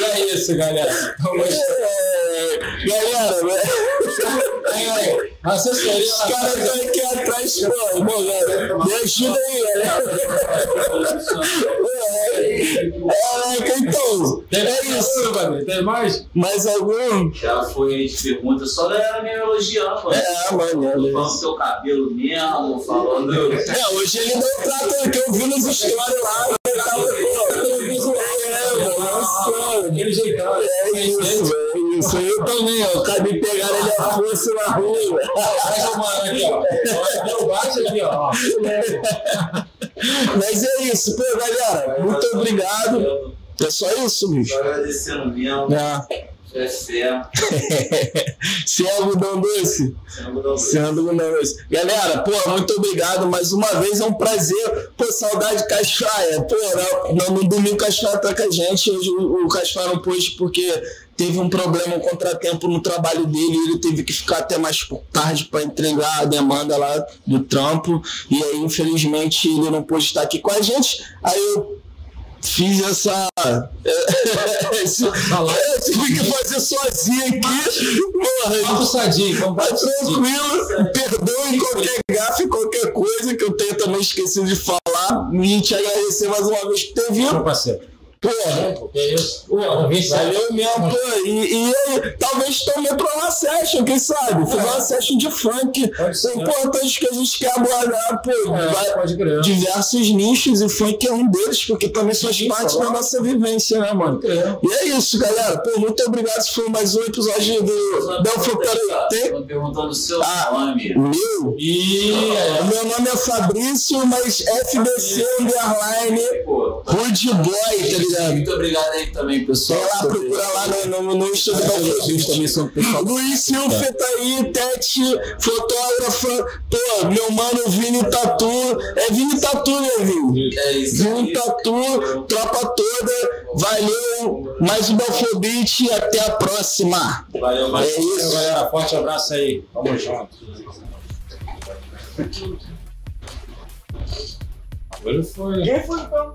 E é isso, galera. Vamos É, galera, né? Aí, aí, assessoria. os caras estão aqui atrás, pô, bom, galera, me ajuda aí, galera. Caraca, então, Tem é isso. Babi? Tem mais? Mais algum? Já foi de pergunta, só a galera me elogiando, mano. É, maneiro. Falando seu cabelo mesmo, falando. É, hoje ele não trata que eu vi nos stories lá, ele tava, pô, é, mano, Aquele jeitão. é isso, velho, é isso. Eu também, ó, acabei de pegar ele a força na rua. Traz o mano aqui, ó. Olha, aqui, ó. Mas é isso, pô, galera, muito obrigado. É só isso, bicho. Só agradecendo mesmo. É. É fé. Se é algodão doce, Sendo do se é algodão doce. Galera, pô, muito obrigado mais uma vez, é um prazer. Pô, saudade de Casfaia. Pô, no, no domingo Casfaia tá com a gente, hoje o, o Casfaia não pôde porque teve um problema, um contratempo no trabalho dele, ele teve que ficar até mais tarde para entregar a demanda lá do trampo, e aí infelizmente ele não pôde estar aqui com a gente. Aí eu fiz essa. eu tive que fazer sozinho aqui. Porra, sadio, vamos Tá tranquilo, perdoe qualquer gafe, qualquer coisa que eu tenha também esquecido de falar. E te agradecer mais uma vez por ter Meu vindo. parceiro. Porra, Que isso? Pô, valeu mesmo, pô. E, e aí, talvez também pra uma session, quem sabe? Fazer uma session de funk. É importante que a gente quer abordar, pô. É, diversos nichos e funk é um deles, porque também faz parte da nossa vivência, né, mano? E é isso, galera. Pô, muito obrigado. Esse foi mais um episódio do Belfort. Peraí, perguntando seu Ah. nome. Meu? O meu nome é Fabrício, mas FBC underline Pô, Rude Boy, tá ligado? Rapaziada. Muito obrigado aí também, pessoal. Vai lá, procura lá no, no, no Insta do Elogios também são pessoal. Luiz Silva tá aí, Tete, fotógrafa. Pô, meu mano Vini Tatu. É Vini Tatu, né, Vini? É isso Vini. Tatu, tropa toda. Valeu, mais um Belfobit e até a próxima. Valeu, valeu. É isso. Galera, forte abraço aí. Tamo junto. Agora foi. Quem foi então?